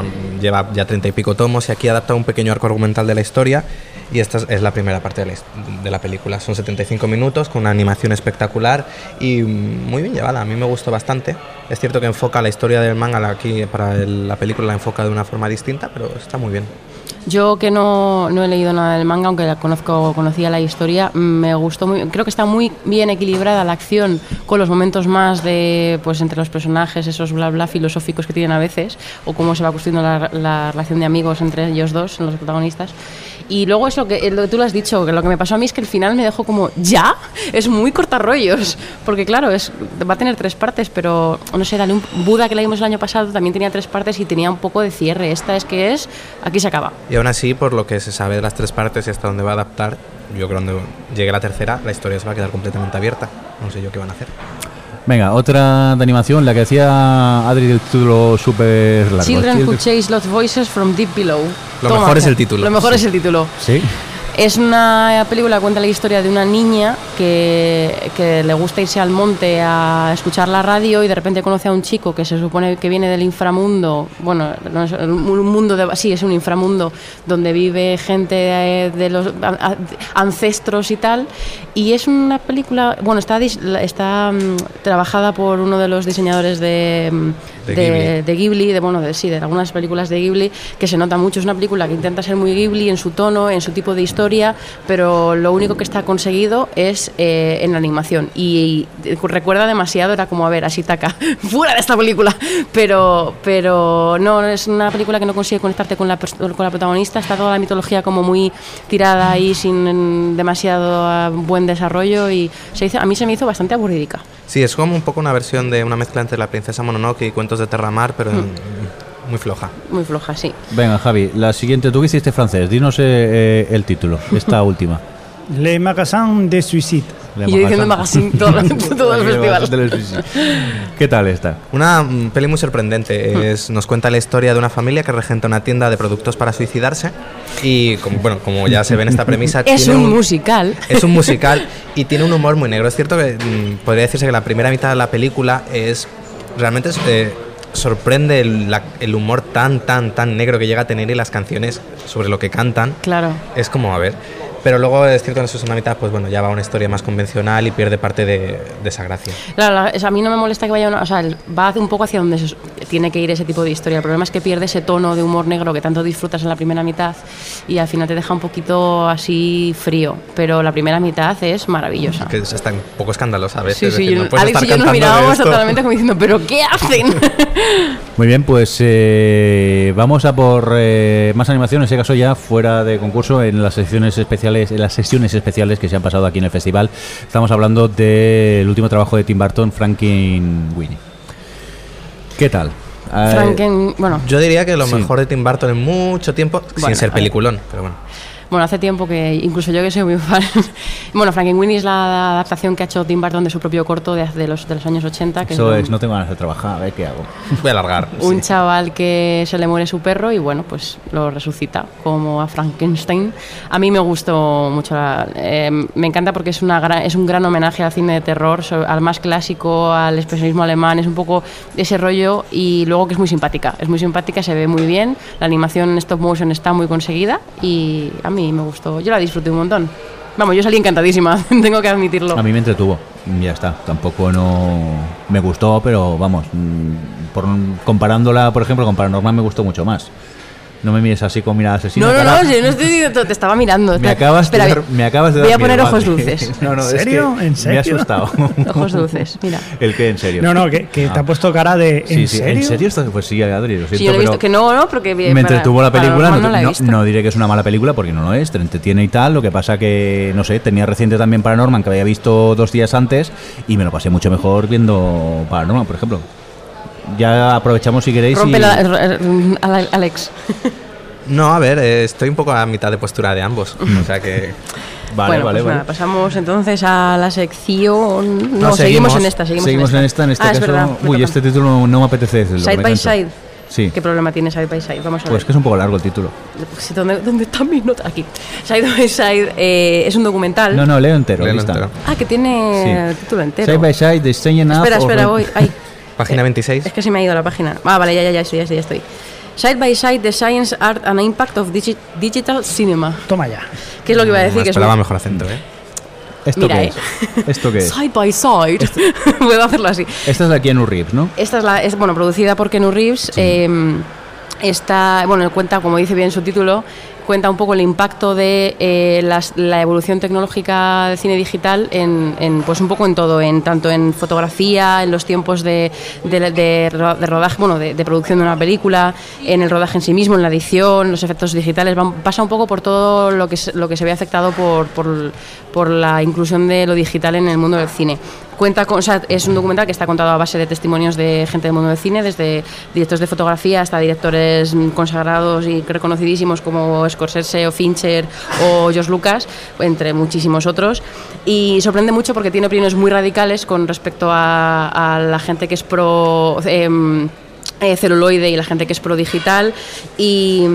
lleva ya treinta y pico tomos y aquí adapta un pequeño arco argumental de la historia. Y esta es, la primera parte de la, de la película. Son 75 minutos con una animación espectacular y muy bien llevada. A mí me gustó bastante. Es cierto que enfoca la historia del manga, aquí para el- la película la enfoca de una forma distinta, pero está muy bien. Yo que no, no he leído nada del manga, aunque la conozco, conocía la historia, me gustó muy, creo que está muy bien equilibrada la acción con los momentos más de, pues entre los personajes, esos bla bla filosóficos que tienen a veces, o cómo se va construyendo la, la relación de amigos entre ellos dos, los protagonistas. Y luego es lo que, lo que tú lo has dicho, que lo que me pasó a mí es que el final me dejó como, ¿ya? Es muy cortarrollos, porque claro, es, va a tener tres partes, pero no sé, dale un Buda que la vimos el año pasado también tenía tres partes y tenía un poco de cierre. Esta es que es, aquí se acaba. Y aún así, por lo que se sabe de las tres partes y hasta dónde va a adaptar, yo creo que cuando llegue la tercera, la historia se va a quedar completamente abierta. No sé yo qué van a hacer. Venga, otra de animación, la que decía Adri del título súper largo. Children Who Chase Lost Voices from Deep Below. Lo mejor es el título. Lo mejor Sí. es el título. Sí. Es una película que cuenta la historia de una niña que, le gusta irse al monte a escuchar la radio y de repente conoce a un chico que se supone que viene del inframundo. Bueno, no es un mundo de, sí, es un inframundo donde vive gente eh, de los ancestros y tal. Y es una película, bueno, está, está mm, trabajada por uno de los diseñadores de, mm, De de- Ghibli. de Ghibli, de bueno, de sí, de algunas películas de Ghibli, que se nota mucho. Es una película que intenta ser muy Ghibli en su tono, en su tipo de historia, pero lo único que está conseguido es eh, en la animación. Y, y recuerda demasiado, era como, a ver, así taca, (laughs) fuera de esta película. Pero, pero no, es una película que no consigue conectarte con la, con la protagonista. Está toda la mitología como muy tirada ahí sin demasiado ah, buen desarrollo y se hizo, a mí se me hizo bastante aburridica. Sí, es como un poco una versión de una mezcla entre la princesa Mononoke y cuentos de Terramar, pero en- muy floja. Muy floja, sí. Venga, Javi, la siguiente, tú que hiciste francés, dinos eh, eh, el título, esta (laughs) última. Le Magasin de Suicide. Le Y yo diciendo Magasin. magazine todo, (laughs) todo el festival. ¿Qué tal esta? Una mm, peli muy sorprendente. Es, nos cuenta la historia de una familia que regenta una tienda de productos para suicidarse. Y como, bueno, como ya se ve en esta premisa, (laughs) Es tiene un musical. Es un musical y tiene un humor muy negro. Es cierto que mm, podría decirse que la primera mitad de la película es realmente es, eh, sorprende el, la- el humor tan, tan, tan negro que llega a tener y las canciones sobre lo que cantan. Claro. Es como, a ver. Pero luego es cierto que en su segunda mitad, pues bueno, ya va a una historia más convencional y pierde parte de, de esa gracia. Claro, la- es- a mí no me molesta que vaya una, o sea, va un poco hacia donde se- tiene que ir ese tipo de historia. El problema es que pierde ese tono de humor negro que tanto disfrutas en la primera mitad y al final te deja un poquito así frío. Pero la primera mitad es maravillosa. Que es hasta un poco escandalosa a veces. Sí, es sí, decir, yo- no puedes Alex estar y yo nos mirábamos totalmente como diciendo, ¿pero qué hacen? (laughs) Muy bien, pues eh, vamos a por eh, más animación, en ese caso ya fuera de concurso, en las secciones especiales, en las sesiones especiales que se han pasado aquí en el festival. Estamos hablando del último trabajo de Tim Burton, Frankenweenie. ¿Qué tal? Eh, Franken, bueno, Yo diría que lo Sí. mejor de Tim Burton en mucho tiempo, Bueno, sin ser peliculón, pero bueno. Bueno, hace tiempo que incluso yo que soy muy (laughs) fan. bueno, Frankenweenie es la adaptación que ha hecho Tim Burton de su propio corto de, de los, de los años 80. Que Eso un- es, no tengo ganas de trabajar, a ver qué hago. Voy a alargar. (laughs) un sí. chaval que se le muere su perro y bueno, pues lo resucita como a Frankenstein. A mí me gustó mucho, la- eh, me encanta porque es, una gran- es un gran homenaje al cine de terror, al más clásico, al expresionismo alemán, es un poco ese rollo y luego que es muy simpática, es muy simpática, se ve muy bien, la animación en stop motion está muy conseguida y a mí me gustó, yo la disfruté un montón. Vamos, yo salí encantadísima, (laughs) tengo que admitirlo. A mí me entretuvo, ya está. Tampoco no me gustó, pero vamos, mm, por, comparándola, por ejemplo, con Paranormal me gustó mucho más. No me mires así con mirada asesina. No, no, cara. no, yo no estoy diciendo, te estaba mirando. Me acabas, Espera, de dar, me acabas de voy dar a poner miedo, ojos dulces. (laughs) No, no, ¿En es serio? que ¿En Me serio? ha asustado. (laughs) Ojos dulces, mira. ¿El qué? ¿En serio? No, no, que, que te Ah. ha puesto cara de. Sí, ¿En sí, serio? ¿En serio? estás- Pues sí, Adri, lo siento, Sí, yo no he visto pero que no, no, porque me para- entretuvo la película, no, no, la he no- no diré que es una mala película porque no lo es, te entretiene y tal, lo que pasa que, no sé, tenía reciente también Paranorman que había visto dos días antes y me lo pasé mucho mejor viendo Paranorman, por ejemplo. Ya aprovechamos si queréis Rompe y... la- Ale- Alex. (laughs) No, a ver, eh, estoy un poco a mitad de postura de ambos. o sea que. Vale, bueno, vale, pues vale. nada, pasamos entonces a la sección. No, No, seguimos, seguimos. en esta, seguimos, Seguimos en esta, en este Ah, es caso... verdad, me Uy, este título no, me apetece decirlo. Side me by canso. side. Sí, ¿Qué problema tiene Side by Side? Vamos a ver. pues que es un poco largo el título. Pues, ¿dónde, ¿Dónde está mi nota? Aquí. Side by Side eh, es un documental. No, no, leo entero. Lista. entero. Ah, que tiene Sí. el título entero. Side by side, the staying up espera, espera, voy. Ay, (laughs) Página Eh, 26. Es que se me ha ido la página. Ah, vale, ya, ya, ya estoy, ya estoy. Ya estoy. Side by Side, the Science, Art and Impact of digi- Digital Cinema. Toma ya. ¿Qué es lo que iba a decir? Me que es esperaba muy- mejor acento, ¿eh? ¿Esto Mira, qué eh. es? ¿Esto qué es? Side by Side. (laughs) Puedo hacerlo así. Esta es la Keanu Reeves, ¿no? Esta es la, es bueno, producida por Kenu Reeves. eh, está, bueno, cuenta, como dice bien su título, cuenta un poco el impacto de eh, las- la evolución tecnológica del cine digital en, en, pues un poco en todo, en tanto en fotografía, en los tiempos de, de- de ro- de rodaje, bueno, de, producción de una película, en el rodaje en sí mismo, en la edición, los efectos digitales, van- pasa un poco por todo lo que lo que se ve afectado por, por la inclusión de lo digital en el mundo del cine cuenta con, es un documental que está contado a base de testimonios de gente del mundo del cine, desde directores de fotografía hasta directores consagrados y reconocidísimos como Scorsese o Fincher o George Lucas, entre muchísimos otros. Y sorprende mucho porque tiene opiniones muy radicales con respecto a, a la gente que es pro... em, eh, celuloide y la gente que es pro digital y,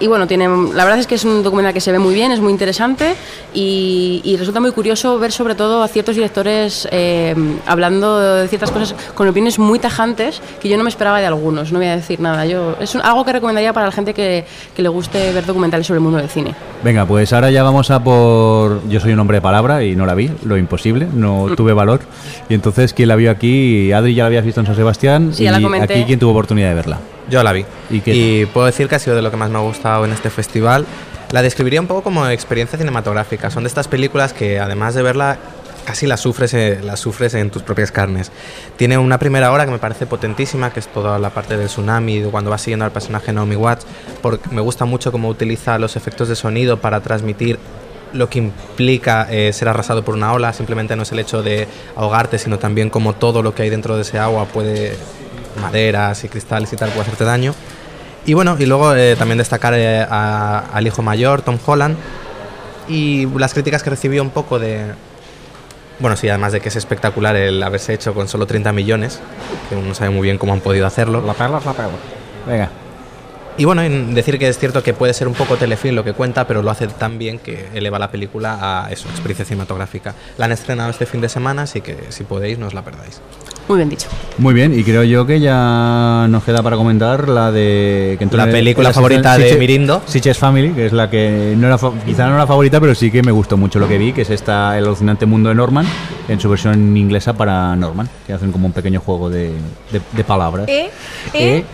y bueno tiene la verdad es que es un documental que se ve muy bien es muy interesante y, y resulta muy curioso ver sobre todo a ciertos directores eh, hablando de ciertas cosas con opiniones muy tajantes que yo no me esperaba de algunos no voy a decir nada yo es un- algo que recomendaría para la gente que, que le guste ver documentales sobre el mundo del cine Venga, pues ahora ya vamos a por... Yo soy un hombre de palabra y no la vi, lo imposible, no (laughs) tuve valor. Y entonces, ¿quién la vio aquí? Adri ya la habías visto en San Sebastián. Sí, y ya la comenté. aquí, ¿quién tuvo oportunidad de verla? Yo la vi. ¿Y? Y puedo decir que ha sido de lo que más me ha gustado en este festival. La describiría un poco como experiencia cinematográfica. Son de estas películas que además de verla casi las sufres, eh, las sufres en tus propias carnes. Tiene una primera hora que me parece potentísima, que es toda la parte del tsunami, cuando va siguiendo al personaje Naomi Watts, porque me gusta mucho cómo utiliza los efectos de sonido para transmitir lo que implica eh, ser arrasado por una ola, simplemente no es el hecho de ahogarte, sino también como todo lo que hay dentro de ese agua puede, maderas y cristales y tal, puede hacerte daño. Y bueno, y luego eh, también destacar eh, a- al hijo mayor, Tom Holland, y las críticas que recibió un poco de... Bueno, sí, además de que es espectacular el haberse hecho con solo 30 millones, que uno no sabe muy bien cómo han podido hacerlo. La perla es la perla. Venga. Y bueno, en decir que es cierto que puede ser un poco telefilm lo que cuenta, pero lo hace tan bien que eleva la película a eso, experiencia cinematográfica. La han estrenado este fin de semana, así que si podéis, no os la perdáis. muy bien dicho Muy bien, y creo yo que ya nos queda para comentar la de... que La película la favorita de Sitges- Mirindo. Sitges Family, que es la que no era quizá no la favorita, pero sí que me gustó mucho lo que vi, que es esta El alucinante mundo de Norman, en su versión inglesa para Norman, que hacen como un pequeño juego de, de- de palabras. ¿Eh? Eh,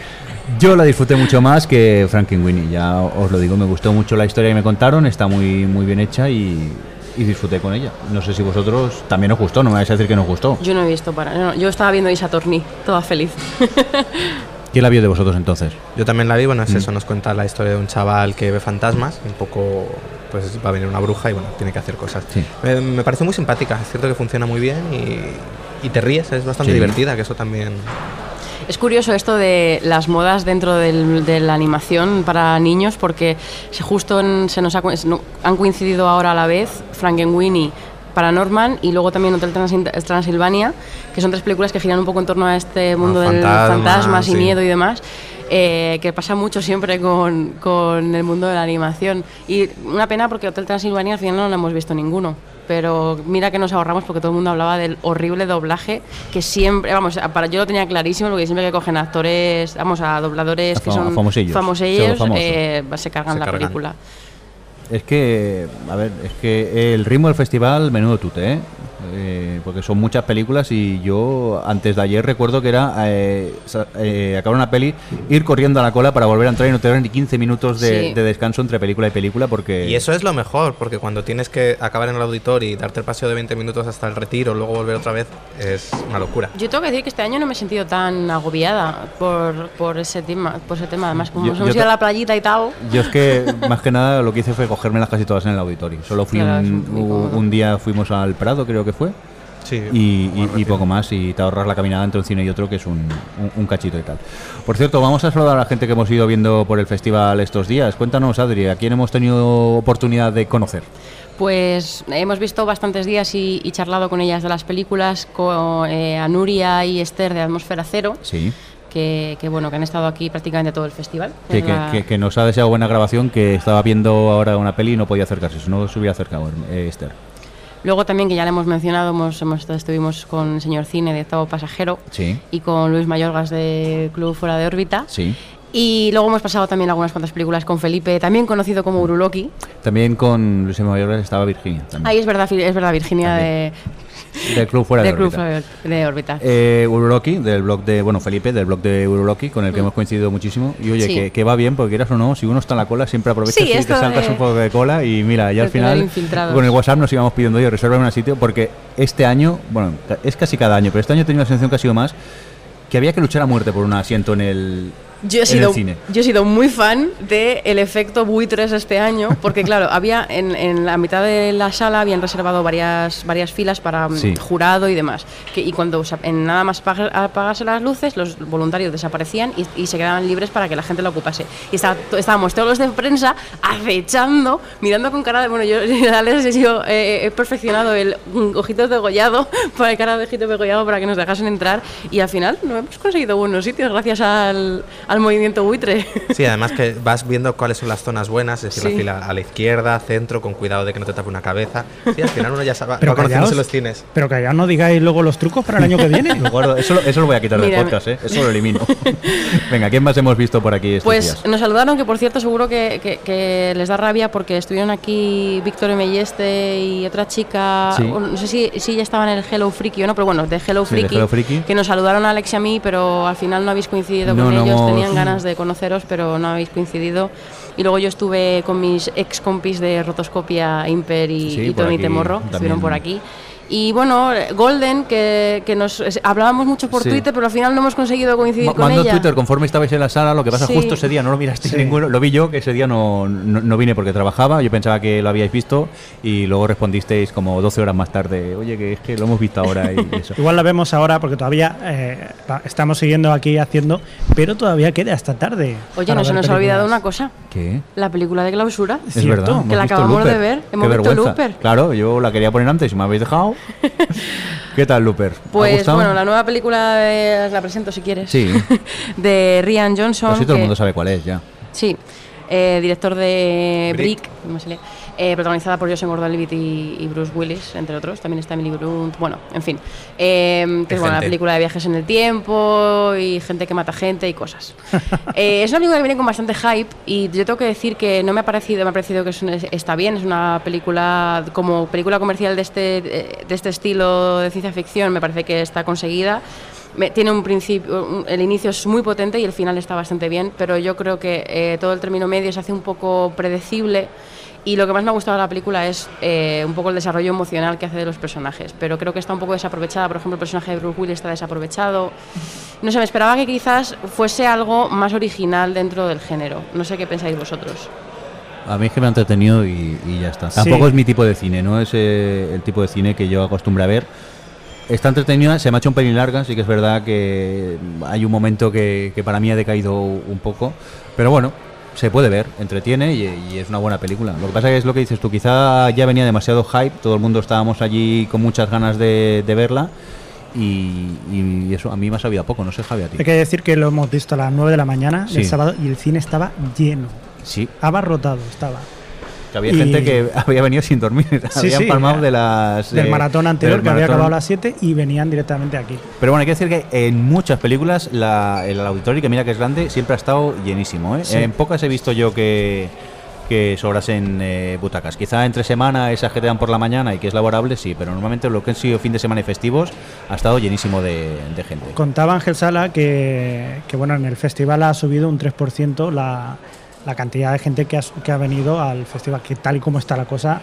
Yo la disfruté mucho más que Frankenweenie, ya os lo digo, me gustó mucho la historia que me contaron, está muy, muy bien hecha y, y disfruté con ella. No sé si vosotros también os gustó, no me vais a decir que no os gustó. yo no he visto para no, yo estaba viendo Isa Torni toda feliz (laughs) ¿Quién la vio de vosotros entonces? Yo también la vi, bueno, es Mm. eso, nos cuenta la historia de un chaval que ve fantasmas, un poco, pues va a venir una bruja y bueno, tiene que hacer cosas. Sí. Me, me pareció muy simpática, es cierto que funciona muy bien y, y te ríes, es bastante Sí. divertida, que eso también... Es curioso esto de las modas dentro del- de la animación para niños porque justo en- se nos ha han coincidido ahora a la vez Frankenweenie, Paranorman y luego también Hotel Transil- Transilvania, que son tres películas que giran un poco en torno a este mundo del fantasmas, fantasmas y sí. miedo y demás. eh, que pasa mucho siempre con, con el mundo de la animación. Y una pena porque Hotel Transilvania al final no lo hemos visto ninguno. Pero mira que nos ahorramos porque todo el mundo hablaba del horrible doblaje que siempre, vamos, para, yo lo tenía clarísimo porque siempre que cogen actores, vamos, a dobladores A que son famosillos, famosillos, eh, se cargan Se la cargan. película. Es que, a ver, es que el ritmo del festival, menudo tute, ¿eh? Eh, porque son muchas películas y yo antes de ayer recuerdo que era eh, eh, acabar una peli, ir corriendo a la cola para volver a entrar y no tener ni 15 minutos de, Sí. de descanso entre película y película porque... Y eso es lo mejor, porque cuando tienes que acabar en el auditorio y darte el paseo de 20 minutos hasta el retiro, luego volver otra vez, es una locura. Yo tengo que decir que este año no me he sentido tan agobiada por, por ese tema, por ese tema. Además, como Yo- nos yo hemos ido a la playita y tal, Yo es que más que nada lo que hice fue cogérmelas casi todas en el auditorio. Solo fui Claro, un, un día fuimos al Prado, creo que fue. Sí. y, y- y poco más y te ahorras la caminada entre un cine y otro que es un, un- un cachito y tal. Por cierto, vamos a saludar a la gente que hemos ido viendo por el festival estos días. Cuéntanos, Adri, ¿a quién hemos tenido oportunidad de conocer? Pues hemos visto bastantes días y, y charlado con ellas de las películas, con eh, a Nuria y Esther de Atmósfera Cero, Sí. Que, que, bueno que han estado aquí prácticamente todo el festival. Que, Es que- la- que- que nos ha deseado buena grabación, que estaba viendo ahora una peli y no podía acercarse, si no se hubiera acercado eh, Esther. Luego también, que ya le hemos mencionado, hemos, hemos- estuvimos con el señor Cine de Octavo Pasajero Sí, y con Luis Mayorgas de Club Fuera de órbita. sí. Y luego hemos pasado también algunas cuantas películas con Felipe, también conocido como Uruloki. También con Luis Mayor estaba Virginia. También. Ahí es verdad, es verdad Virginia de, Del club fuera de, de Club órbita. De órbita. Eh, Uruloki, del blog de, bueno, Felipe, del blog de Uruloki, con el que hemos coincidido muchísimo. Y oye, Mm. Sí. que, que va bien, porque quieras o no, si uno está en la cola, siempre aprovechas Sí, y te saltas de- un poco de cola. Y mira, ya al final, con el WhatsApp nos íbamos pidiendo, oye, reserva un sitio, porque este año, bueno, es casi cada año, pero este año he tenido la sensación que ha sido más, que había que luchar a muerte por un asiento en el, Yo he, sido, yo he sido muy fan del el efecto buitres este año, porque claro, había en, en la mitad de la sala habían reservado varias, varias filas para mm, Sí. jurado y demás. Que, y cuando en nada más apaga- apagarse las luces, los voluntarios desaparecían y, y se quedaban libres para que la gente lo ocupase. Y to- estábamos todos los de prensa acechando, mirando con cara de. Bueno, yo, (laughs) yo eh, he perfeccionado el mm, ojitos degollado (laughs) para el cara de ojito degollado para que nos dejasen entrar. Y al final no hemos conseguido buenos sitios gracias al, al movimiento buitre. Sí, además que vas viendo cuáles son las zonas buenas, es decir, Sí. la fila a la izquierda, centro, con cuidado de que no te tape una cabeza. Sí, al final uno ya sabe, (laughs) Pero va callaos. los cines. Pero que ya no digáis luego los trucos para el año que viene. (laughs) Lo guardo, eso, lo- eso lo voy a quitar del podcast, ¿eh? Eso lo (laughs) elimino. Venga, ¿quién más hemos visto por aquí estos Pues días? nos saludaron, que por cierto seguro que, que- que les da rabia porque estuvieron aquí Víctor Melleste y otra chica, Sí. no sé si, si ya estaban en el Hello Freaky o no, pero bueno, de Hello Sí, de Freaky, Hello Freaky. que nos saludaron a Alex y a mí, pero al final no habéis coincidido No, con no ellos, hemos- tenían ganas de conoceros, pero no habéis coincidido. Y luego yo estuve con mis ex compis de Rotoscopia, Imper y, Sí, y Tony aquí Temorro, también. estuvieron por aquí. Y bueno, Golden, que, que nos hablábamos mucho por Sí. Twitter, pero al final no hemos conseguido coincidir Ma- con Mando ella. Twitter conforme estabais en la sala, lo que pasa Sí. justo ese día no lo mirasteis Sí. ninguno, lo vi yo, que ese día no, no, no vine porque trabajaba, yo pensaba que lo habíais visto y luego respondisteis como 12 horas más tarde, oye, que es que lo hemos visto ahora y (laughs) eso. Igual la vemos ahora porque todavía eh, estamos siguiendo aquí haciendo, pero todavía queda hasta tarde. Oye, no se nos ha olvidado una cosa. ¿Qué? La película de clausura. Es Cierto, verdad, que la acabamos de Looper. ver, hemos Qué visto vergüenza. Looper. Claro, yo la quería poner antes y me habéis dejado. (laughs) ¿Qué tal, Looper? ¿Ha Pues bueno, la nueva película la presento si quieres. Sí. (laughs) de Rian Johnson. Casi todo el mundo sabe cuál es ya. Sí, eh, director de Brick. Eh, protagonizada por Joseph Gordon-Levitt y, y Bruce Willis, entre otros. También está Emily Blunt. Bueno, en fin. Eh, que es bueno, una película de viajes en el tiempo y gente que mata gente y cosas. (laughs) Eh, es una película que viene con bastante hype y yo tengo que decir que no me ha parecido, me ha parecido que es está bien. Es una película como película comercial de este, de este estilo de ciencia ficción. Me parece que está conseguida. Me- tiene un principio, un- el inicio es muy potente y el final está bastante bien, pero yo creo que eh, todo el término medio se hace un poco predecible y lo que más me ha gustado de la película es eh, un poco el desarrollo emocional que hace de los personajes, pero creo que está un poco desaprovechada, por ejemplo el personaje de Bruce Willis está desaprovechado, no sé, me esperaba que quizás fuese algo más original dentro del género, no sé qué pensáis vosotros. A mí es que me ha entretenido y, y ya está. Sí. Tampoco es mi tipo de cine, no es eh, el tipo de cine que yo acostumbro a ver. Está entretenida, se me ha hecho un pelín larga, sí que es verdad que hay un momento que, que para mí ha decaído un poco, pero bueno, se puede ver, entretiene y, y es una buena película. Lo que pasa es lo que dices tú, quizá ya venía demasiado hype, todo el mundo estábamos allí con muchas ganas de, de verla y, y eso a mí me ha sabido a poco, no sé Javi a ti. Hay que decir que lo hemos visto a las 9 de la mañana Sí. del sábado y el cine estaba lleno. Sí, Abarrotado estaba. Que había Y- gente que había venido sin dormir, (laughs) Sí, habían sí, palmado de las... Del eh, maratón anterior, del que había acabado a las 7 y venían directamente aquí. Pero bueno, hay que decir que en muchas películas la, el auditorio, que mira que es grande, siempre ha estado llenísimo. ¿eh? Sí. En pocas he visto yo que, que sobrasen eh, butacas. Quizá entre semana, esas que te dan por la mañana y que es laborable, sí, pero normalmente lo que han sido fin de semana y festivos ha estado llenísimo de, de gente. Contaba Ángel Sala que, que, bueno, en el festival ha subido un 3% la, la cantidad de gente que ha, que ha venido al festival, que tal y como está la cosa,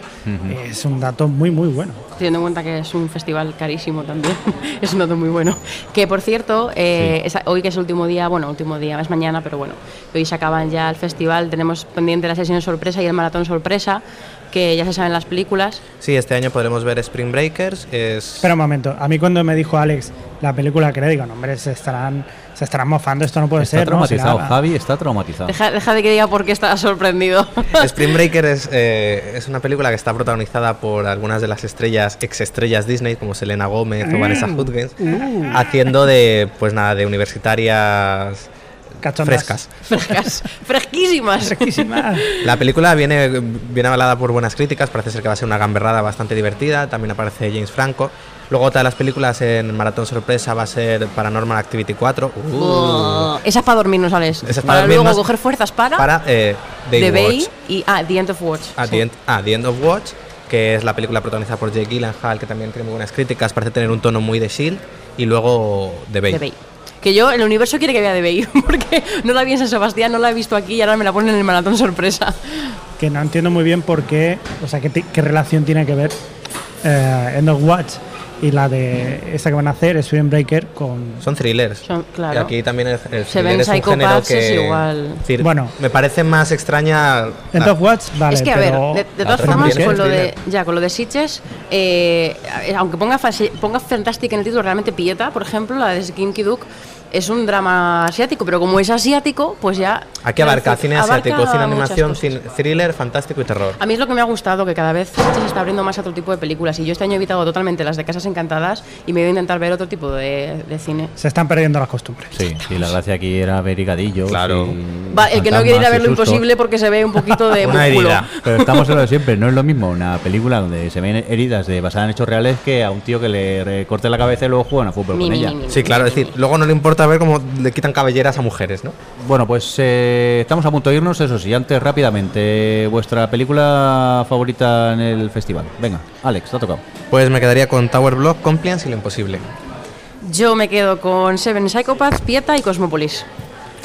es un dato muy, muy bueno. Teniendo en cuenta que es un festival carísimo también, (laughs) es un dato muy bueno. Que por cierto, eh, hoy que es el último día, bueno, último día, es mañana, pero bueno, hoy se acaban ya el festival, tenemos pendiente la sesión sorpresa y el maratón sorpresa, que ya se saben las películas. Sí, este año podremos ver Spring Breakers. Es... Espera un momento, a mí cuando me dijo Alex la película que le digo, no, hombre, se estarán, se estarán mofando, esto no puede Está ser. ¿no? traumatizado, Será- Javi está traumatizado. Deja, deja de que diga por qué estaba sorprendido. (laughs) Spring Breaker es, eh, es una película que está protagonizada por algunas de las estrellas, ex estrellas Disney, como Selena Gómez o Vanessa Hudgens, haciendo de, pues nada, de universitarias Cachondas. frescas. Frescas, fresquísimas. Fresquísima. La película viene, viene avalada por buenas críticas, parece ser que va a ser una gamberrada bastante divertida, también aparece James Franco. Luego otra de las películas en Maratón Sorpresa va a ser Paranormal Activity 4. Uh, Oh, esa es para dormirnos, Alex. Esa es para para luego coger fuerzas para, para eh, The Bay Watch. y ah, The End of Watch. At sí. the, end, ah, The End of Watch, que es la película protagonizada por Jake Gyllenhaal, que también tiene muy buenas críticas, parece tener un tono muy de Shield. Y luego The Bay. The Bay. Que yo, el universo quiere que vea The Bay, (laughs) porque no la vi en San Sebastián, no la he visto aquí y ahora me la ponen en el maratón sorpresa. que no entiendo muy bien por qué, o sea, qué, qué relación tiene que ver eh, End of Watch y la de esta que van a hacer, Spring Breaker, con... Son thrillers. Son- claro. Y aquí también el, el Se ven es un género que... es igual. es decir, Bueno. me parece más extraña... La- of Watch, vale, es que, a ver, de, todas formas, con es lo, de, ya, con lo de Sitges, eh, aunque ponga, ponga Fantastic en el título, realmente Pieta, por ejemplo, la de Skinky Duke, es un drama asiático, pero como es asiático, pues ya... Aquí abarca es decir, cine abarca asiático, cine animación, cine- thriller, fantástico y terror. A mí es lo que me ha gustado, que cada vez se está abriendo más a otro tipo de películas. Y yo este año he evitado totalmente las de Casas Encantadas y me voy a intentar ver otro tipo de, de cine. Se están perdiendo las costumbres. Sí, sí, la gracia aquí era ver higadillos. Claro. y Va, el que no quiere ir a y ver lo imposible porque se ve un poquito de (laughs) Una músculo. herida. Pero estamos en lo de siempre, no es lo mismo una película donde se ven heridas de basadas en hechos reales que a un tío que le recorte la cabeza y luego juegan a fútbol Mi, con mi, ella. mi, mi. Sí, claro, es decir, luego no le importa ver cómo le quitan cabelleras a mujeres, ¿no? Bueno, pues eh, estamos a punto de irnos, eso sí, antes rápidamente, vuestra película favorita en el festival. Venga, Alex, te ha tocado. Pues me quedaría con Tower Block, Compliance y Lo Imposible. Yo me quedo con Seven Psychopaths, Pieta y Cosmopolis.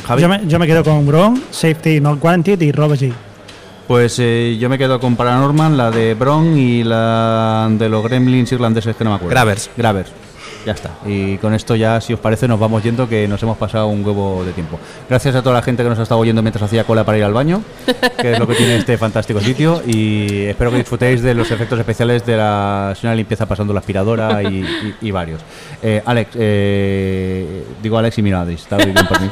Javi. Yo me, yo me quedo con Bron, Safety Not Guaranteed y Robert G. Pues eh, yo me quedo con Paranorman, la de Bron y la de los gremlins irlandeses que no me acuerdo. Gravers. Gravers. Ya está. Y con esto ya, si os parece, nos vamos yendo que nos hemos pasado un huevo de tiempo. Gracias a toda la gente que nos ha estado oyendo mientras hacía cola para ir al baño, que es lo que tiene este fantástico sitio. Y espero que disfrutéis de los efectos especiales de la señora limpieza pasando la aspiradora y, y- y varios. Eh, Alex, eh, digo Alex y mira, Adri, está muy bien por mí.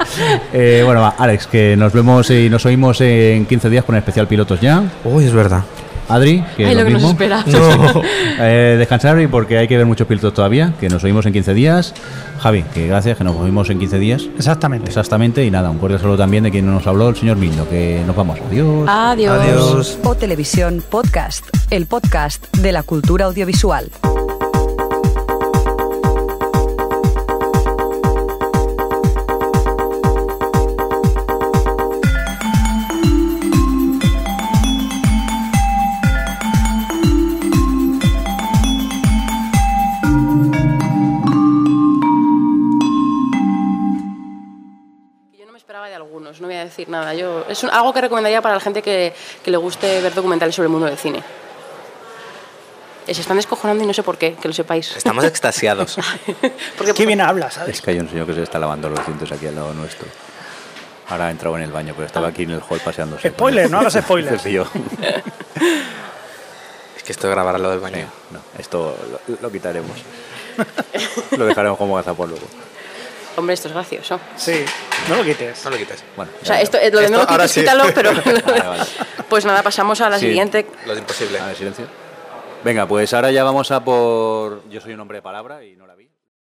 Eh, bueno, va, Alex, que nos vemos y nos oímos en 15 días con el especial pilotos ya. Uy, es verdad. Adri, que Ay, lo lo que nos mismo. espera. No. (laughs) Eh, descansar y porque hay que ver muchos pilotos todavía, que nos oímos en 15 días. Javi, que gracias, que nos oímos en 15 días. Exactamente. Exactamente, y nada, un cordial saludo también de quien nos habló, el señor Mindo, que nos vamos. Adiós. Adiós. Adiós. O Televisión Podcast, el podcast de la cultura audiovisual. Decir nada. Yo, es un- algo que recomendaría para la gente que, que le guste ver documentales sobre el mundo del cine. Se están descojonando y no sé por qué, que lo sepáis. Estamos extasiados. (laughs) Porque, Qué bien hablas, ¿sabes? Es que hay un señor que se está lavando los dientes aquí al lado nuestro. Ahora ha entrado en el baño, pero estaba aquí en el hall paseándose. Spoiler, no hagas (laughs) spoilers. (laughs) Es que esto de grabar lo del baño. No, esto lo, lo quitaremos. Lo dejaremos como gazapón luego. Hombre, esto es gracioso. Sí, no lo quites. No lo quites. Bueno, O sea, ya- esto, lo de Esto no lo ahora quites, sí. quítalo, pero... (laughs) (laughs) Vale, vale. Pues nada, pasamos a la Sí. siguiente. Lo de imposible. A ver, silencio. Venga, pues ahora ya vamos a por. Yo soy un hombre de palabra y no la.